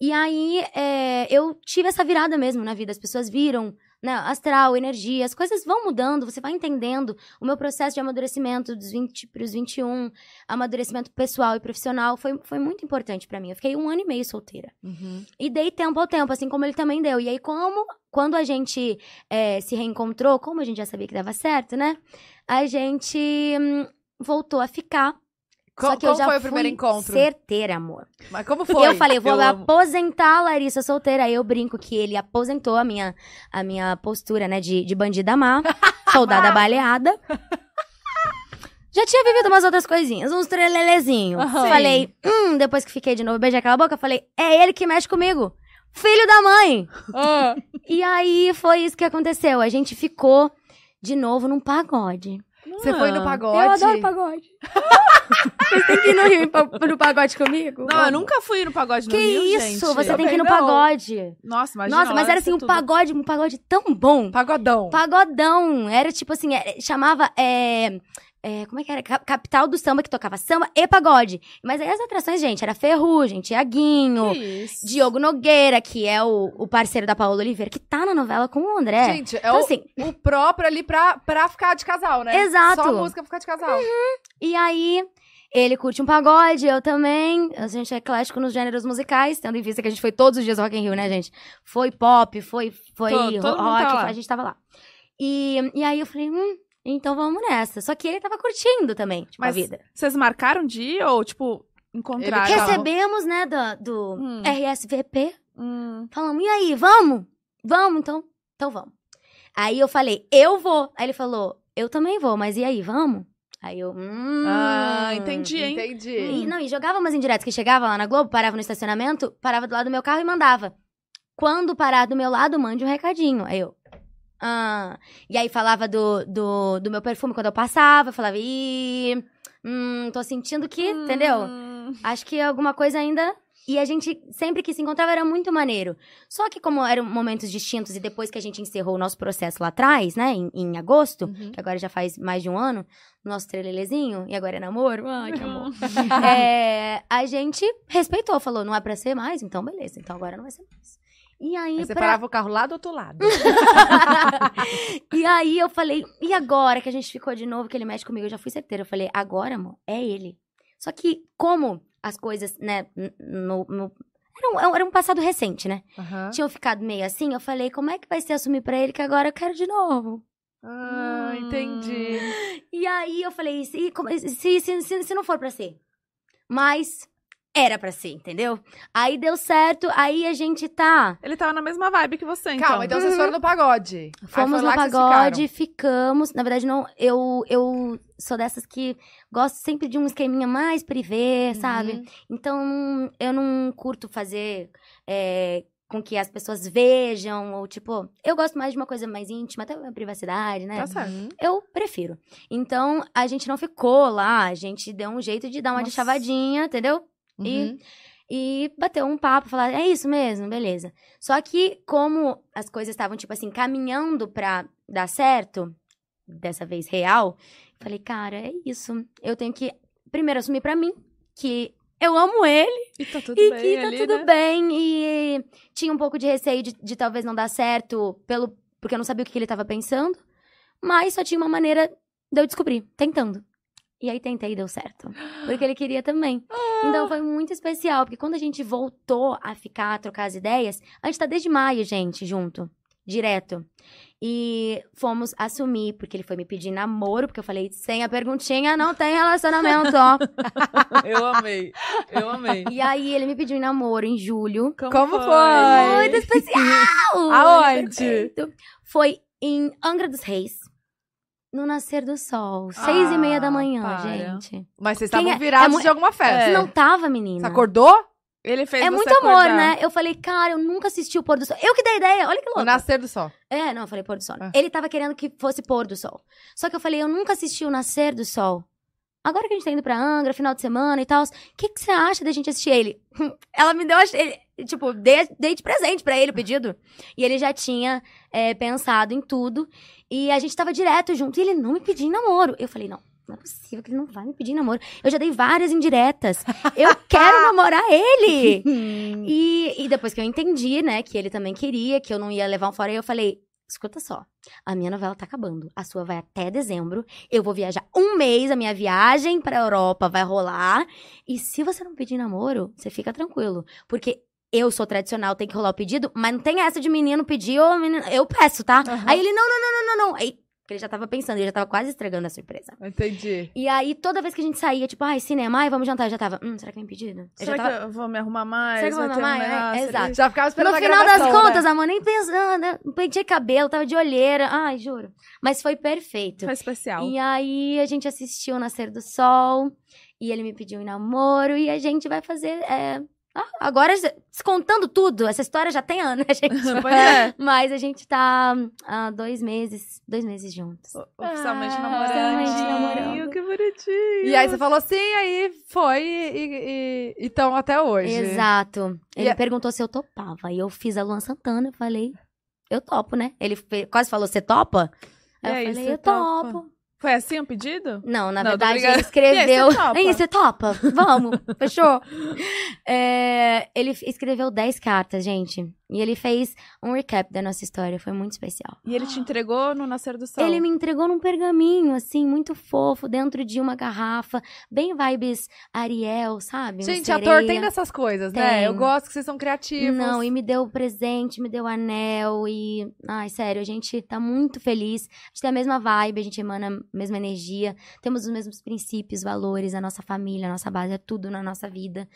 E aí, é, eu tive essa virada mesmo na vida. As pessoas viram, né? Astral, energia, as coisas vão mudando, você vai entendendo o meu processo de amadurecimento dos 20 pros 21, amadurecimento pessoal e profissional, foi, foi muito importante pra mim. Eu fiquei um ano e meio solteira. Uhum. E dei tempo ao tempo, assim como ele também deu. E aí, como quando a gente é, se reencontrou, como a gente já sabia que dava certo, né? A gente hum, voltou a ficar. Co- só que eu já foi o primeiro encontro? certeira, amor. Mas como foi? eu falei, vou Eu amo. aposentar a Larissa solteira. Aí eu brinco que ele aposentou a minha, a minha postura, né, de, de bandida má, soldada baleada. Já tinha vivido umas outras coisinhas, uns trelelezinhos. Aham. Falei, hum, depois que fiquei de novo, beijei aquela boca, falei, é ele que mexe comigo. Filho da mãe! Ah, E aí foi isso que aconteceu. A gente ficou de novo num pagode. Você foi no Ah. pagode? Eu adoro pagode. Vocês têm que ir no, Rio, pa- no pagode comigo? Não, eu nunca fui no pagode no Que Rio, isso? gente. Você tem que ir no Também não. pagode. Nossa, imagina. Nossa, mas era assim, um tudo. pagode, um pagode tão bom. Pagodão. Pagodão. Era tipo assim, é- chamava. É, é, como é que era? Ca- Capital do samba, que tocava samba e pagode. Mas aí as atrações, gente, era Ferrugem, Tiaguinho. Diogo Nogueira, que é o, o parceiro da Paola Oliveira, que tá na novela com o André. Gente, é então, o, assim, o próprio ali pra, pra ficar de casal, né? Exato. Só música pra ficar de casal. e aí, ele curte um pagode, eu também. A gente é eclético nos gêneros musicais, tendo em vista que a gente foi todos os dias Rock in Rio, né, gente? Foi pop, foi, foi Todo- todo rock, lá. a gente tava lá. E, e aí eu falei, hum, então vamos nessa. Só que ele tava curtindo também, tipo, Mas a vida. Vocês marcaram de ir ou, tipo, encontraram? Ele Recebemos, né, do, do Hum. RSVP. Hum. Falamos, e aí, vamos? Vamos, então? Então vamos. Aí eu falei, eu vou. Aí ele falou, eu também vou, mas e aí, vamos? Aí eu, hum. Ah, entendi, hein? Entendi. E, não, e jogava umas indiretas que chegava lá na Globo, parava no estacionamento, parava do lado do meu carro e mandava. Quando parar do meu lado, mande um recadinho. Aí eu. Ah. E aí falava do, do, do meu perfume quando eu passava, eu falava, ih. Hum, tô sentindo que, entendeu? Hum. Acho que alguma coisa ainda. E a gente, sempre que se encontrava, era muito maneiro. Só que, como eram momentos distintos, e depois que a gente encerrou o nosso processo lá atrás, né, em, em agosto, Uhum. que agora já faz mais de um ano, nosso trelelezinho, e agora é namoro, ai, que amor. É, a gente respeitou, falou, não é pra ser mais, então beleza, então agora não vai ser mais. E aí, Aí você pra- parava o carro lá do outro lado. e aí eu falei, e agora que a gente ficou de novo, que ele mexe comigo, eu já fui certeira. Eu falei, agora, amor, é ele. Só que, como as coisas, né, no. no- Era um, era um passado recente, né? Aham. Tinham ficado meio assim, eu falei, como é que vai ser assumir pra ele que agora eu quero de novo? Ah, entendi. E aí eu falei, se, se, se, se não for pra ser. Mas era pra ser, entendeu? Aí deu certo, aí a gente tá. Ele tava na mesma vibe que você, então. Calma, então vocês foram no pagode. Uhum. Fomos no pagode, ficamos. Na verdade, não, eu, eu sou dessas que gosto sempre de um esqueminha mais privê, ficaram. sabe? Uhum. Então, eu não curto fazer é, com que as pessoas vejam, ou tipo, eu gosto mais de uma coisa mais íntima, até a privacidade, né? Tá certo. Uhum. Eu prefiro. Então, a gente não ficou lá, a gente deu um jeito de dar uma de Nossa. chavadinha, entendeu? E Uhum. e bateu um papo, falar, é isso mesmo, beleza. Só que, como as coisas estavam, tipo assim, caminhando pra dar certo, dessa vez real, falei, cara, é isso. Eu tenho que, primeiro, assumir pra mim que eu amo ele E tá tudo e bem que tá ali, tudo né? bem. E tinha um pouco de receio de, de talvez não dar certo, pelo, porque eu não sabia o que que ele tava pensando. Mas só tinha uma maneira de eu descobrir, tentando. E aí tentei e deu certo. Porque ele queria também. Então foi muito especial, porque quando a gente voltou a ficar, a trocar as ideias, a gente tá desde maio, gente, junto. Direto. E fomos assumir, porque ele foi me pedir namoro, porque eu falei, sem a perguntinha, não tem relacionamento, ó. Eu amei. Eu amei. e aí ele me pediu em namoro em julho. Como foi? Muito especial! Aonde? Foi em Angra dos Reis. No nascer do sol. Seis e meia da Ah, manhã, para. gente. Mas vocês estavam é- virados é de alguma festa. É. Não tava, menina. Você acordou? Ele fez É você muito amor, acordar. né? Eu falei, cara, eu nunca assisti o pôr do sol. Eu que dei ideia, olha que O louco. nascer do sol. É, não, eu falei pôr do sol. Ah. Ele tava querendo que fosse pôr do sol. Só que eu falei, eu nunca assisti o nascer do sol. Agora que a gente tá indo pra Angra, final de semana e tal, o que, que você acha da gente assistir ele? Ela me deu, ele, tipo, dei, dei de presente pra ele o pedido. E ele já tinha é, pensado em tudo. E a gente tava direto junto. E ele não me pediu namoro. Eu falei, não, não é possível que ele não vai me pedir namoro. Eu já dei várias indiretas. Eu quero namorar ele! E, e depois que eu entendi, né, que ele também queria, que eu não ia levar um fora, eu falei: escuta só, a minha novela tá acabando. A sua vai até dezembro. Eu vou viajar um mês, a minha viagem pra Europa vai rolar. E se você não pedir namoro, você fica tranquilo. Porque eu sou tradicional, tem que rolar o pedido, mas não tem essa de menino pedir ou menino. Eu peço, tá? Aham. Aí ele: não, não, não, não, não, não. Aí. Porque ele já tava pensando, ele já tava quase estragando a surpresa. Entendi. E aí, toda vez que a gente saía, tipo, ai, cinema, ai, vamos jantar, eu já tava, hum, será que vem pedido? Eu Será já tava... que eu vou me arrumar mais? Será que eu vou me um arrumar? É, ali? exato. Já ficava esperando No final das gravação, contas, né? amor, nem pensando, né? não pentei cabelo, tava de olheira. Ai, juro. Mas foi perfeito. Foi especial. E aí a gente assistiu o Nascer do Sol. E ele me pediu em namoro. E a gente vai fazer. é, ah, agora, descontando tudo, essa história já tem ano, né, gente? Pois é. Mas a gente tá há dois meses, dois meses juntos. O- Oficialmente Ah, namorando. oficialmente namorando. Que bonitinho. E aí você falou sim, aí foi e estão até hoje. Exato. Ele E a- perguntou se eu topava. E eu fiz a Luan Santana. Eu falei, eu topo, né? Ele quase falou, você topa? E Aí aí, eu falei, você eu topa? topo. Foi assim o pedido? Não, na Não, verdade, ele escreveu. Aí, você topa? Vamos, fechou? É, ele escreveu 10 cartas, gente. E ele fez um recap da nossa história. Foi muito especial. E ele te entregou no Nascer do Sol. Ele me entregou num pergaminho, assim, muito fofo, dentro de uma garrafa. Bem vibes Ariel, sabe? Um Gente, ator sereia. tem dessas coisas, né? Tem. Eu gosto que vocês são criativos. Não, e me deu presente, me deu anel e. Ai, sério, a gente tá muito feliz. A gente tem a mesma vibe, a gente emana a mesma energia, temos os mesmos princípios, valores, a nossa família, a nossa base, é tudo na nossa vida.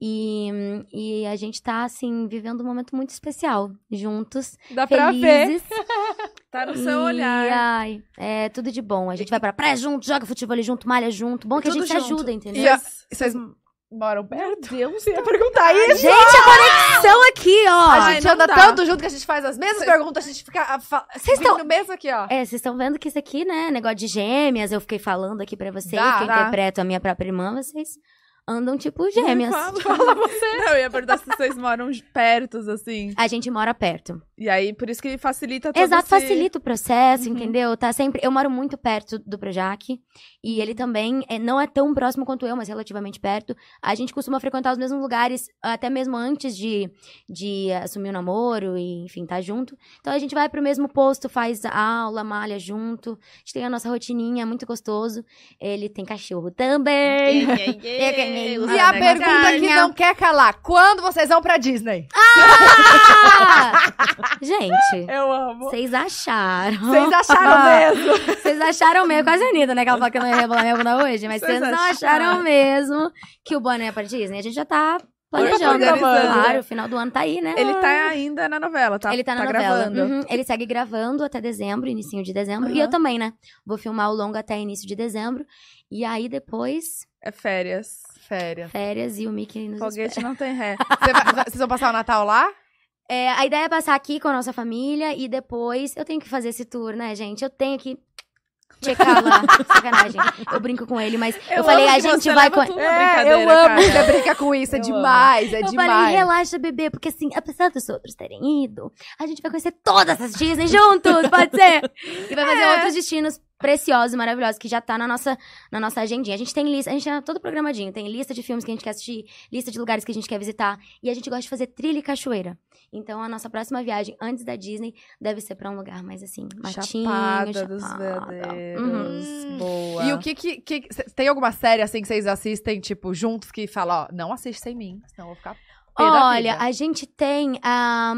E, e a gente tá, assim, vivendo um momento muito especial, juntos, Dá pra ver. felizes. Tá no seu E, olhar. Ai, é tudo de bom. A gente vai pra praia junto, joga futebol junto, malha junto. Bom que a gente se junto. ajuda, entendeu? E a- Vocês moram perto? Meu Deus, Eu ia perguntar isso. Gente, a conexão aqui, ó. A gente anda dá. tanto junto que a gente faz as mesmas perguntas, a gente fica. Vocês estão- no mesmo aqui, ó. É, vocês estão vendo que isso aqui, né? Negócio de gêmeas, eu fiquei falando aqui pra vocês, Dá, que eu dá. interpreto a minha própria irmã, vocês andam tipo gêmeas. Fala, fala você. Não, eu ia perguntar se vocês moram perto, assim. A gente mora perto. E aí, por isso que facilita todo Exato, esse... facilita o processo, Uhum. entendeu? Tá sempre. Eu moro muito perto do Projac. E ele também é, não é tão próximo quanto eu, mas relativamente perto. A gente costuma frequentar os mesmos lugares, até mesmo antes de, de assumir o namoro e, enfim, tá junto. Então a gente vai pro mesmo posto, faz aula, malha junto. A gente tem a nossa rotininha, é muito gostoso. Ele tem cachorro também. E E a pergunta que não quer calar: quando vocês vão pra Disney? Ah! gente, Eu amo. vocês acharam. Vocês acharam mesmo? Vocês acharam mesmo, quase a Anitta, né? Que ela falou que eu não ia rebolar minha bunda hoje, mas Vocês não acharam. acharam mesmo que o boné é pra Disney. A gente já tá planejando. organizando, Claro, né? o final do ano tá aí, né? Ele tá ainda na novela, tá? Ele tá na novela. gravando. Uhum, Ele segue gravando até dezembro, inicinho de dezembro. E Aham. eu também, né? Vou filmar o longo até início de dezembro. E aí depois, É férias. Férias. férias e o Mickey nos espera. Foguete não tem ré. Vai- Vocês vão passar o Natal lá? É, a ideia é passar aqui com a nossa família e depois eu tenho que fazer esse tour, né, gente? Eu tenho que checar lá. Sacanagem. Eu brinco com ele, mas eu, falei, amo a gente vai com. É, eu amo você brinca com isso. É Eu demais, é Eu demais. falei, relaxa, bebê, porque assim, apesar dos outros terem ido, a gente vai conhecer todas as Disney juntos, pode ser? E vai fazer É. outros destinos preciosos, maravilhosos, que já tá na nossa, na nossa agendinha. A gente tem lista, a gente é todo programadinho, tem lista de filmes que a gente quer assistir, lista de lugares que a gente quer visitar, e a gente gosta de fazer trilha e cachoeira. Então, a nossa próxima viagem, antes da Disney, deve ser pra um lugar mais assim, matinho, Chapada dos chapada. veadeiros. Uhum. Boa. E o que que, que- cê- Tem alguma série assim que vocês assistem, tipo, juntos, que fala, ó, não assiste sem mim, senão eu vou ficar Olha, a gente tem. ah,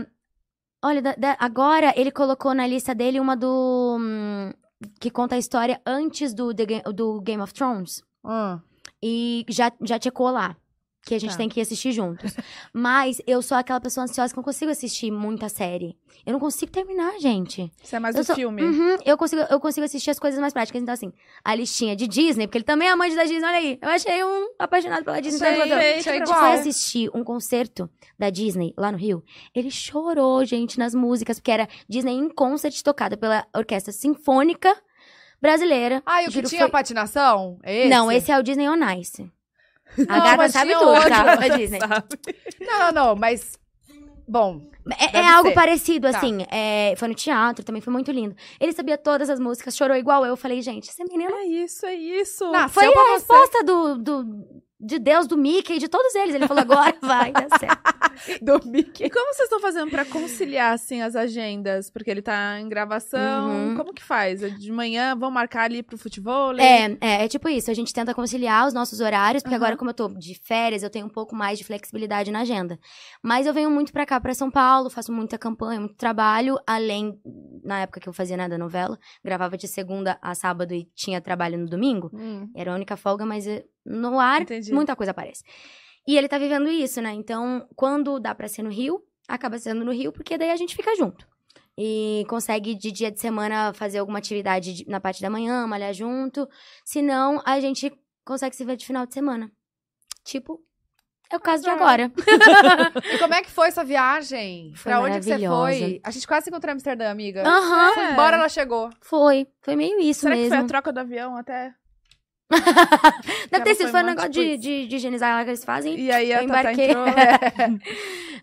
olha, da- da- agora ele colocou na lista dele uma do. hum, que conta a história antes do, do Game of Thrones. Ah. E já, já checou lá. Que a gente Tá. tem que assistir juntos. Mas eu sou aquela pessoa ansiosa que não consigo assistir muita série. Eu não consigo terminar, gente. Isso é mais eu do sou- filme. Uhum, eu, consigo, eu consigo assistir as coisas mais práticas. Então, assim, a listinha de Disney, porque ele também é amante da Disney, olha aí. Eu achei um apaixonado pela Disney. Sei, então botou- feito é igual. foi assistir um concerto da Disney lá no Rio. Ele chorou, gente, nas músicas, porque era Disney em concert tocada pela Orquestra Sinfônica Brasileira. Ah, e o que tinha foi- patinação? É esse? Não, esse é o Disney On Ice. A Não, gata sabe tudo, outro. tá? Da Disney. Sabe? Não, não, não, mas... Bom, É, é algo ser. parecido, Tá. assim. é, foi no teatro, também foi muito lindo. Ele sabia todas as músicas, chorou igual eu. Eu falei, gente, esse menino É isso, é isso. Nasceu Foi a você. resposta do, do, de Deus, do Mickey, de todos eles. Ele falou, agora vai dar certo. do Mickey. E como vocês estão fazendo pra conciliar, assim, as agendas? Porque ele tá em gravação. Uhum. Como que faz? É De manhã, vão marcar ali pro futebol? É, é, é tipo isso. A gente tenta conciliar os nossos horários, porque Aham. agora, como eu tô de férias, eu tenho um pouco mais de flexibilidade na agenda. Mas eu venho muito pra cá, pra São Paulo, faço muita campanha, muito trabalho, além, na época que eu fazia nada novela, gravava de segunda a sábado e tinha trabalho no domingo. Hum, Era a única folga, mas no ar, Entendi. muita coisa aparece. E ele tá vivendo isso, né? Então, quando dá pra ser no Rio, acaba sendo no Rio, porque daí a gente fica junto. E consegue, de dia de semana, fazer alguma atividade de- na parte da manhã, malhar junto. Se não, a gente consegue se ver de final de semana. Tipo, é o caso de Azar. agora. E como é que foi essa viagem? Foi pra onde que você foi? A gente quase se encontrou em Amsterdã, amiga. Aham, Foi É. embora, ela chegou. foi. Foi meio isso Será que mesmo. foi a troca do avião até? Deve ter sido, foi um negócio de, de, de higienizar lá que eles fazem. E aí a Eu Tata embarquei. entrou.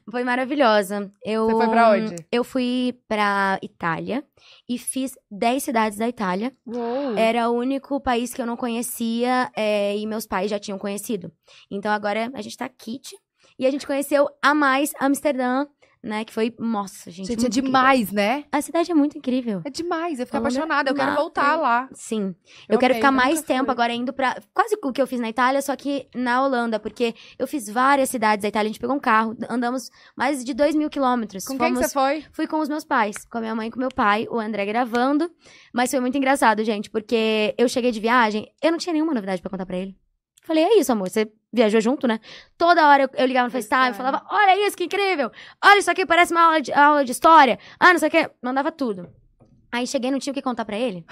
Foi maravilhosa. Eu, Você foi pra onde? Eu fui pra Itália e fiz 10 cidades da Itália. Uou. Era o único país que eu não conhecia é, e meus pais já tinham conhecido. Então agora a gente tá kit. E a gente conheceu a mais Amsterdã, né? Que foi. Nossa, gente. Gente, é muito incrível. demais, né? A cidade é muito incrível. É demais. Eu Olha, apaixonada. Eu quero voltar lá. Sim. Eu, quero amei, ficar eu mais tempo fui. agora indo pra. Quase o que eu fiz na Itália, só que na Holanda, porque eu fiz várias cidades da Itália. A gente pegou um carro, andamos mais de 2 mil quilômetros. Com quem Fomos- você foi? Fui com os meus pais, com a minha mãe e com meu pai, o André gravando. Mas foi muito engraçado, gente, porque eu cheguei de viagem, eu não tinha nenhuma novidade pra contar pra ele. Falei, é isso, amor, você viajou junto, né? Toda hora eu, eu ligava no FaceTime, FaceTime. falava, olha isso, que incrível! Olha isso aqui, parece uma aula de, aula de história. Ah, não sei o que, mandava tudo. Aí cheguei, não tinha o que contar pra ele.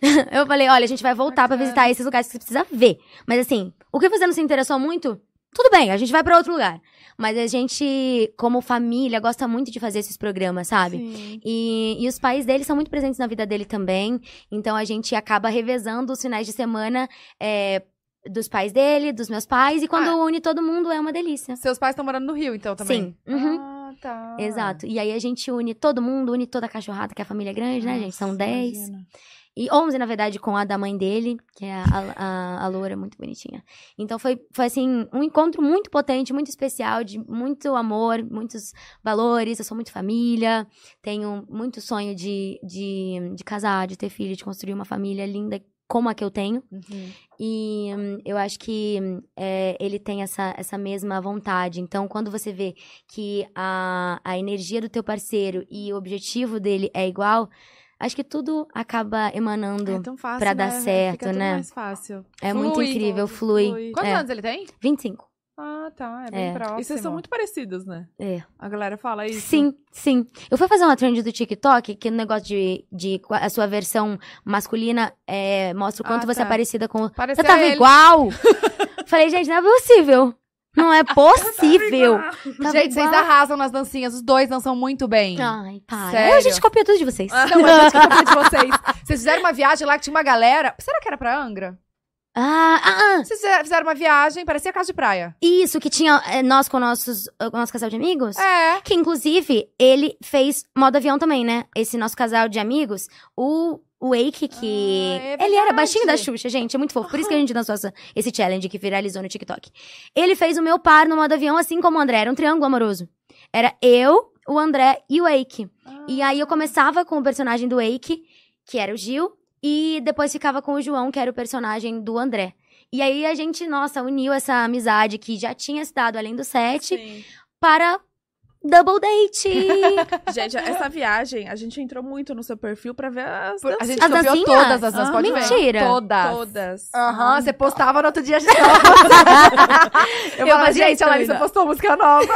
eu falei, olha, a gente vai voltar pra Bacana. visitar esses lugares que você precisa ver. Mas assim, o que você não se interessou muito, tudo bem, a gente vai pra outro lugar. Mas a gente, como família, gosta muito de fazer esses programas, sabe? Sim. E, e os pais dele são muito presentes na vida dele também. Então a gente acaba revezando os finais de semana é, dos pais dele, dos meus pais. E quando Ah. une todo mundo é uma delícia. Seus pais estão morando no Rio, então, também? Sim. Uhum. Ah, tá. Exato. E aí a gente une todo mundo, une toda a cachorrada, que a família é grande, né, gente? São Nossa, 10. imagina. E 11, na verdade, com a da mãe dele, que é a, a, a loura, muito bonitinha. Então foi, foi, assim, um encontro muito potente, muito especial, de muito amor, muitos valores. Eu sou muito família, tenho muito sonho de, de, de casar, de ter filho, de construir uma família linda como a que eu tenho. Uhum. E hum, eu acho que é, ele tem essa, essa mesma vontade. Então, quando você vê que a, a energia do teu parceiro e o objetivo dele é igual, acho que tudo acaba emanando. É tão fácil, pra dar né? certo, Fica né? mais fácil. É muito Flui. incrível, Tudo flui. Quantos É. anos ele tem? 25. Ah, tá. É bem É. próximo. E vocês são muito parecidos, né? É. A galera fala isso. Sim, sim. Eu fui fazer uma trend do TikTok, que no negócio de, de a sua versão masculina é, mostra o quanto Ah, você é tá. parecida com. Parecia Você tava ele. igual! Falei, gente, não é possível. Não é possível. Tava Gente, vocês igual. arrasam nas dancinhas. Os dois dançam muito bem. Ai, para. Sério? A gente copia tudo de vocês. Não, mas eu te contei de vocês. Vocês fizeram uma viagem lá que tinha uma galera. Será que era pra Angra? Ah, ah, ah. Vocês fizeram- uma viagem, parecia casa de praia. Isso, que tinha é, nós com nossos, com o nosso casal de amigos. É. Que, inclusive, ele fez modo avião também, né? Esse nosso casal de amigos. O Wake, que... Ah, é ele era baixinho da Xuxa, gente. É muito fofo. Por isso que a gente dançou essa- esse challenge que viralizou no TikTok. Ele fez o meu par no modo avião, assim como o André. Era um triângulo amoroso. Era eu, o André e o Wake. E aí eu começava com o personagem do Wake, que era o Gil, e depois ficava com o João, que era o personagem do André. E aí a gente, nossa, uniu essa amizade que já tinha se dado além do set Sim. para double date. Gente, essa viagem, a gente entrou muito no seu perfil pra ver as Por- A gente As copiou dancinhas? todas as danças, Ah, pode ver. mentira. Todas. todas. Aham, você postava no outro dia a gente tava Eu Eu falava, gente, a Larissa postou música nova.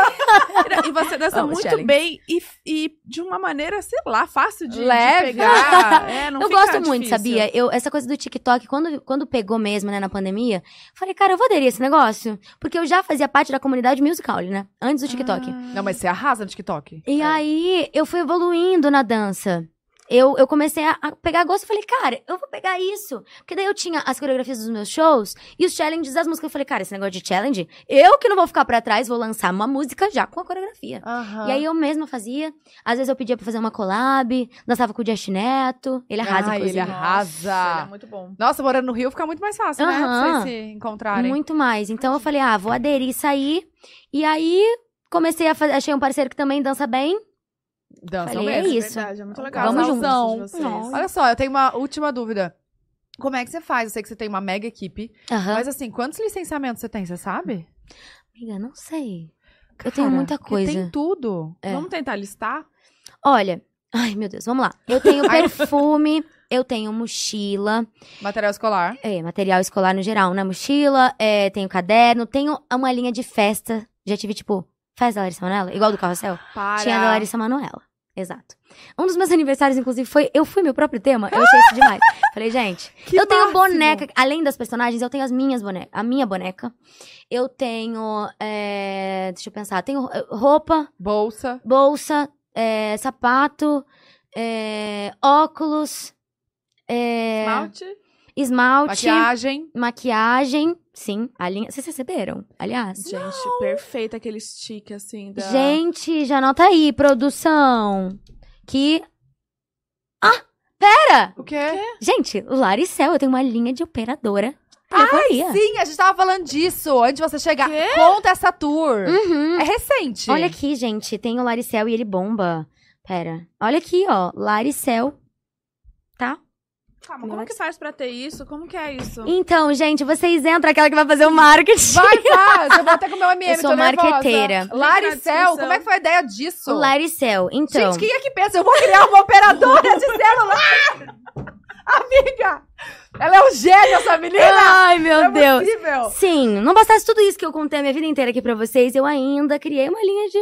E você dança Amo muito challenge. bem e, e de uma maneira, sei lá, fácil de, de Leve. pegar. É, não eu gosto muito, difícil. sabia? Eu, essa coisa do TikTok, quando, quando pegou mesmo, né, na pandemia, falei, cara, eu vou aderir a esse negócio. Porque eu já fazia parte da comunidade musical, né? Antes do TikTok. Ah. Não, mas você arrasa no TikTok. E aí, eu fui evoluindo na dança. Eu, eu comecei a, a pegar gosto e falei, cara, eu vou pegar isso. Porque daí eu tinha as coreografias dos meus shows e os challenges das músicas. Eu falei, cara, esse negócio de challenge, eu que não vou ficar pra trás, vou lançar uma música já com a coreografia. Aham. E aí eu mesma fazia. Às vezes eu pedia pra fazer uma collab, dançava com o Dias Neto. Ele arrasa, Ai, inclusive. ele arrasa. Nossa, ele é muito bom. Nossa, morando no Rio fica muito mais fácil, né? Pra vocês se encontrarem. Muito mais. Então eu falei, ah, vou aderir isso aí. E aí comecei a fazer. Achei um parceiro que também dança bem. Dançam Falei, mesmo. é isso. verdade, é muito legal. Vamos juntos. Olha só, eu tenho uma última dúvida. Como é que você faz? Eu sei que você tem uma mega equipe. Mas assim, quantos licenciamentos você tem, você sabe? Amiga, não sei. Eu tenho muita coisa. Tem tudo. É. Vamos tentar listar? Olha. Ai, meu Deus, vamos lá. Eu tenho perfume, eu tenho mochila, Material escolar. é, material escolar no geral, né? Mochila, é, tenho caderno, tenho uma linha de festa. Já tive, tipo, festa da Larissa Manoela, igual do Carrossel. Para. Tinha a da Larissa Manoela. Exato. Um dos meus aniversários, inclusive, foi. Eu fui meu próprio tema. Eu achei isso demais. Falei, gente. Que eu tenho máximo. boneca. Além das personagens, eu tenho as minhas bonecas. A minha boneca. Eu tenho. é, deixa eu pensar. Tenho roupa, Bolsa. bolsa, é, sapato, é, óculos. Esmalte? Esmalte, Maquiagem. maquiagem. Sim, a linha. Vocês receberam? Aliás. Gente, perfeito aquele stick assim da. Gente, já anota aí, produção. Que. Ah! Pera! O quê? Gente, o Laricel, eu tenho uma linha de operadora. Telefonia. Sim, a gente tava falando disso antes de você chegar. Quê? Conta essa tour. Uhum. É recente. Olha aqui, gente, tem o Laricel e ele bomba. Pera. Olha aqui, ó. Laricel. Calma, como que faz pra ter isso? Como que é isso? Então, gente, vocês entram aquela que vai fazer o marketing. Vai, faz. Eu vou até comer o MM, Eu sou tô marqueteira. Laricel, como é que foi a ideia disso? O Laricel. Então. Gente, quem é que pensa? Eu vou criar uma operadora de celular? Amiga! Ela é um gênio, essa menina! Ai, meu é Deus. possível. Sim, não bastasse tudo isso que eu contei a minha vida inteira aqui pra vocês, eu ainda criei uma linha de,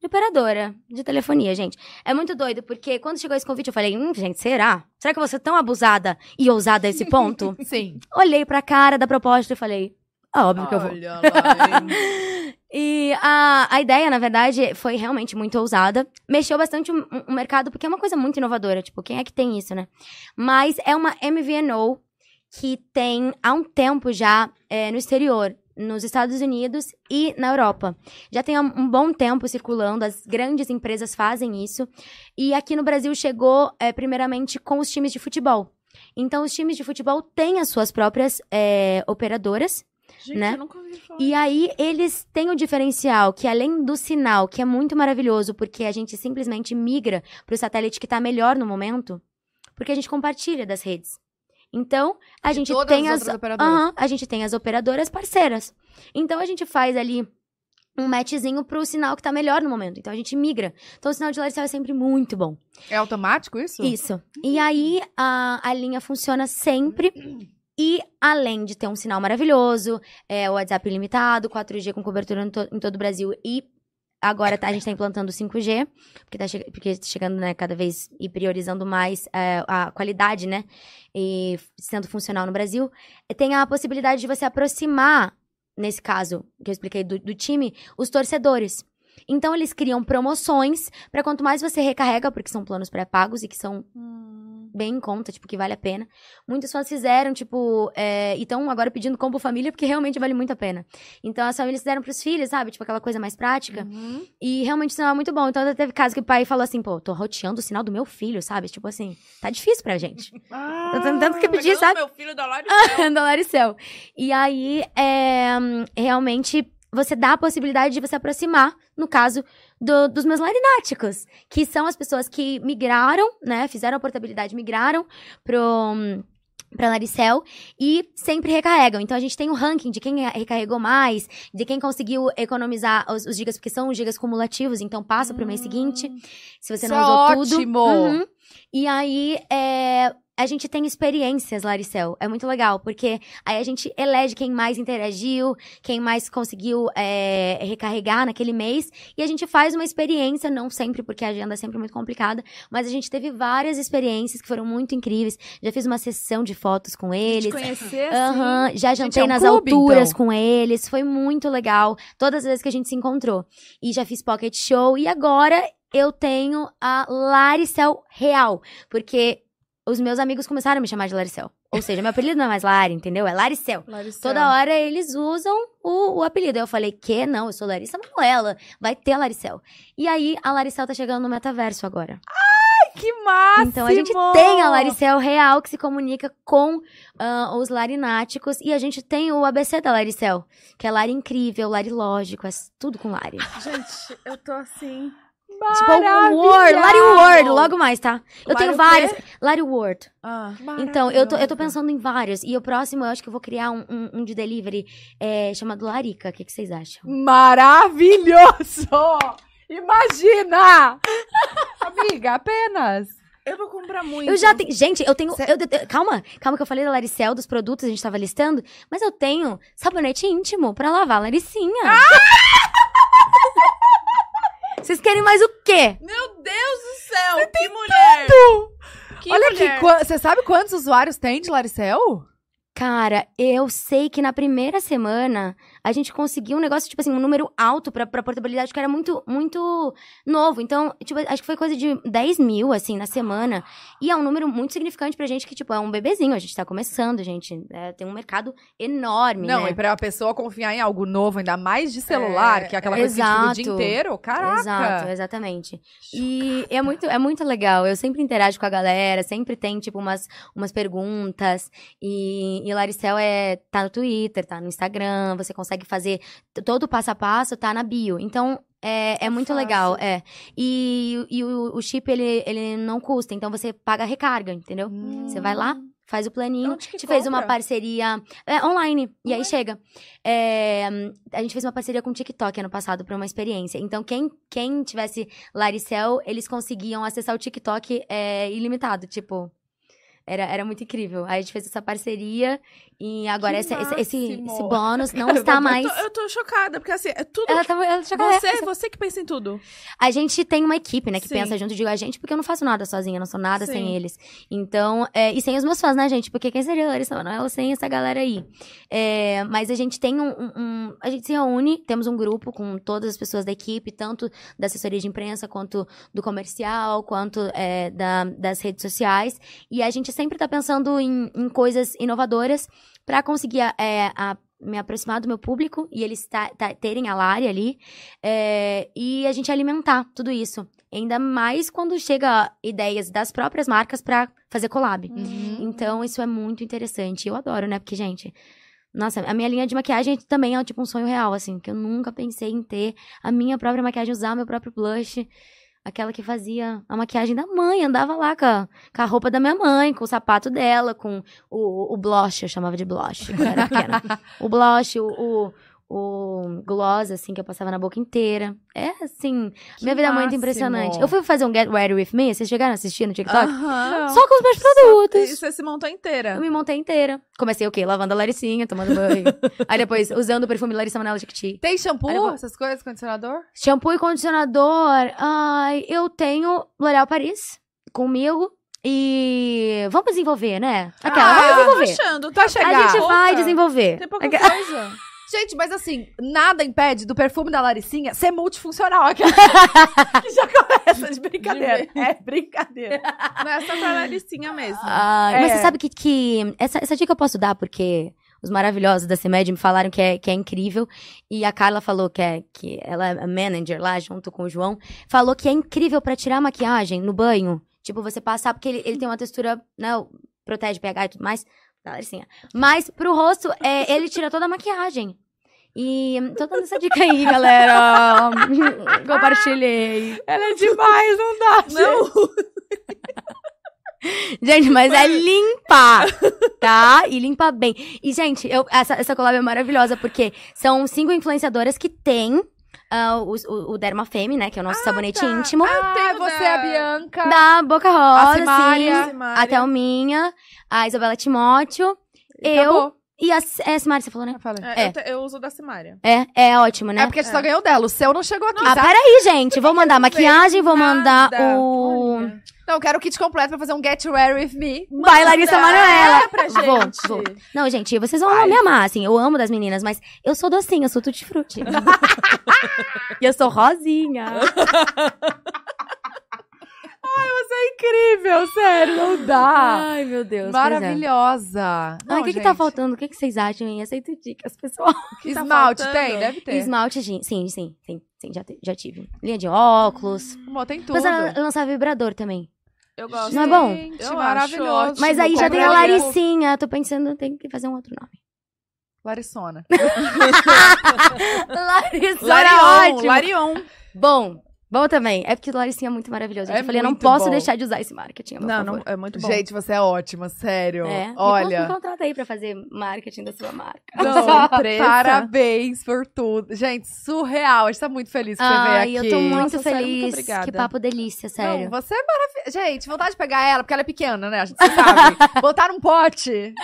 de operadora de telefonia, gente. É muito doido, porque quando chegou esse convite, eu falei, hum, gente, será? Será que eu vou ser tão abusada e ousada a esse ponto? Sim. Olhei pra cara da proposta e falei, ah, óbvio que eu vou. Lá? E a, a ideia, na verdade, foi realmente muito ousada. Mexeu bastante o, o mercado, porque é uma coisa muito inovadora. Tipo, quem é que tem isso, né? Mas é uma MVNO que tem há um tempo já é, no exterior. Nos Estados Unidos e na Europa. Já tem um, bom tempo circulando, as grandes empresas fazem isso. E aqui no Brasil chegou, é, primeiramente, com os times de futebol. Então, os times de futebol têm as suas próprias é, operadoras. Gente, né? eu nunca ouvi falar. E aí, eles têm o diferencial que, além do sinal, que é muito maravilhoso, porque a gente simplesmente migra para o satélite que está melhor no momento, porque a gente compartilha das redes. Então, a De gente tem as as. Aham, a gente tem as operadoras parceiras. Então, a gente faz ali um matchzinho pro sinal que tá melhor no momento. Então, a gente migra. Então, o sinal de Laricel é sempre muito bom. É automático isso? Isso. E aí, a, a linha funciona sempre. E além de ter um sinal maravilhoso, é, o WhatsApp ilimitado, 4G com cobertura em, to- em todo o Brasil e agora tá- a gente tá implantando 5G, porque tá che- porque tá chegando, né, cada vez e priorizando mais é, a qualidade, né, e sendo funcional no Brasil. Tem a possibilidade de você aproximar, nesse caso que eu expliquei do, do time, os torcedores. Então eles criam promoções para quanto mais você recarrega, porque são planos pré-pagos e que são Hum, bem em conta, tipo, que vale a pena. Muitos fãs fizeram, tipo, é, e estão agora pedindo combo família, porque realmente vale muito a pena. Então, as famílias fizeram pros filhos, sabe? Tipo, aquela coisa mais prática. Uhum. E realmente isso é muito bom. Então, teve caso que o pai falou assim, pô, tô roteando o sinal do meu filho, sabe? Tipo assim, tá difícil pra gente. Ah, Tô tentando que pedir, sabe? meu filho da Laricel. da Laricel. E aí, é, realmente, você dá a possibilidade de você aproximar, no caso, do- dos meus larináticos, que são as pessoas que migraram, né, fizeram a portabilidade, migraram pro... Pra Laricel e sempre recarregam. Então a gente tem um ranking de quem recarregou mais, de quem conseguiu economizar os, os gigas, porque são os gigas cumulativos, então passa pro mês seguinte. Se você não é usou tudo. ótimo! Uhum. E aí, é, a gente tem experiências, Laricel. É muito legal, porque aí a gente elege quem mais interagiu, quem mais conseguiu é, recarregar naquele mês. E a gente faz uma experiência, não sempre, porque a agenda é sempre muito complicada, mas a gente teve várias experiências que foram muito incríveis. Já fiz uma sessão de fotos com eles. conhecer. Aham, já jantei é um nas clube, alturas então. com eles, foi muito legal. Todas as vezes que a gente se encontrou. E já fiz pocket show e agora eu tenho a Laricel Real, porque os meus amigos começaram a me chamar de Laricel. Ou seja, meu apelido não é mais Lari, entendeu? É Laricel. Laricel. Toda hora eles usam o, o apelido. Aí eu falei, que? Não, eu sou Larissa Manuela. Vai ter a Laricel. E aí, a Laricel tá chegando no metaverso agora. Que máximo! Então a gente tem a Laricel real que se comunica com ah, os larináticos e a gente tem o ABC da Laricel, que é Lari incrível, Lari lógico, é tudo com Lari. Gente, eu tô assim. Tipo, o Word, Lari Word, logo mais, tá? Eu Lari tenho vários. Lari Word. Ah. Então, eu tô, eu tô pensando em vários. E o próximo, eu acho que eu vou criar um, um, um de delivery é, chamado Larica. O que, que vocês acham? Maravilhoso! Imagina! Amiga, apenas. Eu vou comprar muito. Eu já tenho. Gente, eu tenho. Cê- eu- eu- calma, calma que eu falei da Laricel, dos produtos, a gente tava listando. Mas eu tenho sabonete íntimo pra lavar a Laricinha. Vocês querem mais o quê? Meu Deus do céu, que mulher! Que Olha mulher. aqui, você sabe quantos usuários tem de Laricel? Cara, eu sei que na primeira semana a gente conseguiu um negócio, tipo assim, um número alto pra, pra portabilidade, que era muito, muito novo. Então, tipo, acho que foi coisa de 10 mil, assim, na semana. E é um número muito significante pra gente, que, tipo, é um bebezinho. A gente tá começando, gente. É, tem um mercado enorme, Não, né? e pra pessoa confiar em algo novo, ainda mais de celular, É, que é aquela coisa que fica o dia exato. inteiro, caraca. Exato, exatamente. E é muito, é muito legal. Eu sempre interajo com a galera, sempre tem, tipo, umas, umas perguntas. E, e Laricel é, tá no Twitter, tá no Instagram, você consegue fazer todo o passo a passo, tá na bio. Então, é, é muito fácil. legal, é. E, e o, o chip, ele, ele não custa, então você paga a recarga, entendeu? Você vai lá, faz o planinho. Onde que A gente fez uma compra? parceria é, online. E aí chega. É, a gente fez uma parceria com o TikTok ano passado pra uma experiência. Então, quem, quem tivesse Laricel, eles conseguiam acessar o TikTok é, ilimitado. Tipo. Era, era muito incrível. Aí a gente fez essa parceria e agora esse, esse, esse, esse bônus não está mais. Eu tô, eu tô chocada, porque assim, é tudo. Ela tava, ela tava- Você, você que pensa em tudo. A gente tem uma equipe, né, que Sim. pensa junto, digo a gente, porque eu não faço nada sozinha, eu não sou nada sem Sim. eles. Então, é, e sem os meus fãs, né, gente? Porque quem seria a Larissa Manoela sem essa galera aí? É, mas a gente tem um, um- um- A gente se reúne, temos um grupo com todas as pessoas da equipe, tanto da assessoria de imprensa, quanto do comercial, quanto é, da- das redes sociais. E a gente sempre tá pensando em, em coisas inovadoras para conseguir é, a- me aproximar do meu público e eles ta- ta- terem a Lari ali. É, e a gente alimentar tudo isso. Ainda mais quando chega ideias das próprias marcas pra fazer collab. Uhum. Então, isso é muito interessante. Eu adoro, né? Porque, gente, nossa, a minha linha de maquiagem também é tipo um sonho real, assim, que eu nunca pensei em ter a minha própria maquiagem, usar meu próprio blush. Aquela que fazia a maquiagem da mãe, andava lá com a, com a roupa da minha mãe, com o sapato dela, com o, o blush, eu chamava de blush quando era pequena. o blush, o, o, o gloss, assim, que eu passava na boca inteira. É, assim, Que minha vida é muito máximo. impressionante. Eu fui fazer um Get Ready With Me, vocês chegaram a assistir no TikTok? Só com os meus produtos. você se montou inteira. Eu me montei inteira. Comecei o quê? Lavando a Laricinha, tomando banho. Aí depois, usando o perfume Larissa Manoela Jequiti. Tem shampoo, vou- essas coisas, condicionador? Shampoo e condicionador. Ai, eu tenho L'Oréal Paris comigo. E vamos desenvolver, né? Aquela, ah, vamos eu tô desenvolver. achando. Tá chegar. A gente vai desenvolver. Tem pouca Aquela- coisa. Gente, mas assim, nada impede do perfume da Laricinha ser multifuncional. Aquela que já começa de brincadeira. É brincadeira. Não é só pra Laricinha mesmo. Ai, É. Mas você sabe que, que essa, essa dica eu posso dar, porque os maravilhosos da CEMED me falaram que é, que é incrível. E a Carla falou que, é, que ela é a manager lá, junto com o João. Falou que é incrível pra tirar a maquiagem no banho. Tipo, você passar, porque ele, ele tem uma textura, né, protege pH e tudo mais. Laricinha. Mas pro rosto, é, ele tira toda a maquiagem. E tô dando essa dica aí, galera. Compartilhei. Ela é demais, não dá. Não, Gente, mas é limpa, tá? E limpa bem. E, gente, eu, essa, essa collab é maravilhosa, porque são cinco influenciadoras que têm ah, o, o, o Derma Femme, né? Que é o nosso sabonete tá. íntimo. Ah, tenho você da- é a Bianca. Da Boca Rosa, Simária. sim. A Thelminha, a Isabela Timóteo, E eu acabou. E a, é a Simária, você falou, né? Eu falei. É, É. Eu, te- eu uso da Simária. É, é ótimo, né? É porque a gente só ganhou dela. O seu não chegou aqui, Ah, tá? peraí, gente. Vou mandar maquiagem, vou mandar Nada. o... Olha. Não, eu quero o kit completo pra fazer um Get Ready With Me. Vai, Larissa Manoela. pra gente. Vou, vou. Não, gente, vocês vão me amar, assim. Eu amo das meninas, mas eu sou docinha, eu sou tutti frutti. e eu sou rosinha. Você é incrível, sério, não dá. Ai, meu Deus. é. Maravilhosa. Ai, o que, que tá faltando? O que, que vocês acham, hein? Aceito dicas, pessoal. que tá Esmalte faltando? tem? Deve ter. Esmalte. Sim, sim, sim. Sim, já, já tive. Linha de óculos. Amor, tem tudo. Mas ela lançar vibrador também. Eu gosto. Não é bom? Gente, Eu acho maravilhoso. ótimo. Mas aí já tem a. Laricinha. Tô pensando, tem que fazer um outro nome. Larissona. Larissa Larion, ótimo. Larion. Bom, bom também. É porque o Laricinha é muito maravilhoso. gente. É eu falei, eu não posso bom. deixar de usar esse marketing. Não, favor. não, é muito bom. Gente, você é ótima, sério. É. Olha. Me contrata aí pra fazer marketing da sua marca. Não, empresa. parabéns por tudo. Gente, surreal. A gente tá muito feliz que você Ai, veio aqui. eu tô muito Nossa, sério, muito feliz. obrigada. que papo delícia, sério. Não, você é maravilhosa. Gente, vontade de pegar ela, porque ela é pequena, né? A gente sabe. Botar num pote e,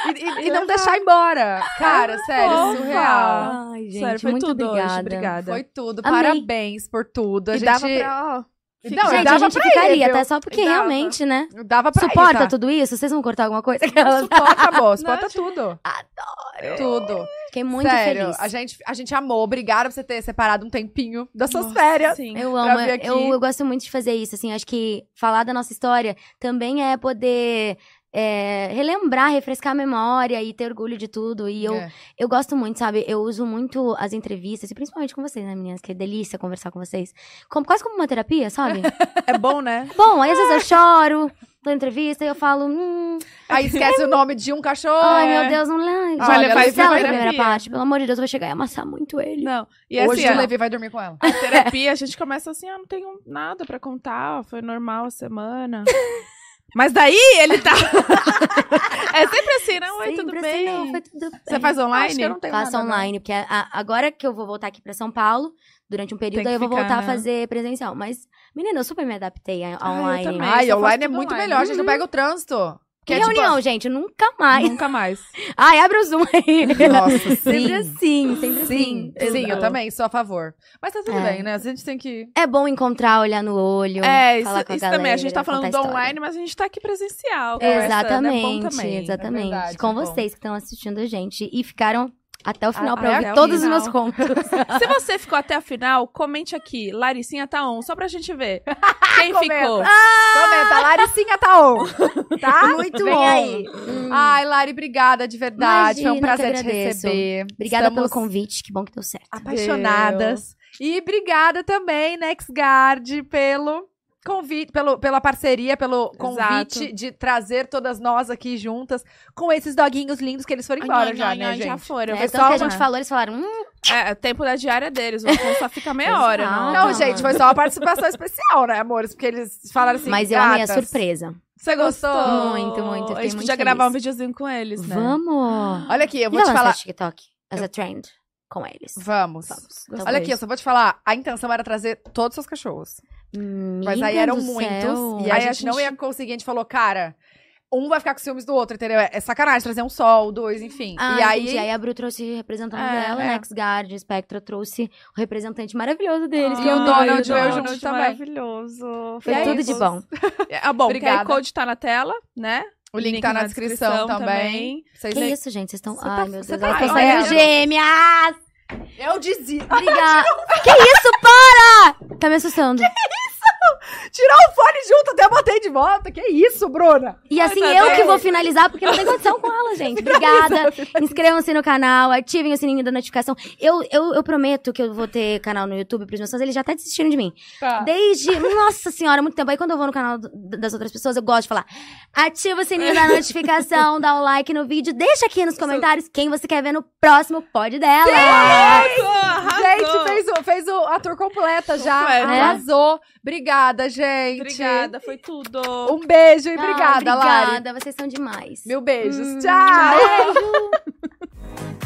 e- e não deixar embora. Cara, sério, fofa. surreal. Ai, gente, Sério, foi muito tudo obrigada. hoje. Obrigada. Foi tudo. Amei. Parabéns por tudo. A e gente... pra, Não, gente, a gente ficaria, ir, só porque Dava. realmente, né? Dava pra Suporta ir, tá? tudo isso? Vocês vão cortar alguma coisa? Suporta, amor. Suporta Não, tudo. Adoro. Tudo. Fiquei muito Sério, feliz. A gente, a gente amou. Obrigada por você ter separado um tempinho das suas Nossa, férias. Sim. Eu amo, eu, eu gosto muito de fazer isso, assim, acho que falar da nossa história também é poder é, relembrar, refrescar a memória e ter orgulho de tudo, e eu, É. eu gosto muito, sabe, eu uso muito as entrevistas, e principalmente com vocês, né, meninas, que é delícia conversar com vocês, como, quase como uma terapia, sabe? É bom, né? Bom, aí às vezes eu choro, dou entrevista e eu falo, hum, Aí esquece o nome de um cachorro. ai é. meu Deus, não lembro. Olha, Já vai ver a primeira parte, pelo amor de Deus, eu vou chegar e amassar muito ele. Não. E Hoje assim, o Levi vai dormir com ela. a terapia, a gente começa assim, ah, não tenho nada pra contar, foi normal a semana. Mas daí ele tá. é sempre assim, não? Oi, tudo bem? assim, não, foi tudo bem. Você faz online? Acho que eu não tenho Faço nada, não. online, porque a- a- agora que eu vou voltar aqui pra São Paulo, durante um período, aí eu vou ficar, voltar né? a fazer presencial. Mas, menina, eu super me adaptei a, a Ah, eu online. também. Ai, só faço online é muito online. melhor. A gente não pega o trânsito. Que Que é, tipo, reunião, gente, nunca mais. Nunca mais. Ai, abre o Zoom aí. Nossa, sempre sim. assim, sempre Sim, assim. sim, eu também sou a favor. Mas tá tudo É. bem, né? A gente tem que. É bom encontrar, olhar no olho. É, isso, falar com a isso também. A gente tá galera, falando do online, mas a gente tá aqui presencial. é Exatamente, bom também. exatamente. É verdade, com é bom. vocês que estão assistindo a gente e ficaram até o final Ah, pra até ouvir o todos os final. meus contos. Se você ficou até a final, comente aqui. Laricinha tá on, só pra gente ver. Quem Comenta. ficou? Comenta, Laricinha tá on. Tá? Muito Vem bom. aí. Hum. Ai, Lari, obrigada de verdade. Foi um Imagina, prazer que te receber. Obrigada Estamos pelo convite, que bom que deu certo. apaixonadas. E obrigada também, NextGuard, pelo convite, pelo, pela parceria, pelo convite Exato. de trazer todas nós aqui juntas com esses doguinhos lindos que eles foram embora já, né, gente? Já foram. É, Foi só que a gente falou, eles falaram, hum, É, o tempo da diária deles. O só fica meia hora. Não, Não, Ah. gente, foi só uma participação especial, né, amores? Porque eles falaram assim, mas eu amei a surpresa. Você gostou? Muito, muito, A fiquei gente muito podia gravar um videozinho com eles, né? Vamos! Olha aqui, eu vou E te falar. TikTok as a trend com eles. Vamos. Vamos. Olha aqui, eu só vou te falar. A intenção era trazer todos os seus cachorros. Mas aí Amiga eram muitos. céu. E a Aí gente, a gente- não ia conseguir. A gente falou, cara, um vai ficar com ciúmes do outro, entendeu? É sacanagem trazer um sol, dois, enfim. Ah, e aí. entendi. aí a Bru trouxe o representante É, dela, é. né? Xguard, Spectra trouxe o representante maravilhoso deles. E que o eu Donald, eu Donald, junto também. Maravilhoso. Foi E é tudo isso. de bom. Ah, bom, o Obrigada. QR Code tá na tela, né? O link, tá na descrição, também. Vocês Que nem- isso, gente? Vocês estão. Ai, tá- meu Deus, tá- elas estão Ai, saindo gêmeas! Eu dizia. Obrigada. que isso, para! Tá me assustando. Tirou o fone junto, até botei de volta. Que isso, Bruna? E assim, tá eu bem. que vou finalizar, porque não tem condição com ela, gente. Obrigada. Inscrevam-se no canal, ativem o sininho da notificação. Eu, eu, eu prometo que eu vou ter canal no YouTube pros meus fãs, eles já até desistiram de mim. Tá. Desde, nossa senhora, muito tempo. Aí quando eu vou no canal das outras pessoas, eu gosto de falar: ativa o sininho da notificação, dá o like no vídeo, deixa aqui nos comentários quem você quer ver no próximo pod dela. Arrasou, arrasou. Gente, fez, o, fez o, a tour completa já. Completa. Arrasou. Obrigada, gente. Obrigada, foi tudo. Um beijo e Ah, obrigada, Lari. Obrigada, vocês são demais. Mil beijos. Hum, Tchau. Beijo.